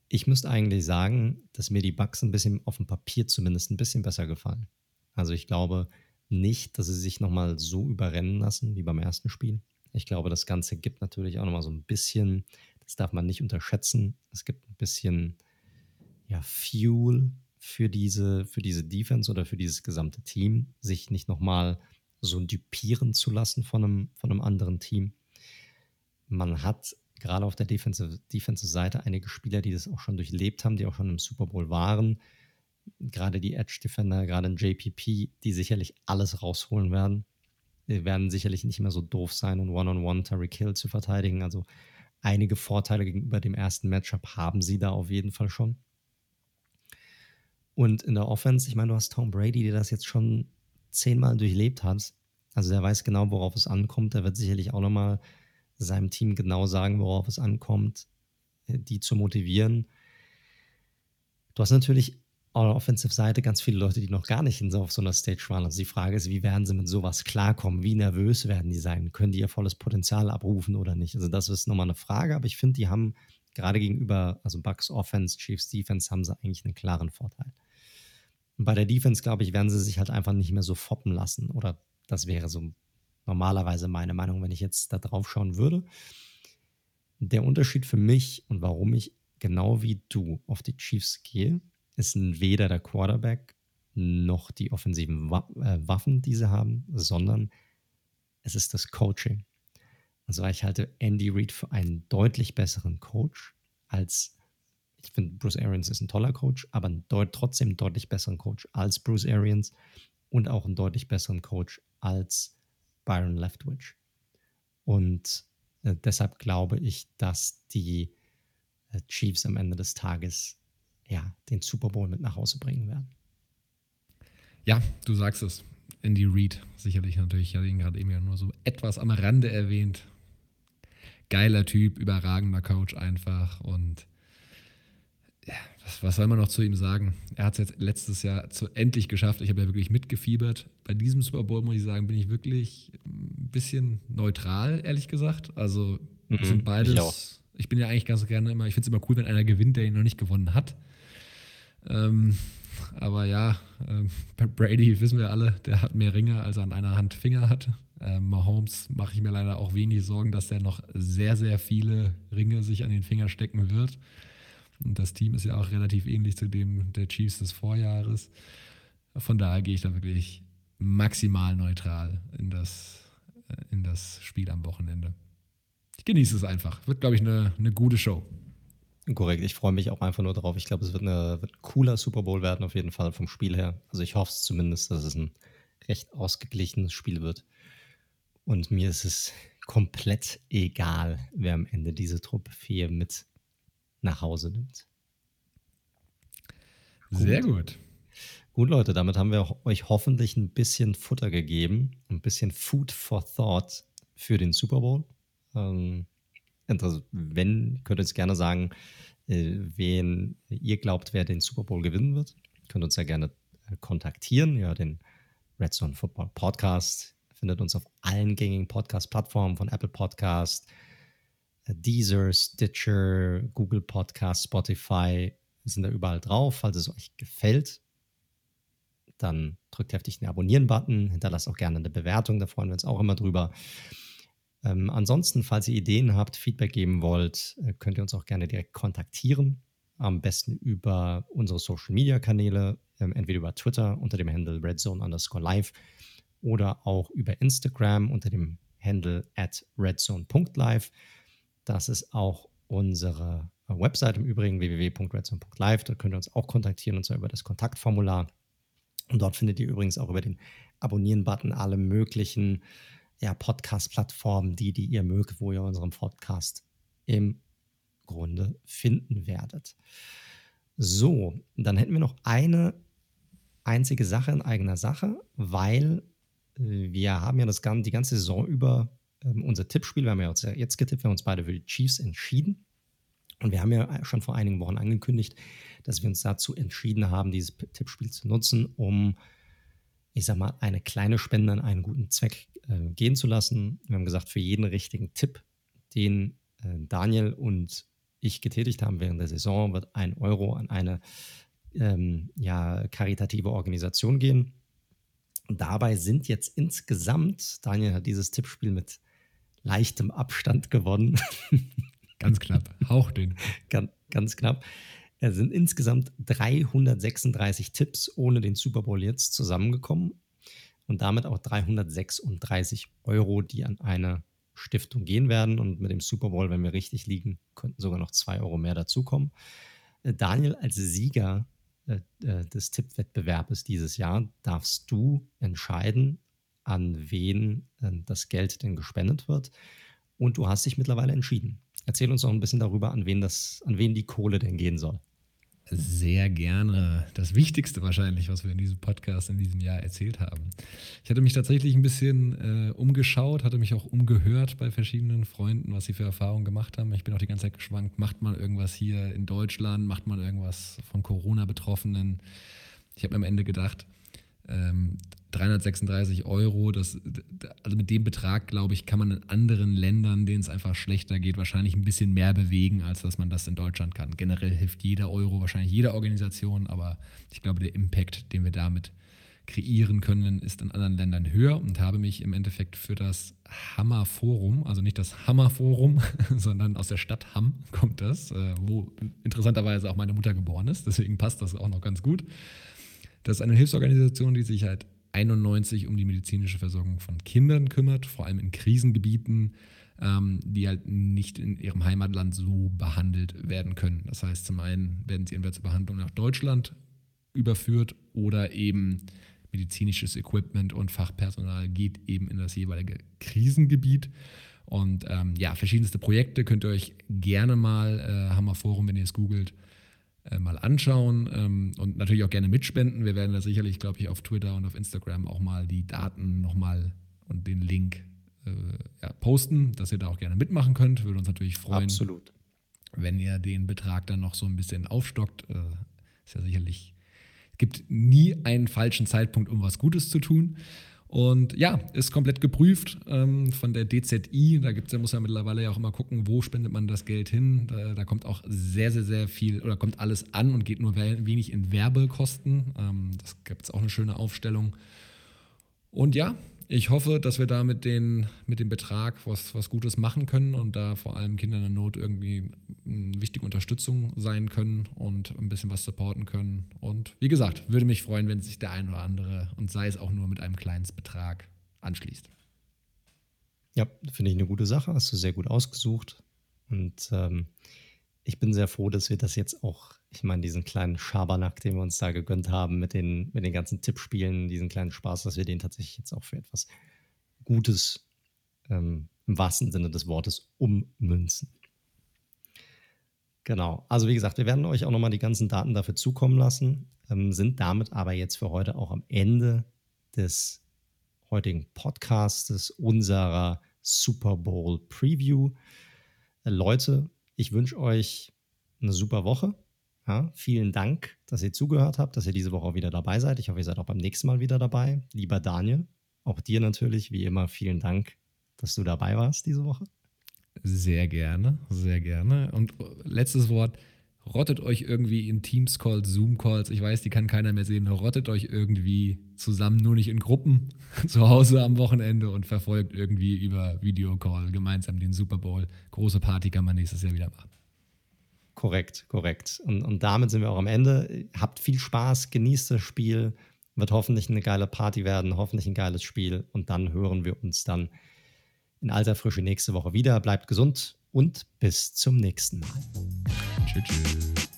Ich müsste eigentlich sagen, dass mir die Bugs ein bisschen auf dem Papier zumindest ein bisschen besser gefallen. Also ich glaube, nicht, dass sie sich nochmal so überrennen lassen wie beim ersten Spiel. Ich glaube, das Ganze gibt natürlich auch nochmal so ein bisschen, das darf man nicht unterschätzen, es gibt ein bisschen ja, Fuel für diese, für diese Defense oder für dieses gesamte Team, sich nicht nochmal so dupieren zu lassen von einem, von einem anderen Team. Man hat gerade auf der Defensive-Seite Defensive einige Spieler, die das auch schon durchlebt haben, die auch schon im Super Bowl waren. Gerade die Edge-Defender, gerade ein JPP, die sicherlich alles rausholen werden. Die werden sicherlich nicht mehr so doof sein, und One-on-One Terry Kill zu verteidigen. Also einige Vorteile gegenüber dem ersten Matchup haben sie da auf jeden Fall schon. Und in der Offense, ich meine, du hast Tom Brady, der das jetzt schon zehnmal durchlebt hat. Also der weiß genau, worauf es ankommt. Der wird sicherlich auch nochmal seinem Team genau sagen, worauf es ankommt, äh, die zu motivieren. Du hast natürlich auf der Offensive-Seite ganz viele Leute, die noch gar nicht auf so einer Stage waren. Also die Frage ist, wie werden sie mit sowas klarkommen? Wie nervös werden die sein? Können die ihr volles Potenzial abrufen oder nicht? Also das ist nochmal eine Frage, aber ich finde, die haben gerade gegenüber, also Bucks Offense, Chiefs Defense, haben sie eigentlich einen klaren Vorteil. Bei der Defense, glaube ich, werden sie sich halt einfach nicht mehr so foppen lassen. Oder das wäre so normalerweise meine Meinung, wenn ich jetzt da drauf schauen würde. Der Unterschied für mich und warum ich genau wie du auf die Chiefs gehe, ist weder der Quarterback noch die offensiven äh, Waffen, die sie haben, sondern es ist das Coaching. Also ich halte Andy Reid für einen deutlich besseren Coach als, ich finde, Bruce Arians ist ein toller Coach, aber einen deut trotzdem deutlich besseren Coach als Bruce Arians und auch einen deutlich besseren Coach als Byron Leftwich. Und äh, deshalb glaube ich, dass die äh, Chiefs am Ende des Tages ja, den Super Bowl mit nach Hause bringen werden. Ja, du sagst es. Andy Reid, sicherlich natürlich, ich hatte ihn gerade eben ja nur so etwas am Rande erwähnt. Geiler Typ, überragender Coach einfach und ja, was, was soll man noch zu ihm sagen? Er hat es jetzt letztes Jahr zu, endlich geschafft. Ich habe ja wirklich mitgefiebert. Bei diesem Super Bowl, muss ich sagen, bin ich wirklich ein bisschen neutral, ehrlich gesagt. Also, mhm, sind beides. Ich, ich, bin ja eigentlich ganz gerne immer, ich finde es immer cool, wenn einer gewinnt, der ihn noch nicht gewonnen hat. Ähm, aber ja, ähm, Brady, wissen wir alle, der hat mehr Ringe, als er an einer Hand Finger hat. Ähm, Mahomes mache ich mir leider auch wenig Sorgen, dass der noch sehr, sehr viele Ringe sich an den Finger stecken wird. Und das Team ist ja auch relativ ähnlich zu dem der Chiefs des Vorjahres. Von daher gehe ich da wirklich maximal neutral in das, äh, in das Spiel am Wochenende. Ich genieße es einfach. Wird, glaube ich, eine, eine gute Show. Korrekt, ich freue mich auch einfach nur drauf. Ich glaube, es wird, eine, wird ein cooler Super Bowl werden, auf jeden Fall vom Spiel her. Also ich hoffe es zumindest, dass es ein recht ausgeglichenes Spiel wird. Und mir ist es komplett egal, wer am Ende diese Truppe 4 mit nach Hause nimmt. Sehr gut. Gut, Leute, damit haben wir euch hoffentlich ein bisschen Futter gegeben, ein bisschen Food for Thought für den Super Bowl. Ähm, wenn, könnt ihr uns gerne sagen, äh, wen ihr glaubt, wer den Super Bowl gewinnen wird. Könnt uns ja gerne äh, kontaktieren. Ja, den Red Zone Football Podcast findet uns auf allen gängigen Podcast-Plattformen von Apple Podcast, Deezer, Stitcher, Google Podcast, Spotify. Sind da überall drauf. Falls es euch gefällt, dann drückt heftig den Abonnieren-Button, hinterlasst auch gerne eine Bewertung, da freuen wir uns auch immer drüber. Ähm, ansonsten, falls ihr Ideen habt, Feedback geben wollt, äh, könnt ihr uns auch gerne direkt kontaktieren. Am besten über unsere Social Media Kanäle, ähm, entweder über Twitter unter dem Handle redzone underscore live oder auch über Instagram unter dem Handle at redzone.live. Das ist auch unsere Website im Übrigen www.redzone.live. Da könnt ihr uns auch kontaktieren und zwar über das Kontaktformular. Und dort findet ihr übrigens auch über den Abonnieren-Button alle möglichen ja, Podcast-Plattformen, die, die ihr mögt, wo ihr unseren Podcast im Grunde finden werdet. So, dann hätten wir noch eine einzige Sache in eigener Sache, weil äh, wir haben ja das, die ganze Saison über ähm, unser Tippspiel, wir haben ja jetzt getippt, wir haben uns beide für die Chiefs entschieden. Und wir haben ja schon vor einigen Wochen angekündigt, dass wir uns dazu entschieden haben, dieses Tippspiel zu nutzen, um, ich sag mal, eine kleine Spende an einen guten Zweck äh, gehen zu lassen. Wir haben gesagt, für jeden richtigen Tipp, den äh, Daniel und ich getätigt haben während der Saison, wird ein Euro an eine ähm, ja, karitative Organisation gehen. Und dabei sind jetzt insgesamt, Daniel hat dieses Tippspiel mit leichtem Abstand gewonnen. Ganz knapp, hauch den. ganz, ganz knapp. Es sind insgesamt 336 Tipps ohne den Super Bowl jetzt zusammengekommen und damit auch 336 Euro, die an eine Stiftung gehen werden. Und mit dem Super Bowl, wenn wir richtig liegen, könnten sogar noch 2 Euro mehr dazukommen. Äh, Daniel, als Sieger äh, äh, des Tippwettbewerbes dieses Jahr darfst du entscheiden, an wen das Geld denn gespendet wird. Und du hast dich mittlerweile entschieden. Erzähl uns noch ein bisschen darüber, an wen, das, an wen die Kohle denn gehen soll sehr gerne das Wichtigste wahrscheinlich, was wir in diesem Podcast in diesem Jahr erzählt haben. Ich hatte mich tatsächlich ein bisschen äh, umgeschaut, hatte mich auch umgehört bei verschiedenen Freunden, was sie für Erfahrungen gemacht haben. Ich bin auch die ganze Zeit geschwankt, macht man irgendwas hier in Deutschland, macht man irgendwas von Corona-Betroffenen. Ich habe mir am Ende gedacht, ähm, 336 Euro, das, also mit dem Betrag, glaube ich, kann man in anderen Ländern, denen es einfach schlechter geht, wahrscheinlich ein bisschen mehr bewegen, als dass man das in Deutschland kann. Generell hilft jeder Euro wahrscheinlich jeder Organisation, aber ich glaube, der Impact, den wir damit kreieren können, ist in anderen Ländern höher und habe mich im Endeffekt für das Hammer Forum, also nicht das Hammer Forum, sondern aus der Stadt Hamm kommt das, äh, wo interessanterweise auch meine Mutter geboren ist, deswegen passt das auch noch ganz gut. Das ist eine Hilfsorganisation, die sich halt 91 um die medizinische Versorgung von Kindern kümmert, vor allem in Krisengebieten, ähm, die halt nicht in ihrem Heimatland so behandelt werden können. Das heißt, zum einen werden sie entweder zur Behandlung nach Deutschland überführt oder eben medizinisches Equipment und Fachpersonal geht eben in das jeweilige Krisengebiet. Und ähm, ja, verschiedenste Projekte könnt ihr euch gerne mal, äh, Hammer Forum, wenn ihr es googelt, mal anschauen ähm, und natürlich auch gerne mitspenden. Wir werden da sicherlich, glaube ich, auf Twitter und auf Instagram auch mal die Daten nochmal und den Link äh, ja, posten, dass ihr da auch gerne mitmachen könnt. Würde uns natürlich freuen. Absolut. Wenn ihr den Betrag dann noch so ein bisschen aufstockt, äh, ist ja sicherlich, es gibt nie einen falschen Zeitpunkt, um was Gutes zu tun. Und ja, ist komplett geprüft ähm, von der DZI. Da gibt's, da muss man mittlerweile ja auch immer gucken, wo spendet man das Geld hin. Da, da, kommt auch sehr, sehr, sehr viel oder kommt alles an und geht nur wenig in Werbekosten. Ähm, das gibt es auch eine schöne Aufstellung. Und ja, ich hoffe, dass wir da mit, den, mit dem Betrag was, was Gutes machen können und da vor allem Kindern in Not irgendwie eine wichtige Unterstützung sein können und ein bisschen was supporten können. Und wie gesagt, würde mich freuen, wenn sich der ein oder andere und sei es auch nur mit einem kleinen Betrag anschließt. Ja, finde ich eine gute Sache. Hast du sehr gut ausgesucht. Und ähm, ich bin sehr froh, dass wir das jetzt auch ich meine, diesen kleinen Schabernack, den wir uns da gegönnt haben mit den, mit den ganzen Tippspielen, diesen kleinen Spaß, dass wir den tatsächlich jetzt auch für etwas Gutes ähm, im wahrsten Sinne des Wortes ummünzen. Genau. Also wie gesagt, wir werden euch auch nochmal die ganzen Daten dafür zukommen lassen, ähm, sind damit aber jetzt für heute auch am Ende des heutigen Podcasts, unserer Super Bowl Preview. Äh, Leute, ich wünsche euch eine super Woche. Ja, vielen Dank, dass ihr zugehört habt, dass ihr diese Woche auch wieder dabei seid. Ich hoffe, ihr seid auch beim nächsten Mal wieder dabei. Lieber Daniel, auch dir natürlich, wie immer, vielen Dank, dass du dabei warst diese Woche. Sehr gerne, sehr gerne. Und letztes Wort, rottet euch irgendwie in Teams-Calls, Zoom-Calls, ich weiß, die kann keiner mehr sehen, rottet euch irgendwie zusammen, nur nicht in Gruppen, zu Hause am Wochenende und verfolgt irgendwie über Videocall gemeinsam den Super Bowl. Große Party kann man nächstes Jahr wieder machen. Korrekt, korrekt. Und, und damit sind wir auch am Ende. Habt viel Spaß, genießt das Spiel. Wird hoffentlich eine geile Party werden, hoffentlich ein geiles Spiel. Und dann hören wir uns dann in alter Frische nächste Woche wieder. Bleibt gesund und bis zum nächsten Mal. Tschüss. tschüss.